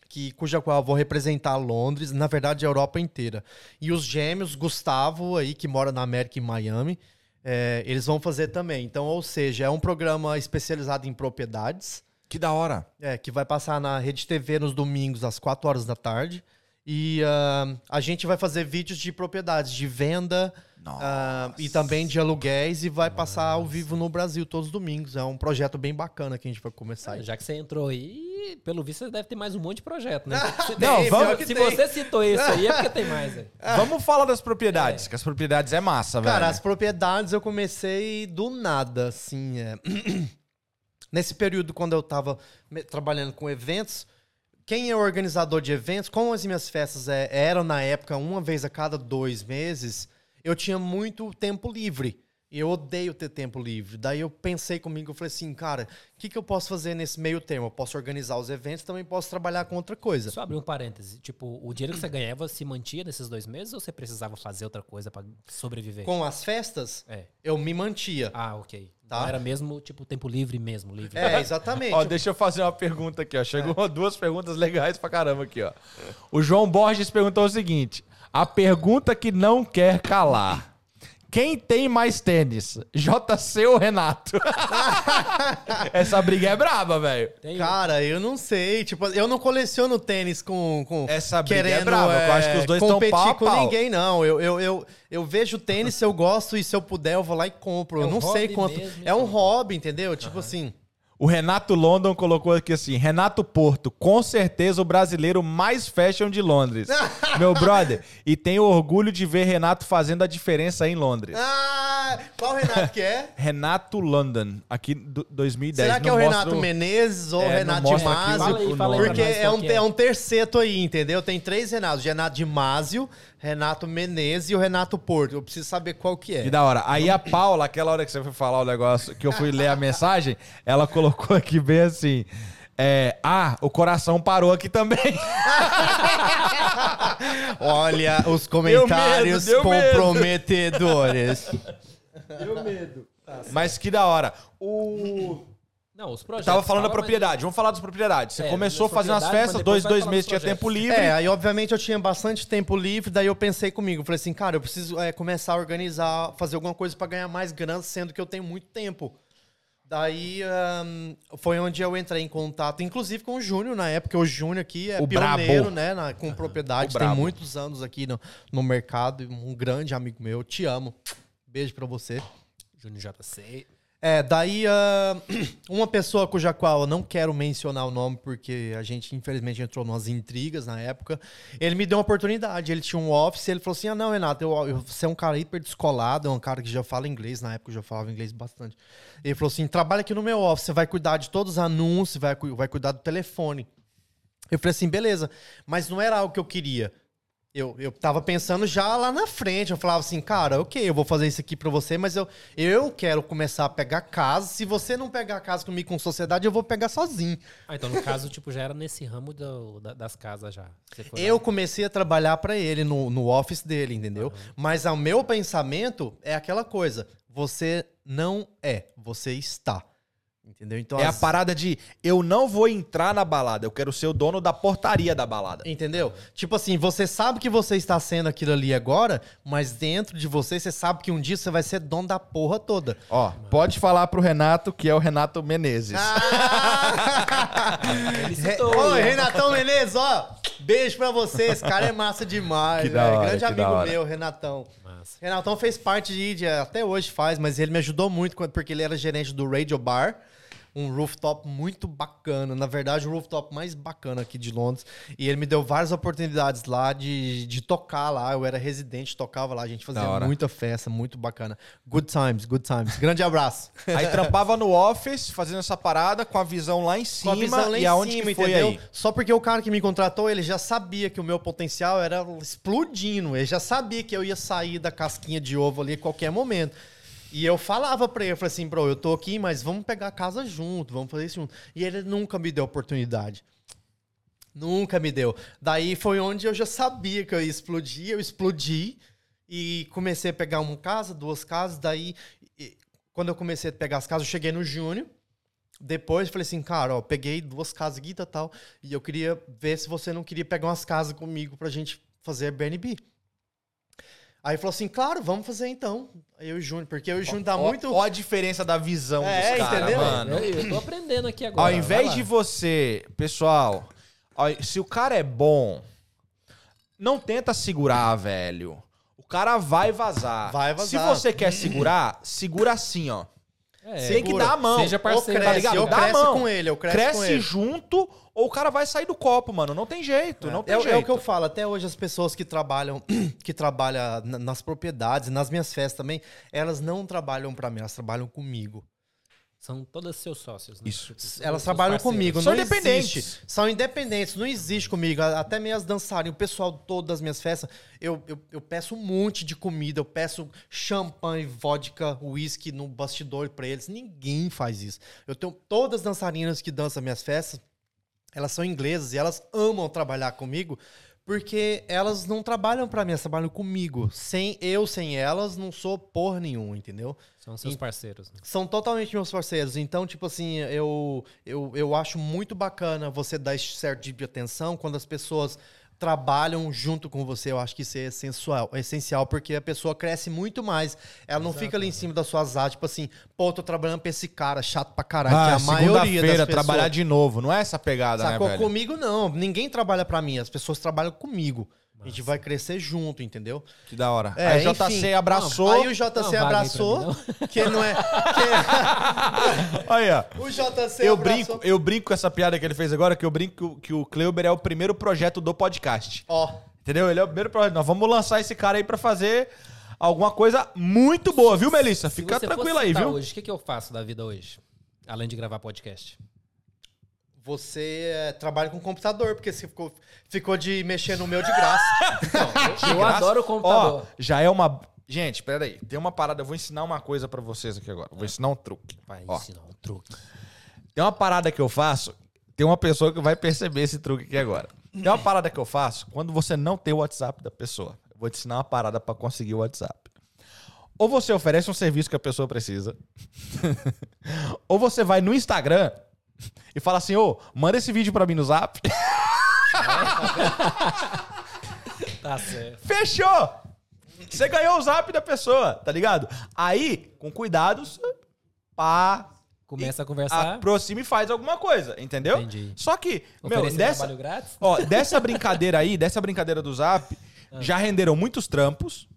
que cuja qual eu vou representar Londres, na verdade a Europa inteira. E os gêmeos Gustavo aí que mora na América em Miami, eh, eles vão fazer também. Então, ou seja, é um programa especializado em propriedades. Que da hora. É, que vai passar na Rede TV nos domingos às 4 horas da tarde. E ah, a gente vai fazer vídeos de propriedades, de venda ah, e também de aluguéis e vai passar ao vivo no Brasil todos os domingos. É um projeto bem bacana que a gente vai começar. aí. Já que você entrou aí, pelo visto você deve ter mais um monte de projeto, né? Você- Não, Tem, vamos- Se tem. você citou isso aí, é porque tem mais, velho. Vamos falar das propriedades, que as propriedades é massa, velho. Cara, as propriedades eu comecei do nada, assim. é. Nesse período, quando eu tava me- trabalhando com eventos, quem é organizador de eventos, como as minhas festas é, eram na época uma vez a cada dois meses, eu tinha muito tempo livre. E eu odeio ter tempo livre. Daí eu pensei comigo, eu falei assim, cara, o que, que eu posso fazer nesse meio termo? Eu posso organizar os eventos, também posso trabalhar com outra coisa. Só abrir um parêntese. Tipo, o dinheiro que você ganhava se mantia nesses dois meses ou você precisava fazer outra coisa pra sobreviver? Com as festas, É. eu me mantia. Ah, ok. Tá. Então era mesmo, tipo, tempo livre mesmo, livre. É, exatamente. Ó, deixa eu fazer uma pergunta aqui, ó. Chegou duas perguntas legais pra caramba aqui, ó. O João Borges perguntou o seguinte: a pergunta que não quer calar. Quem tem mais tênis? JC ou Renato? Essa briga é braba, velho. Cara, eu não sei. Tipo, eu não coleciono tênis com. com Essa briga é querendo brava, eu acho que os dois tão competir pau a com pau. ninguém, não. Eu, eu, eu, eu vejo tênis se eu gosto e se eu puder eu vou lá e compro. É eu um não sei quanto. mesmo, é um então. hobby, entendeu? Tipo assim. O Renato London colocou aqui assim: Renato Porto, com certeza o brasileiro mais fashion de Londres. Meu brother, e tenho orgulho de ver Renato fazendo a diferença em Londres. Ah, qual Renato que é? Renato London, aqui do 2010. Será que é Não o mostra Renato Menezes ou É, Renato de Másio? Porque é um, que é um terceto aí, entendeu? Tem três Renatos: Renato de Másio, Renato Menezes e o Renato Porto. Eu preciso saber qual que é. Que da hora. Aí a Paula, aquela hora que você foi falar o negócio, que eu fui ler a mensagem, ela colocou aqui bem assim. é, ah, o coração parou aqui também. Olha os comentários deu medo. comprometedores. Mas que da hora. O. Não, os projetos. Tava falando da propriedade. Vamos falar das propriedades. Você É, começou fazendo as festas, mas dois, dois meses tinha tempo livre. É, aí obviamente eu tinha bastante tempo livre, daí eu pensei comigo, falei assim, cara, eu preciso é, começar a organizar, fazer alguma coisa pra ganhar mais grana, sendo que eu tenho muito tempo. Daí ahn, foi onde eu entrei em contato, inclusive com o Júnior na época. O Júnior aqui é O pioneiro, brabo. né, na- com propriedade, o tem brabo. muitos anos aqui no, no mercado, um grande amigo meu, te amo. Beijo pra você. Júnior JC. É, daí ah, uma pessoa cuja qual eu não quero mencionar o nome porque a gente infelizmente entrou numas intrigas na época. Ele me deu uma oportunidade, ele tinha um office, ele falou assim: "Ah, não, Renato, eu, eu- você é um cara hiper descolado, é um cara que já fala inglês, na época eu já falava inglês bastante". Ele falou assim: "Trabalha aqui no meu office, você vai cuidar de todos os anúncios, vai, vai cuidar do telefone". Eu falei assim: "Beleza", mas não era algo que eu queria. Eu, eu tava pensando já lá na frente. Eu falava assim, cara, ok, eu vou fazer isso aqui pra você, mas eu, eu quero começar a pegar casa. Se você não pegar casa comigo com sociedade, eu vou pegar sozinho. Ah, então no caso, tipo, já era nesse ramo do- da- das casas já. Você foi Eu lá. comecei a trabalhar pra ele no, no office dele, entendeu? Mas o meu pensamento é aquela coisa: você não é, você está. Entendeu? Então, É a as- parada de eu não vou entrar na balada, eu quero ser o dono da portaria da balada. Entendeu? Tipo assim, você sabe que você está sendo aquilo ali agora, mas dentro de você, você sabe que um dia você vai ser dono da porra toda. Ó, pode falar pro Renato que é o Renato Menezes. Ele Re- citou, né? Renatão Menezes, ó. Beijo pra você. Esse cara é massa demais. Que da velho. hora, Grande que da amigo hora. meu, Renatão. Massa. Renatão fez parte de, até hoje faz, mas ele me ajudou muito porque ele era gerente do Radio Bar. Um rooftop muito bacana. Na verdade, o rooftop mais bacana aqui de Londres. E ele me deu várias oportunidades lá de, de tocar lá. Eu era residente, tocava lá. A gente fazia muita festa, muito bacana. Good times, good times. Grande abraço. Aí trampava no office, fazendo essa parada, com a visão lá em Com cima. a visão lá e em aonde cima, que foi entendeu? aí? Só porque o cara que me contratou, ele já sabia que o meu potencial era explodindo. Ele já sabia que eu ia sair da casquinha de ovo ali a qualquer momento. E eu falava pra ele, eu falei assim, bro, eu tô aqui, mas vamos pegar a casa junto, vamos fazer isso junto. E ele nunca me deu oportunidade. Nunca me deu. Daí foi onde eu já sabia que eu ia explodir, eu explodi e comecei a pegar uma casa, duas casas. Daí, quando eu comecei a pegar as casas, eu cheguei no Júnior. Depois falei assim, cara, ó, peguei duas casas e tal, e eu queria ver se você não queria pegar umas casas comigo pra gente fazer Airbnb. Aí falou assim, claro, vamos fazer então. Aí eu e o Júnior, porque eu e o Júnior dá Ó- muito. Ó a diferença da visão É, dos caras, entendeu? mano. Eu, eu tô aprendendo aqui agora. Ao invés de você, pessoal, ó, se o cara é bom, não tenta segurar, velho. O cara vai vazar. Vai vazar. Se você quer segurar, segura assim, ó. É, Tem que dar a mão. Seja parceiro, ou tá cresce, ligado? eu Dá a cresce mão. com ele, eu cresce, Cresce com ele. junto ou o cara vai sair do copo, mano. Não tem jeito, não tem É, jeito. é o que eu falo, até hoje as pessoas que trabalham, que trabalham na- nas propriedades, nas minhas festas também, elas não trabalham pra mim, elas trabalham comigo. São todas seus sócios. Né? Isso. Tipo, Elas trabalham parceiros. comigo, São não independentes. existe. São independentes, não existe comigo. Até minhas dançarinas, o pessoal todo das minhas festas, eu, eu, eu peço um monte de comida, eu peço champanhe, vodka, whisky no bastidor pra eles. Ninguém faz isso. Eu tenho todas as dançarinas que dançam minhas festas, elas são inglesas e elas amam trabalhar comigo. Porque elas não trabalham pra mim, elas trabalham comigo. Sem eu, sem elas, não sou porra nenhuma, entendeu? São seus Em- parceiros. né? São totalmente meus parceiros. Então, tipo assim, eu, eu, eu acho muito bacana você dar esse certo tipo de atenção quando as pessoas trabalham junto com você. Eu acho que isso é essencial, é essencial porque a pessoa cresce muito mais. Ela não fica ali em cima da sua asas, tipo assim, pô, tô trabalhando pra esse cara chato pra caralho, que é Ah, a maioria das segunda-feira, pessoas. trabalhar de novo. Não é essa pegada, Sacou? né, velho? Comigo não. Ninguém trabalha pra mim, as pessoas trabalham comigo. A gente vai crescer junto, entendeu? Que da hora. É, Aí o. JC abraçou. Aí o JC Não, abraçou, mim, que não é. que- Aí, ó. o JC Eu abraçou. brinco, eu brinco com essa piada que ele fez agora, que eu brinco que o- Kleuber é o primeiro projeto do podcast. Ó. Entendeu? Ele é o primeiro projeto. Nós vamos lançar esse cara aí pra fazer alguma coisa muito boa, viu, Melissa? Fica tranquila aí, viu? Hoje, o que, que eu faço da vida hoje? Além de gravar podcast. Você é, trabalha com computador, porque você ficou, ficou de mexer no meu de graça. eu graça. adoro o computador. Ó, já é uma. Gente, pera aí. Tem uma parada. Eu vou ensinar uma coisa pra vocês aqui agora. Vou ensinar um truque. Vai Ó, ensinar um truque. tem uma parada que eu faço. Tem uma pessoa que vai perceber esse truque aqui agora. Tem uma parada que eu faço quando você não tem o WhatsApp da pessoa. Eu vou te ensinar uma parada pra conseguir o WhatsApp. Ou você oferece um serviço que a pessoa precisa. ou você vai no Instagram e fala assim: ô, manda esse vídeo pra mim no zap. Tá certo. Fechou! Você ganhou o zap da pessoa, tá ligado? Aí, com cuidados, pá, Começa a conversar. aproxima e faz alguma coisa, entendeu? Entendi. Só que, meu, dessa, trabalho grátis? ó, dessa brincadeira aí, dessa brincadeira do zap, Ah. já renderam muitos trampos,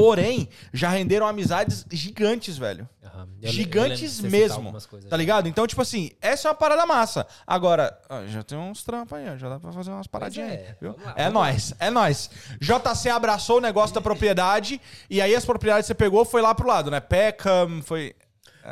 porém, já renderam amizades gigantes, velho. Aham. Eu eu gigantes citar mesmo. Tá já. ligado? Então, tipo assim, essa é uma parada massa. Agora, ó, já tem uns trampos aí, ó, já dá pra fazer umas paradinhas é, aí, lá, é nóis, é nóis. JC abraçou o negócio da propriedade e aí as propriedades que você pegou foi lá pro lado, né? Peckham, foi...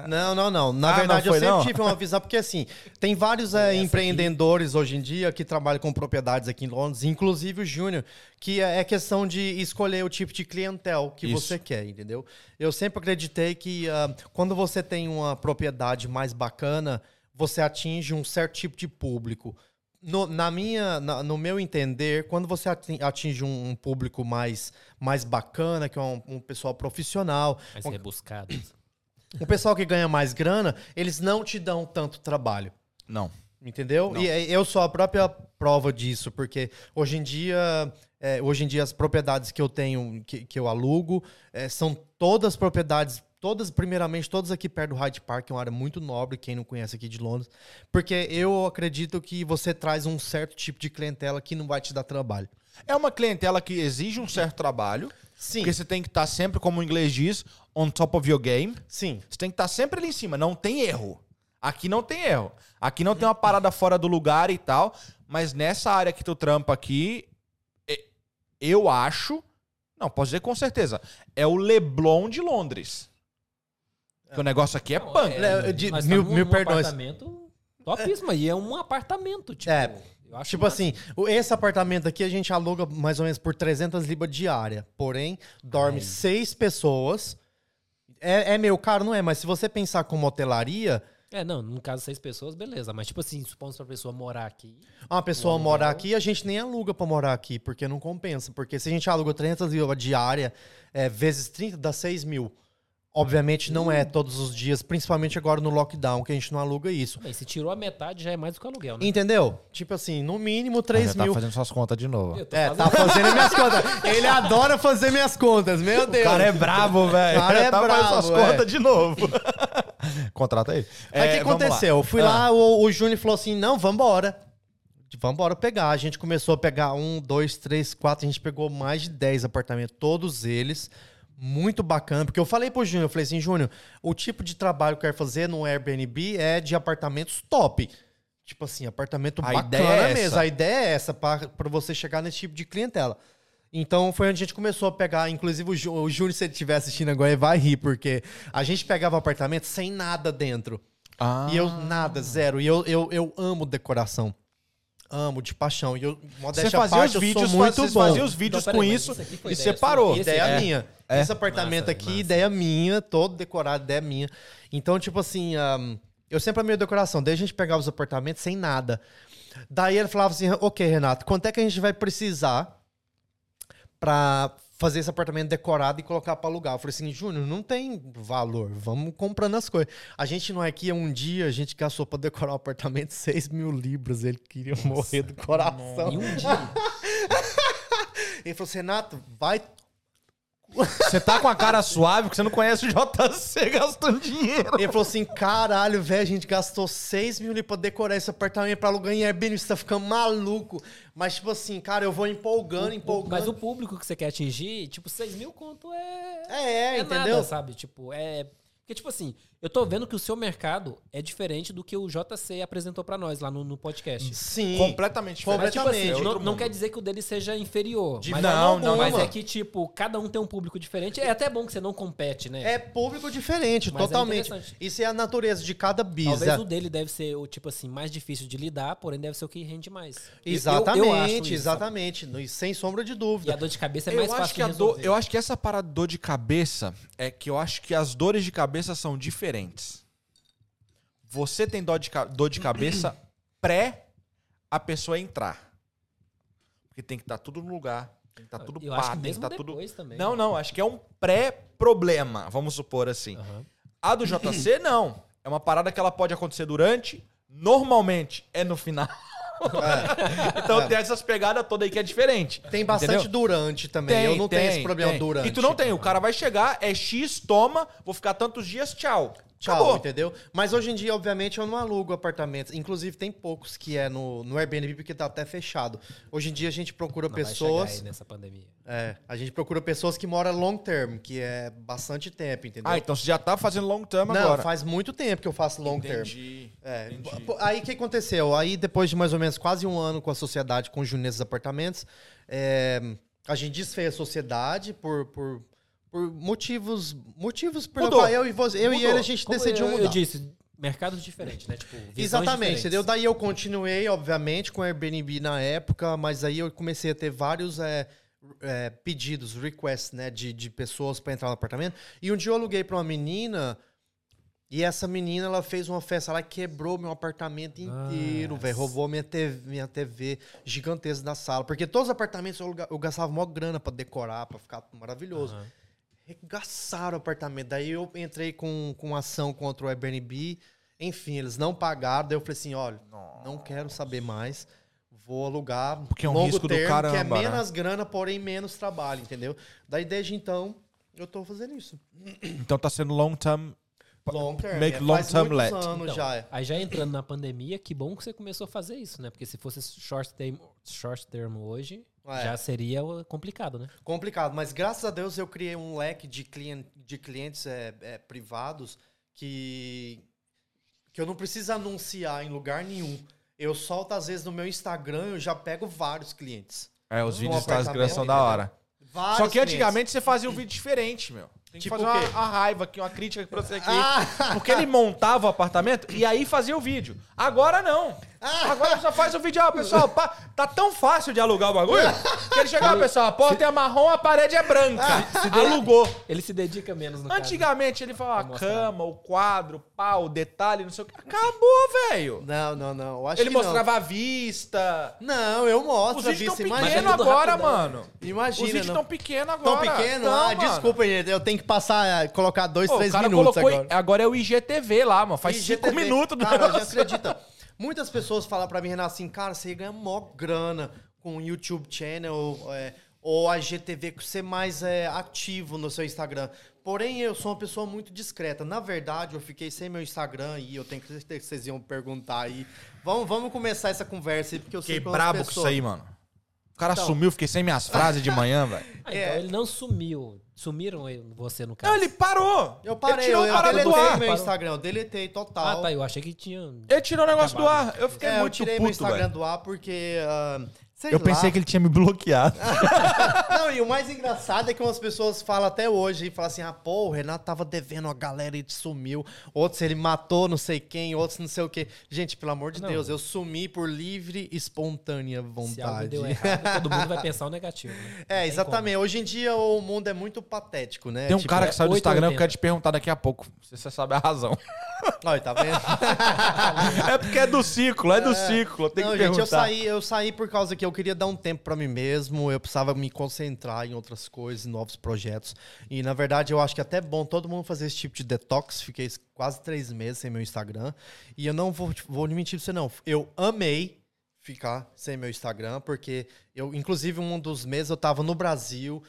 Não, não, não. Na Ah, verdade, não foi, eu sempre não? tive uma visão, porque assim, tem vários é, empreendedores hoje em dia que trabalham com propriedades aqui em Londres, inclusive o Júnior, que é é questão de escolher o tipo de clientel que Isso. você quer, entendeu? Eu sempre acreditei que ah, quando você tem uma propriedade mais bacana, você atinge um certo tipo de público. No, na minha, na- no meu entender, quando você ati- atinge um, um público mais, mais bacana, que é um, um pessoal profissional, Mais um- rebuscados. O pessoal que ganha mais grana, eles não te dão tanto trabalho. Não. Entendeu? E é, eu sou a própria prova disso, porque hoje em dia, é, hoje em dia as propriedades que eu tenho, que, que eu alugo, é, são todas propriedades, todas, primeiramente, todas aqui perto do Hyde Park, é uma área muito nobre, quem não conhece aqui de Londres, porque eu acredito que você traz um certo tipo de clientela que não vai te dar trabalho. É uma clientela que exige um certo trabalho, Sim, porque você tem que estar sempre, como o inglês diz, on top of your game. sim. Você tem que estar sempre ali em cima, não tem erro. Aqui não tem erro. Aqui não tem uma parada fora do lugar e tal, mas nessa área que tu trampa aqui, e- eu acho, não, posso dizer com certeza, é o Leblon de Londres. Que o negócio aqui é Não, punk. é, de- mil- estamos mil perdões. apartamento topíssimo. E é um apartamento, tipo... É, eu acho Tipo massa. assim, esse apartamento aqui a gente aluga mais ou menos por 300 libras diária. Porém, dorme Ai. seis pessoas. É, é meio caro, não é? Mas se você pensar como hotelaria, É, não, no caso, seis pessoas, beleza. Mas, tipo assim, supondo pra pessoa morar aqui... uma pessoa aluguel. morar aqui, a gente nem aluga pra morar aqui, porque não compensa. Porque se a gente aluga 300 libras diária, é, vezes 30, dá 6 mil. Obviamente não é todos os dias, principalmente agora no lockdown, que a gente não aluga isso. Bem, se tirou a metade, já é mais do que o aluguel, né? Entendeu? Tipo assim, no mínimo 3 já mil. tá fazendo suas contas de novo. É, fazendo- tá fazendo minhas contas. Ele adora fazer minhas contas, meu Deus. O cara é bravo, velho. O cara é tá fazendo bravo, suas é. contas de novo. Contrata ele. Aí o É, que lá. aconteceu? Eu fui Ah. lá, o, o Júnior falou assim: não, vambora. Vambora pegar. A gente começou a pegar um, dois, três, quatro. A gente pegou mais de 10 apartamentos, todos eles. Muito bacana. Porque eu falei pro Júnior, eu falei assim, Júnior, o tipo de trabalho que eu quero fazer no Airbnb é de apartamentos top. Tipo assim, apartamento A bacana ideia é mesmo. essa. A ideia é essa, pra você chegar nesse tipo de clientela. Então foi onde a gente começou a pegar, inclusive o, Ju, o Júnior, se ele estiver assistindo agora, ele vai rir, porque a gente pegava apartamento sem nada dentro. Ah. E eu, nada, zero. E eu, eu, eu amo decoração. Amo, de paixão. E eu, Você modéstia à fazia os parte, eu sou vídeos, muito vocês bom. faziam os vídeos Então, com mas isso e separou. sua? Ideia É. minha. É. Esse apartamento Massa, aqui, massa. ideia minha, todo decorado, ideia minha. Então, tipo assim, ahm, eu sempre amei decoração. Daí a gente pegava os apartamentos sem nada. Daí ele falava assim, ok, Renato, quanto é que a gente vai precisar pra fazer esse apartamento decorado e colocar pra alugar? Eu falei assim, Júnior, não tem valor, vamos comprando as coisas. A gente não é que um dia a gente gastou pra decorar o apartamento 6 mil libras, ele queria morrer do coração. Em um dia. Ele falou assim, Renato, vai Você tá com a cara suave porque você não conhece o JC gastando dinheiro. Ele falou assim: caralho, velho, a gente gastou 6 mil ali pra decorar esse apartamento pra alugar em Airbnb, você tá ficando maluco. Mas, tipo assim, cara, eu vou empolgando, empolgando. Mas o público que você quer atingir, tipo, 6 mil conto é. É, é, entendeu? Nada, sabe? Tipo, é. Porque, tipo assim, eu tô vendo que o seu mercado é diferente do que o JC apresentou pra nós lá no, no podcast. Sim. Completamente diferente. Mas, tipo assim, Completamente. não, não quer dizer que o dele seja inferior. De mas, forma Não, não, mas é que, tipo, cada um tem um público diferente. É até bom que você não compete, né? É público diferente, Mas é totalmente. interessante. Isso é a natureza de cada bis. Talvez é. o dele deve ser o tipo assim mais difícil de lidar, porém deve ser o que rende mais. Eu- eu- Exatamente, eu isso, exatamente. Sem sombra de sabe? E dúvida. a dor de cabeça é Eu mais acho, fácil que a de dor, eu acho que essa parada de dor de cabeça é que eu acho que as dores de cabeça são diferentes. Você tem dor de, dor de cabeça pré a pessoa entrar. Porque tem que estar tudo no lugar, tem que estar tudo eu pá, tem que estar tudo. depois também. Não, não, acho que é um pré-problema, vamos supor assim. Aham. A do JC, não. É uma parada que ela pode acontecer durante, normalmente é no final. então tem essas pegadas todas aí que é diferente. Tem bastante Entendeu? durante também. eu não tenho esse problema tem. durante. E tu não tem. O cara vai chegar, é X, toma, vou ficar tantos dias, tchau. Tchau, Acabou. entendeu? Mas hoje em dia, obviamente, eu não alugo apartamentos. Inclusive, tem poucos que é no, no Airbnb porque tá até fechado. Hoje em dia, a gente procura Não vai pessoas. chegar aí nessa pandemia. É, a gente procura pessoas que moram long term, que é bastante tempo, entendeu? Ah, então você já tá fazendo long term não, agora. faz muito tempo que eu faço long term. Entendi. É, entendi. aí o que aconteceu? Aí depois de mais ou menos quase um ano com a sociedade, com os Junesses Apartamentos, é, a gente desfez a sociedade por, por, por motivos motivos pelo Mudou. qual eu e você, eu e Mudou. ele a gente Como decidiu eu, mudar. eu disse, mercados diferentes, né? Tipo, Exatamente, diferentes. entendeu? Daí eu continuei, obviamente, com Airbnb na época, mas aí eu comecei a ter vários é, é, pedidos, requests, né, de, de pessoas para entrar no apartamento. E um dia eu aluguei para uma menina e essa menina, ela fez uma festa lá, quebrou meu apartamento inteiro, Nossa. velho. Roubou minha TV, minha TV gigantesca da sala. Porque todos os apartamentos eu, eu gastava maior grana para decorar, para ficar maravilhoso. Aham. Regaçaram o apartamento. Daí eu entrei com, com ação contra o Airbnb. Enfim, eles não pagaram. Daí eu falei assim: olha, não quero saber mais. Vou alugar Porque é um longo risco do termo, que é caramba, né? menos grana, porém menos trabalho, entendeu? Daí desde então, eu tô fazendo isso. Então tá sendo long term. Long term. Make é, long faz term let. anos Então, já. é. Aí já entrando na pandemia, que bom que você começou a fazer isso, né? Porque se fosse short term, short term hoje, É. já seria complicado, né? Complicado, mas graças a Deus eu criei um leque de, clien- de clientes é, é, privados que, que eu não preciso anunciar em lugar nenhum. Eu solto, às vezes, no meu Instagram, eu já pego vários clientes. É, os vídeos da apartamento, são da hora. Vários Só que clientes. antigamente você fazia um vídeo diferente, meu. Tem que Tipo fazer o quê? uma, uma raiva aqui, uma crítica pra você aqui. Ah! Porque ele montava o apartamento e aí fazia o vídeo. Agora não. Ah! Agora só faz o vídeo. Ah, pessoal, pá, tá tão fácil de alugar o bagulho que ele chegava, pessoal, a porta é marrom, a parede é branca. Alugou. Ele se dedica menos no caso. Antigamente ele falava a cama, o quadro, o pau, o detalhe, não sei o que. Acabou, velho. Não, não, não. Eu acho Ele que não. mostrava a vista. Não, eu Os mostro a vídeos estão é pequenos agora, rapidão. mano. Imagina, Os vídeos estão pequenos agora. pequeno? Tão, ah, mano. desculpa, gente. Eu tenho que passar, é, colocar dois, Pô, três minutos colocou. agora. Agora é o IGTV lá, mano. Faz cinco IGTV. minutos do Cara, já acredita. Muitas pessoas falam pra mim, Renato, assim, cara, você ganha mó grana com o YouTube Channel é, ou a GTV, que você é mais é, ativo no seu Instagram. Porém, eu sou uma pessoa muito discreta. Na verdade, eu fiquei sem meu Instagram e eu tenho que vocês iam perguntar aí. Vamos, vamos começar essa conversa aí, porque eu sei que brabo com isso pessoas- aí, mano. O cara Então. sumiu, fiquei sem minhas frases de manhã, velho. Ah, então É. ele não sumiu. Sumiram ele- você no caso. Não, ele parou. Eu parei, Ele tirou eu, parada do deletei ar. meu. Instagram, eu deletei total. Ah, tá. Eu achei que tinha. Ele tirou o negócio Acabado. do ar. Eu fiquei É, eu muito tirei puto, meu Instagram velho. do ar porque. ah, sei Eu lá. pensei que ele tinha me bloqueado. Não, e o mais engraçado é que umas pessoas falam até hoje e falam assim: ah, pô, o Renato tava devendo a galera e sumiu. Outros ele matou não sei quem, outros não sei o quê. Gente, pelo amor de Não. Deus, eu sumi por livre e espontânea Se algo vontade. deu errado, todo mundo vai pensar o negativo. Né? É, exatamente. Hoje em dia o mundo é muito patético, né? Tem um Tipo, cara que saiu do 8 ou Instagram que eu 80. quero te perguntar daqui a pouco. Se você sabe a razão. Olha, tá vendo? é porque é do ciclo, é do ciclo. Tem Não, que gente, perguntar. eu saí, eu saí por causa que eu queria dar um tempo pra mim mesmo, eu precisava me concentrar em outras coisas, em novos projetos. E na verdade eu acho que é até bom todo mundo fazer esse tipo de detox. Fiquei quase três meses sem meu Instagram. E eu não vou, vou mentir pra você, não. Eu amei ficar sem meu Instagram, porque eu, inclusive, um dos meses eu tava no Brasil.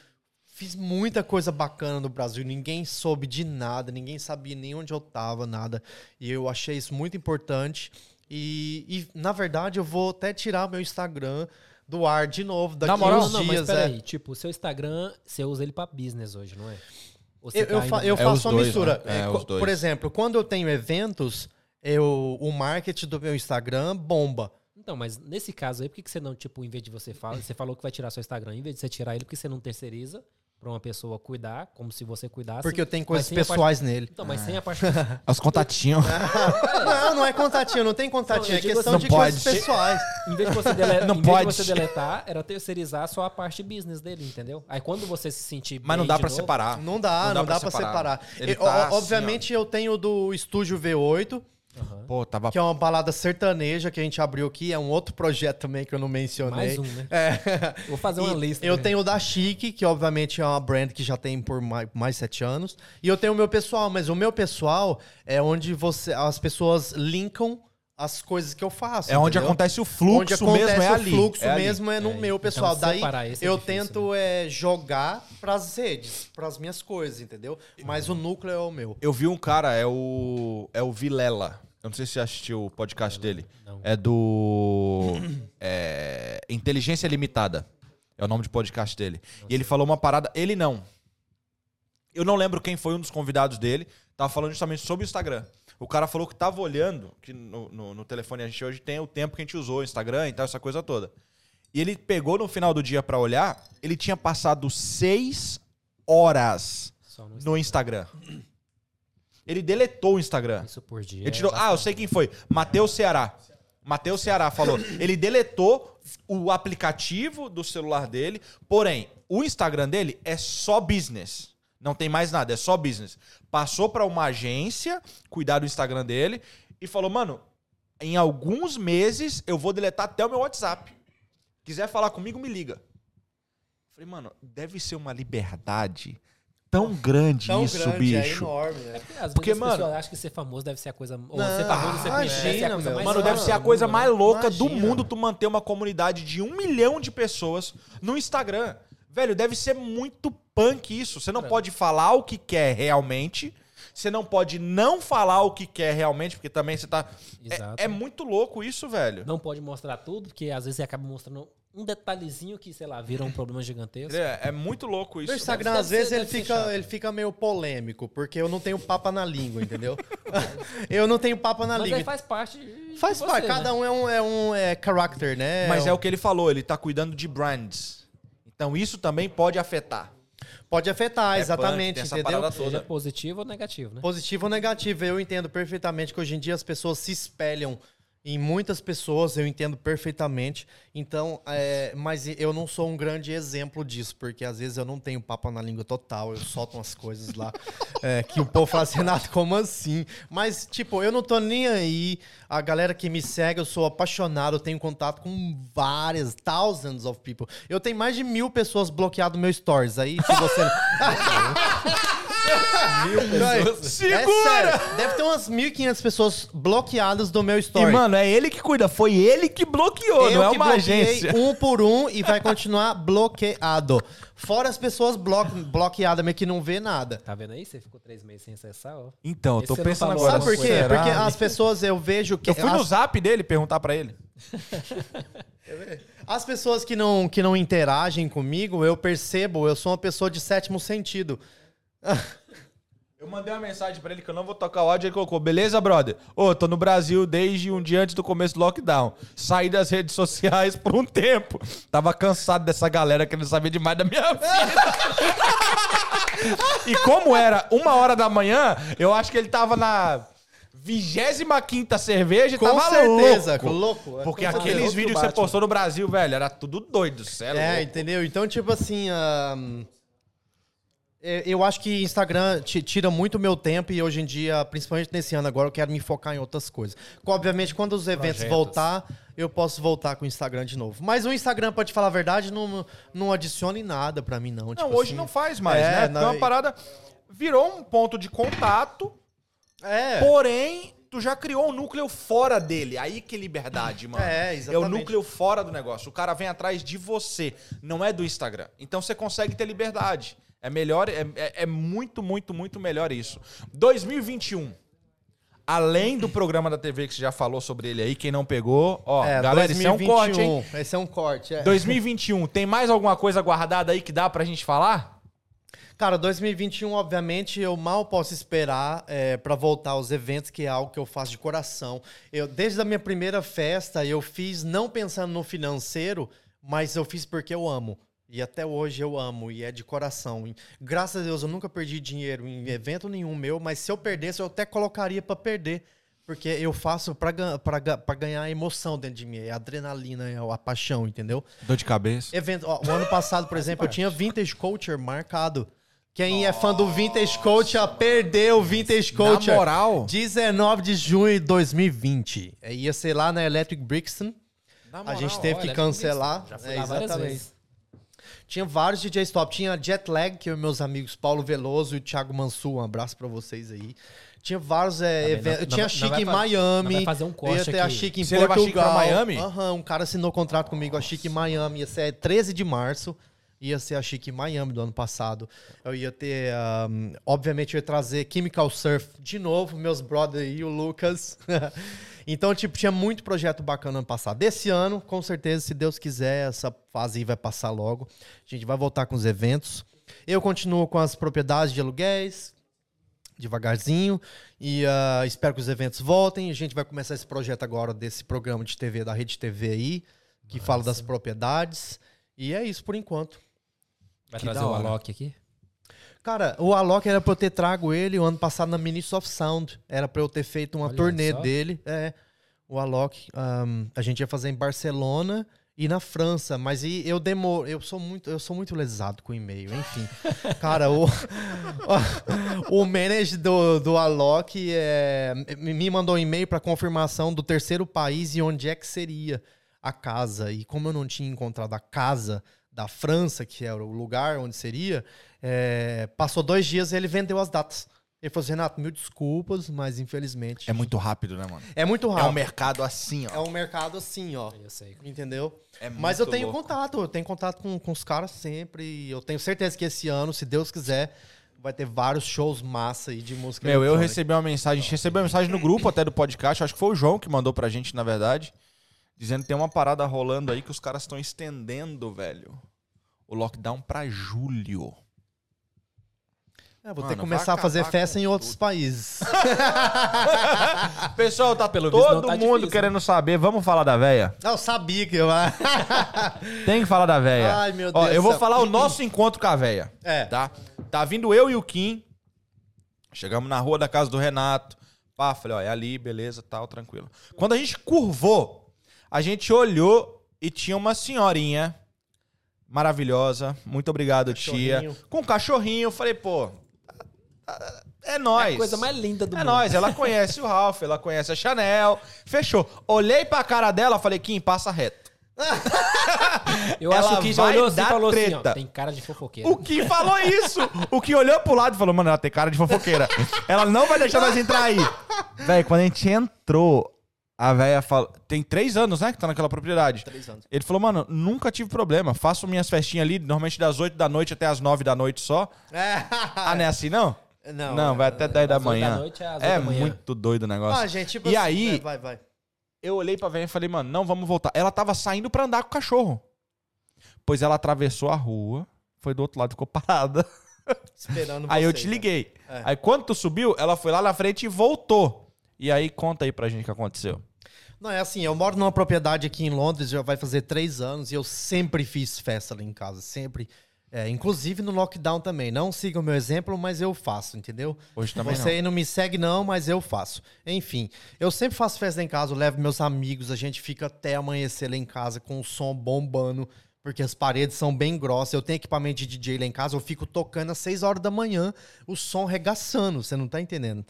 Fiz muita coisa bacana no Brasil, ninguém soube de nada, ninguém sabia nem onde eu tava, nada. E eu achei isso muito importante. E, e, na verdade, eu vou até tirar meu Instagram do ar de novo daqui Na moral, uns não, dias. mas é. peraí, tipo, o seu Instagram, você usa ele pra business hoje, não é? Ou você Eu, tá eu, fa- eu É faço os uma dois, mistura. né? É, É, os co- dois. Por exemplo, quando eu tenho eventos, eu, o marketing do meu Instagram bomba. Então, mas nesse caso aí, por que, que você não, tipo, em vez de você falar, você falou que vai tirar seu Instagram, em vez de você tirar ele, por que você não terceiriza pra uma pessoa cuidar, como se você cuidasse? Porque eu tenho coisas a parte- pessoais nele. Então, mas sem a parte. Os contatinhos. Não, não é contatinho, não tem contatinho, Não, eu é questão assim, de não coisas pode. pessoais. Em vez de você, dele... Não em pode. de você deletar, era terceirizar só a parte business dele, entendeu? Aí quando você se sentir Mas não dá novo- separar. Não dá, não dá, pra separar. Ele E, tá assim, obviamente, eu tenho do Estúdio V8, Aham. Pô, tava. que é uma balada sertaneja que a gente abriu aqui. É um outro projeto também que eu não mencionei. Mais um, né? É. Vou fazer uma E lista. Eu né? tenho o da Chique, que obviamente é uma brand que já tem por mais, mais sete anos. E eu tenho o meu pessoal, mas o meu pessoal é onde você, as pessoas linkam as coisas que eu faço. É onde entendeu? acontece o fluxo onde acontece mesmo, é o ali. fluxo é ali. mesmo é no É, meu então pessoal. Daí separar esse é eu difícil, tento é, jogar pras redes, pras minhas coisas, entendeu? Mas o núcleo é o meu. Eu vi um cara, é o. É o Vilela. Eu não sei se você assistiu o podcast dele. Não. É do. é, Inteligência Limitada. É o nome de podcast dele. E ele falou uma parada. Ele não. Eu não lembro quem foi um dos convidados dele. Tava falando justamente sobre o Instagram. O cara falou que tava olhando, que no, no, no telefone a gente hoje tem o tempo que a gente usou, o Instagram e tal, essa coisa toda. E ele pegou no final do dia pra olhar, ele tinha passado seis horas no no Instagram. Ele deletou o Instagram. Isso por dia. Ele tirou. é Ah, eu sei quem foi. Matheus Ceará. Matheus Ceará falou. Ele deletou o aplicativo do celular dele, porém, o Instagram dele é só business. Não tem mais nada, é só business. Passou pra uma agência cuidar do Instagram dele e falou: "Mano, em alguns meses eu vou deletar até o meu WhatsApp. Quiser falar comigo, me liga." Falei: "Mano, deve ser uma liberdade tão grande Tão isso, grande, é bicho." enorme. É né? porque, às Porque, as mano- pessoas acham que ser famoso deve ser a coisa. Ou Não, ser famoso, ser imagina, deve ser a coisa meu. mais. Mano, deve ser a do coisa né? mais louca do Imagina. mundo tu manter uma comunidade de um milhão de pessoas no Instagram. Velho, deve ser muito punk isso. Você não pode falar o que quer realmente. Você não pode não falar o que quer realmente, porque também você tá. Exato. É, é muito louco isso, velho. Não pode mostrar tudo, porque às vezes você acaba mostrando um detalhezinho que, sei lá, vira um problema gigantesco. É, é muito louco isso. Meu Instagram, às vezes, ele fica, chato. ele fica meio polêmico, porque eu não tenho papa na língua, entendeu? eu não tenho papa na Mas língua. aí faz parte. de Faz você, parte, né? cada um é um, é um é, character, né? Mas é um- o que ele falou, ele tá cuidando de brands. Então isso também pode afetar. Pode afetar, É exatamente, punk, entendeu? Seja positivo ou negativo, né? Positivo ou negativo, eu entendo perfeitamente que hoje em dia as pessoas se espelham em muitas pessoas, eu entendo perfeitamente. Então, é, mas eu não sou um grande exemplo disso, porque às vezes eu não tenho papo na língua total, eu solto umas coisas lá é, que o povo fala assim, Renato, como assim? Mas, tipo, eu não tô nem aí. A galera que me segue, eu sou apaixonado, eu tenho contato com várias, thousands of people. Eu tenho mais de mil pessoas bloqueadas no meu stories. Aí, se você. mil pessoas. Segura! É sério, deve ter umas 1.500 pessoas bloqueadas do meu E, story. mano, é ele que cuida. Foi ele que bloqueou, eu não é que uma bloqueei agência. um por um e vai continuar bloqueado. Fora as pessoas blo bloqueadas, mas que não vê nada. Tá vendo aí? Você ficou três meses sem acessar, ó. Então, eu Esse tô você não pensando falou. agora. Sabe por quê? será? Porque as pessoas, eu vejo que. Eu fui no as, zap dele perguntar pra ele. as pessoas que não, que não interagem comigo, eu percebo, eu sou uma pessoa de sétimo sentido. Eu mandei uma mensagem pra ele que eu não vou tocar o áudio, ele colocou, beleza, brother? Ô, tô no Brasil desde um dia antes do começo do lockdown. Saí das redes sociais por um tempo. Tava cansado dessa galera querendo saber demais da minha vida. e como era uma hora da manhã, eu acho que ele tava na vigésima quinta cerveja e Com tava certeza, louco. louco. é. Porque Com aqueles certeza. vídeos que você postou no Brasil, velho, era tudo doido, sério. É, entendeu? Então, tipo assim. é, eu acho que Instagram ti- tira muito meu tempo e hoje em dia, principalmente nesse ano agora, eu quero me focar em outras coisas. Obviamente, quando os eventos Projetos. voltar, eu posso voltar com o Instagram de novo. Mas o Instagram, pra te falar a verdade, não, não adiciona em nada pra mim, não. Não, Tipo hoje assim, não faz mais, É, né? não, Foi uma parada. Virou um ponto de contato, É. porém, tu já criou um núcleo fora dele. Aí que é liberdade, mano. É, É o exatamente. núcleo fora do negócio. O cara vem atrás de você, não é do Instagram. Então você consegue ter liberdade. É melhor, é, é- é muito, muito, muito melhor isso. 2021. Além do programa da TV que você já falou sobre ele aí, quem não pegou, ó, É, galera, isso é um corte, hein? Esse é um corte, é. 2021, tem mais alguma coisa guardada aí que dá pra gente falar? Cara, 2021, obviamente, eu mal posso esperar é, para voltar aos eventos, que é algo que eu faço de coração. Eu, desde a minha primeira festa, eu fiz não pensando no financeiro, mas eu fiz porque eu amo. E até hoje eu amo, e é de coração. Graças a Deus, eu nunca perdi dinheiro em evento nenhum meu, mas se eu perdesse, eu até colocaria para perder. Porque eu faço para ganhar emoção dentro de mim. É a adrenalina, é a paixão, entendeu? Dor de cabeça. Evento, ó, o ano passado, por exemplo, eu tinha Vintage Culture marcado. Quem é fã do Vintage Culture perdeu o Vintage Culture. moral? 19 de junho de 2020. É, ia ser lá na Electric Brixton. Na A gente moral, teve olha, que cancelar. Já fui É, lá várias exatamente. vezes. Tinha vários DJs top. Tinha Jetlag, que é meus amigos Paulo Veloso e Thiago Mansur. Um abraço pra vocês aí. Tinha vários é, bem, eventos. Tinha nós- Chique vai em fa- nós Miami. vai fazer um corte ia ter a aqui. Chique em Você a Chique Portugal. pra Miami? Aham, um cara assinou contrato comigo, a Chique em Miami. Ia ser 13 de março. Ia ser a Chique Miami do ano passado. Eu ia ter. ahm, obviamente, eu ia trazer Chemical Surf de novo, meus brother e o Lucas. então, tipo, tinha muito projeto bacana ano passado. Desse ano, com certeza, se Deus quiser, essa fase aí vai passar logo. A gente vai voltar com os eventos. Eu continuo com as propriedades de aluguéis, devagarzinho. E ah, espero que os eventos voltem. A gente vai começar esse projeto agora desse programa de TV, da Rede TV aí, que fala das propriedades. E é isso por enquanto. Vai Que trazer o. Alok aqui? Cara, o Alok era pra eu ter trago ele o ano passado na Ministry of Sound. Era pra eu ter feito uma Olha turnê só. dele. É. O Alok, ahm, a gente ia fazer em Barcelona e na França, mas e eu demoro, eu sou muito, eu sou muito lesado com e-mail, enfim. Cara, o o manager do, do Alok é, me me mandou um e-mail para confirmação do terceiro país e onde é que seria a casa. E como eu não tinha encontrado a casa da França, que era o lugar onde seria, é, passou dois dias e ele vendeu as datas. Ele falou assim, Renato, mil desculpas, mas infelizmente. É muito rápido, né, mano? É muito É um rápido. mercado assim, ó. É um mercado assim, ó. Eu sei. Entendeu? É Mas eu muito tenho louco. contato, eu tenho contato com, com os caras sempre. E eu tenho certeza que esse ano, se Deus quiser, vai ter vários shows massa aí de música. Meu, eu recebi uma mensagem, a gente recebeu uma mensagem no grupo até do podcast, acho que foi o João que mandou pra gente, na verdade, dizendo que tem uma parada rolando aí que os caras estão estendendo, velho, o lockdown pra julho. É, vou Mano, ter que vai começar a fazer festa em outros tudo. países. Pessoal, tá Pelo visto, todo não tá mundo difícil, querendo saber, vamos falar da véia? eu sabia que eu. Tem que falar da véia. Ai, meu Ó, Deus eu do vou céu. falar o nosso encontro com a véia. É. Tá? Tá vindo eu e o Kim. Chegamos na rua da casa do Renato. Pá, falei, ó, é ali, beleza, tal, tranquilo. Quando a gente curvou, a gente olhou e tinha uma senhorinha maravilhosa. Muito obrigado, tia. Com um cachorrinho. Eu falei, pô, é nóis. É a coisa mais linda do É mundo. nóis, ela conhece o Ralph, ela conhece a Chanel. Fechou. Olhei pra cara dela, falei, Kim, passa reto. Eu Ela acho que já olhou assim e falou assim, treta. ó, tem cara de fofoqueiro. O Kim falou isso. O Kim olhou pro lado e falou, mano, ela tem cara de fofoqueira. ela não vai deixar nós entrar aí. Véi, quando a gente entrou, a véia falou... Tem três anos, né, que tá naquela propriedade. Três anos. Ele falou, mano, nunca tive problema. Faço minhas festinhas ali, normalmente das 8 da noite até as 9 da noite só. Ah, não é assim, não? Não, Não, vai até 10 da às oito da manhã. noite às oito É da manhã. muito doido o negócio. Ah, gente, tipo E assim, aí- é, Vai, vai. Eu olhei pra velha e falei, mano, não, vamos voltar. Ela tava saindo pra andar com o cachorro. Pois ela atravessou a rua, foi do outro lado e ficou parada. Esperando Aí eu te né? liguei. Aí quando tu subiu, ela foi lá na frente e voltou. E aí conta aí pra gente o que aconteceu. Não, é assim, eu moro numa propriedade aqui em Londres, já vai fazer três anos, e eu sempre fiz festa ali em casa, sempre. É, inclusive no lockdown também. Não siga o meu exemplo, mas eu faço, entendeu? Hoje também Você não. aí não me segue, não, mas eu faço. Enfim, eu sempre faço festa em casa, eu levo meus amigos, a gente fica até amanhecer lá em casa com o som bombando, porque as paredes são bem grossas. Eu tenho equipamento de DJ lá em casa, eu fico tocando às 6 horas da manhã, o som regaçando, você não tá entendendo.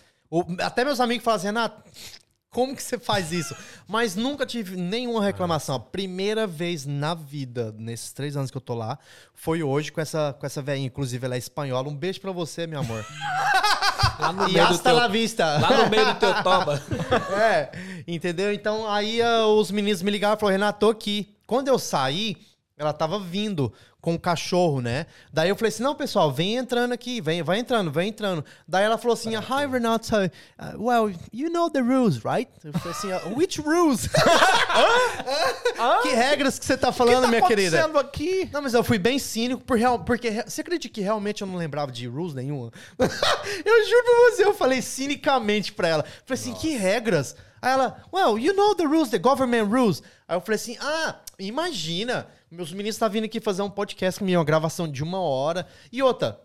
Até meus amigos falam assim, Renato, como que você faz isso? Mas nunca tive nenhuma reclamação. A primeira vez na vida, nesses três anos que eu tô lá, foi hoje com essa, com essa velhinha. Inclusive, ela é espanhola. Um beijo pra você, meu amor. Lá no e meio do hasta teu, la vista. lá no meio do teu toba. É, entendeu? Então aí ah, os meninos me ligaram e falaram, Renato, tô aqui. Quando eu saí, ela tava vindo com o cachorro, né? Daí eu falei assim, não, pessoal, vem entrando aqui, vem, vai entrando, vem entrando. Daí ela falou assim, hi, Renato, uh, well, you know the rules, right? Eu falei assim, "Uh, which rules? que regras que você tá falando, minha querida? aqui? Não, mas eu fui bem cínico, por real, porque você acredita que realmente eu não lembrava de rules nenhuma? eu juro pra você, eu falei cinicamente pra ela. Falei assim, que regras? Aí ela, well, you know the rules, the government rules. Aí eu falei assim, ah, imagina, meus meninos estão vindo aqui fazer um podcast comigo, uma gravação de uma hora. E outra,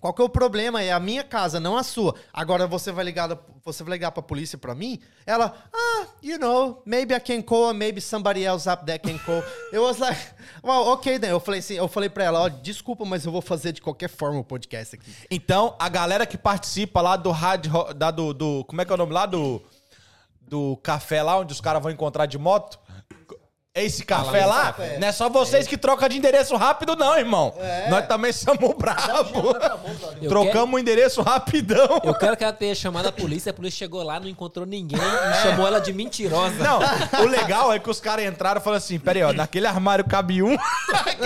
qual que é o problema? É a minha casa, não a sua. Agora você vai ligar, você vai ligar pra polícia pra mim? Ela, ah, you know, maybe I can call, maybe somebody else up there can call. Eu was like, well, ok, then. Eu falei assim, eu falei pra ela, ó, desculpa, mas eu vou fazer de qualquer forma o podcast aqui. Então, a galera que participa lá do rádio, da, do, do- Como é que é o nome lá? Do. Do café lá, onde os caras vão encontrar de moto. Esse café lá, café. não é só vocês que trocam de endereço rápido, não, irmão. Nós também somos bravos. Trocamos o endereço rapidão. Eu quero que ela tenha chamado a polícia, a polícia chegou lá, não encontrou ninguém e chamou ela de mentirosa. Não, o legal é que os caras entraram e falaram assim: pera aí, ó, naquele armário cabe um.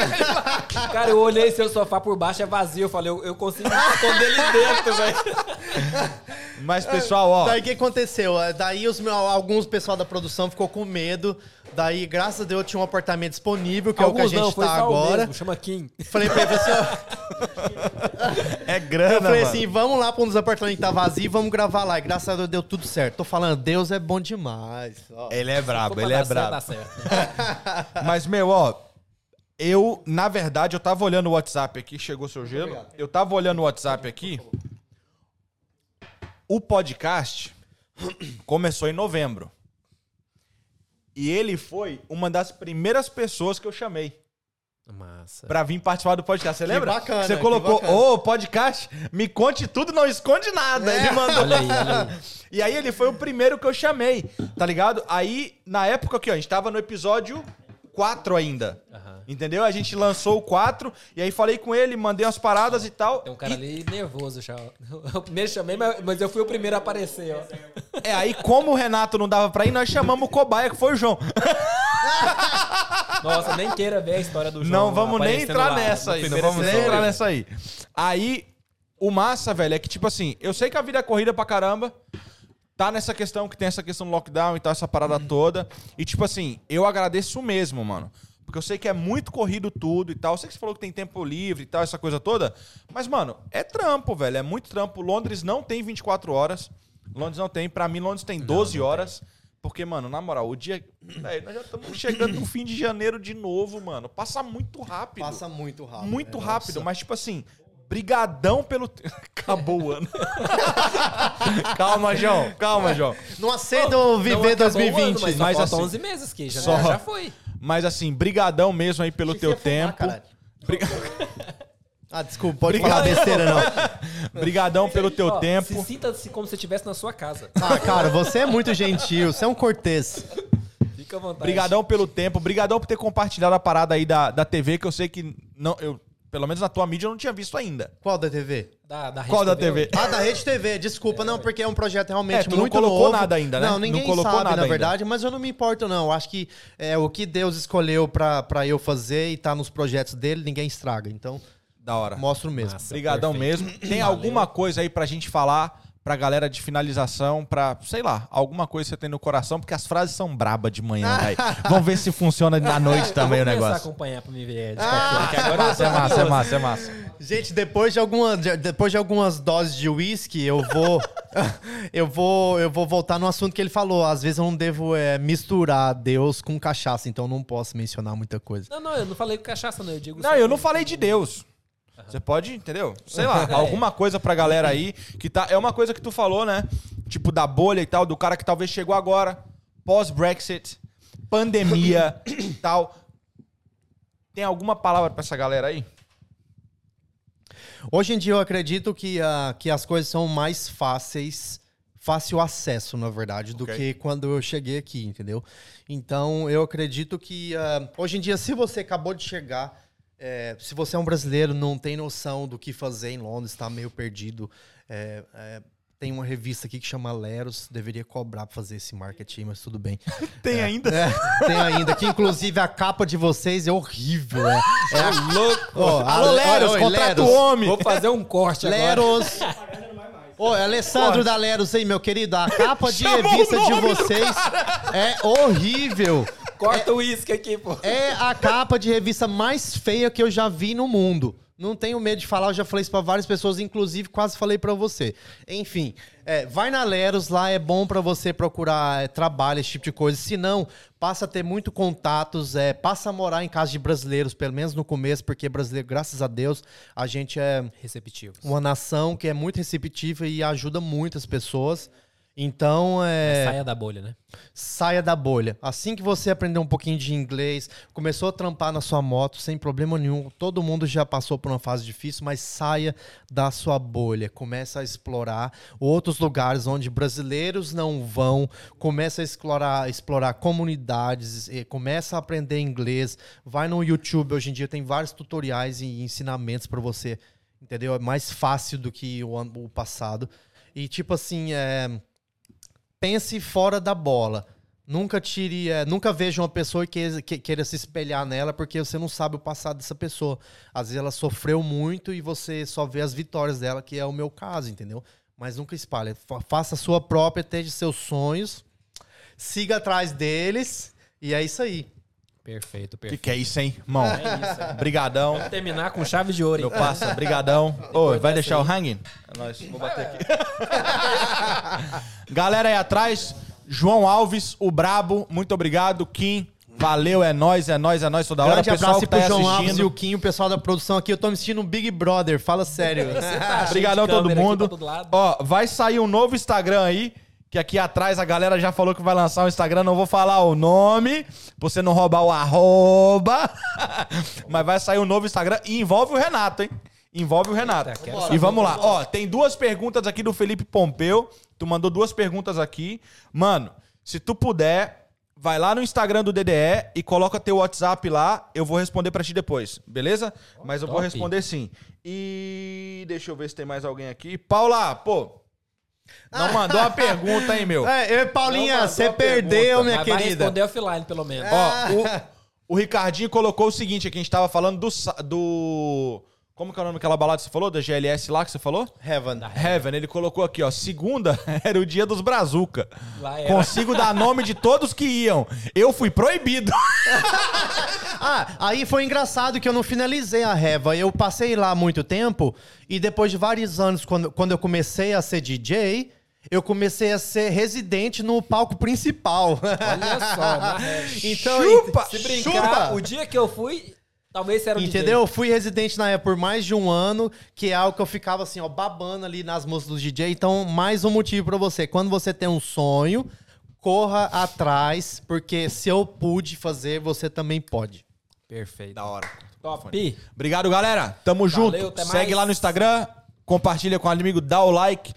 Cara, eu olhei seu sofá por baixo, é vazio. Eu falei, eu, eu consigo esconder ele dentro, velho. Mas, pessoal, ó. Daí o que aconteceu? Eh, Daí os alguns pessoal da produção ficou com medo. Daí, graças a Deus, tinha um apartamento disponível, que é o que a Alguns gente não, foi tá agora. mesmo, chama Kim. Falei pra ele assim, ó. É grana, Eu falei mano. assim, vamos lá pra um dos apartamentos que tá vazio e vamos gravar lá. E graças a Deus deu tudo certo. Tô falando, Deus é bom demais. Ó. Ele é brabo, ele é brabo. certo. Mas, meu, ó. Eu, na verdade, eu tava olhando o WhatsApp aqui, chegou seu gelo. Eu tava olhando o WhatsApp aqui. O podcast começou em novembro. E ele foi uma das primeiras pessoas que eu chamei Massa. pra vir participar do podcast. Você lembra? bacana, Você que colocou, ô, podcast, me conte tudo, não esconde nada. Ele mandou. Olha aí, olha aí. E aí ele foi o primeiro que eu chamei, tá ligado? Aí, na época aqui, ó, a gente tava no episódio 4 ainda. Aham. Entendeu? A gente lançou o 4, e aí falei com ele, mandei umas paradas e tal. Tem um cara E- ali nervoso já. Eu primeiro chamei, mas eu fui o primeiro a aparecer, ó. É, aí como o Renato não dava pra ir, nós chamamos o cobaia, que foi o João. Nossa, nem queira ver a história do João. não vamos nem entrar lá nessa aí, não vamos nem entrar nessa aí. Aí, o massa, velho, é que tipo assim, eu sei que a vida é corrida pra caramba, tá nessa questão que tem essa questão do lockdown e tal, essa parada toda. E, tipo assim, eu agradeço mesmo, mano. Porque eu sei que é muito corrido tudo e tal. Eu sei que você falou que tem tempo livre e tal, essa coisa toda. Mas, mano, é trampo, velho. É muito trampo. Londres não tem 24 horas. Londres não tem. Pra mim, Londres tem 12 horas. Porque, mano, na moral, o dia. Velho, nós já estamos chegando no fim de janeiro de novo, mano. Passa muito rápido. Passa muito rápido. Muito né? rápido, Nossa. mas tipo assim, brigadão pelo. Acabou o ano. calma, João. Calma, João. Não aceito viver acabou o 2020. ano, mas, mas assim, 11 meses que já, só- já foi. Mas assim, brigadão mesmo aí pelo teu fumar, tempo. Ah, desculpa, pode Obrigado. falar besteira, não. Brigadão pelo teu Ó, tempo. Se sinta-se como se estivesse na sua casa. Ah, cara, você é muito gentil, você é um cortês. Fica à vontade. Brigadão pelo tempo. Brigadão por ter compartilhado a parada aí da, da TV, que eu sei que não, eu, pelo menos na tua mídia eu não tinha visto ainda. Qual da TV? Da, da Rede Qual da TV? Ah, da Rede TV, desculpa, não, porque é um projeto realmente É, tu não muito colocou novo. nada ainda, né? Não, ninguém Não colocou sabe, nada na ainda. verdade, mas eu não me importo, não. Eu acho que é o que Deus escolheu pra, pra eu fazer e tá nos projetos dele, ninguém estraga. Então, Da hora. mostro mesmo. Massa. Brigadão Perfeito. mesmo. Tem alguma coisa aí pra gente falar pra galera de finalização, pra, sei lá, alguma coisa que você tem no coração, porque as frases são braba de manhã, velho. Vamos ver se funciona na noite também o eu vou negócio. acompanhar pra me ver de Ah, É agora é massa, é massa, é massa. Gente, depois de, alguma, de- depois de algumas doses de uísque, eu vou, eu vou eu vou voltar no assunto que ele falou. Às vezes eu não devo é, misturar Deus com cachaça, então eu não posso mencionar muita coisa. Não, não, eu não falei com cachaça, não. Eu digo Não, eu não falei de Deus. Você pode, entendeu? Sei lá, alguma coisa pra galera aí que tá. É uma coisa que tu falou, né? Tipo, da bolha e tal, do cara que talvez chegou agora, pós-Brexit, pandemia e tal. Tem alguma palavra pra essa galera aí? Hoje em dia eu acredito que, ah, que as coisas são mais fáceis, fácil acesso, na verdade, do Ok. que quando eu cheguei aqui, entendeu? Então eu acredito que ah, hoje em dia, se você acabou de chegar, é, se você é um brasileiro, não tem noção do que fazer em Londres, está meio perdido. é, é, tem uma revista aqui que chama Leros, deveria cobrar pra fazer esse marketing, mas tudo bem. Tem ainda. É, tem ainda, que inclusive a capa de vocês é horrível. É, é louco. Ó, Alô, a- Leros, oi, contrata o Leros. homem. Vou fazer um corte agora. Leros. Ô, Alessandro da Leros aí, meu querido. A capa de Chamou revista de vocês é horrível. Corta o uísque aqui, pô. É a capa de revista mais feia que eu já vi no mundo. Não tenho medo de falar, eu já falei isso pra várias pessoas, inclusive quase falei pra você. Enfim, é, vai na Leros, lá é bom pra você procurar é, trabalho, esse tipo de coisa. Se não, passa a ter muito contatos, é, passa a morar em casa de brasileiros, pelo menos no começo, porque brasileiro, graças a Deus, a gente é Receptivo. uma nação que é muito receptiva e ajuda muitas pessoas. Então, é, Saia da bolha, né? saia da bolha. Assim que você aprender um pouquinho de inglês, começou a trampar na sua moto sem problema nenhum, todo mundo já passou por uma fase difícil, mas saia da sua bolha, começa a explorar outros lugares onde brasileiros não vão, começa a explorar, explorar comunidades, eh, começa a aprender inglês, vai no YouTube, hoje em dia tem vários tutoriais e ensinamentos para você, entendeu? É mais fácil do que o, ano- o passado. E tipo assim, é pense fora da bola. Nunca tire, é, nunca veja uma pessoa que, que- queira se espelhar nela, porque você não sabe o passado dessa pessoa. Às vezes ela sofreu muito e você só vê as vitórias dela, que é o meu caso, entendeu? Mas nunca espalhe. Fa- Faça a sua própria, esteja seus sonhos, siga atrás deles, e é isso aí. Perfeito, Que perfeito. que é isso, hein, irmão? É isso. é. Brigadão. Vamos terminar com chave de ouro, Meu hein? passa, brigadão. Ô, vai deixar o aí. hanging? É nóis, vou bater aqui. Galera aí atrás, João Alves, o Brabo, muito obrigado. Kim, valeu, é nóis, é nóis, é nóis toda hora. Grande Pessoal abraço que pro tá aí João Alves e assistindo. o Kim, o pessoal da produção aqui. Eu tô me sentindo um Big Brother, fala sério. Obrigadão Cheio de todo mundo. todo. Ó, vai sair um novo Instagram aí, que aqui atrás a galera já falou que vai lançar um Instagram, não vou falar o nome, pra você não roubar o arroba. Mas vai sair um novo Instagram e envolve o Renato, hein? Envolve o Renato. Eita, e vamos lá. Ó, tem duas perguntas aqui do Felipe Pompeu. Tu mandou duas perguntas aqui. Mano, se tu puder, vai lá no Instagram do DDE e coloca teu WhatsApp lá. Eu vou responder pra ti depois, beleza? Mas eu vou responder sim. E deixa eu ver se tem mais alguém aqui. Paula, pô. Não mandou a pergunta, hein, meu? É, eu Paulinha, você perdeu, pergunta, minha Mas vai querida. responder offline, pelo menos. Ó, o, o Ricardinho colocou o seguinte aqui, a gente tava falando do, do... Como que é o nome daquela balada que você falou? Da GLS lá que você falou? Heaven. Heaven, ele colocou aqui, ó. Segunda era o dia dos Brazuca. Lá era. Consigo dar nome de todos que iam. Eu fui proibido. Ah, aí foi engraçado que eu não finalizei a Reva. Eu passei lá muito tempo e depois de vários anos, quando, quando eu comecei a ser DJ, eu comecei a ser residente no palco principal. Olha só, na rede. então, Chupa! Se brincar, chupa! o dia que eu fui, talvez você era o DJ. Entendeu? Eu fui residente na época por mais de um ano, que é algo que eu ficava assim, ó, babando ali nas músicas do DJ. Então, mais um motivo pra você. Quando você tem um sonho, corra atrás, porque se eu pude fazer, você também pode. Perfeito. Da hora. Top. Obrigado, galera. Tamo junto. até Segue mais. lá no Instagram, compartilha com o amigo, dá o like.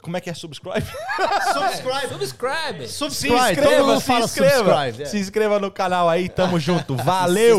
Como é que é? Subscribe? Subscribe! Subscribe. Subscribe! Todo mundo fala subscribe. é. Se inscreva no canal aí, tamo junto. Valeu!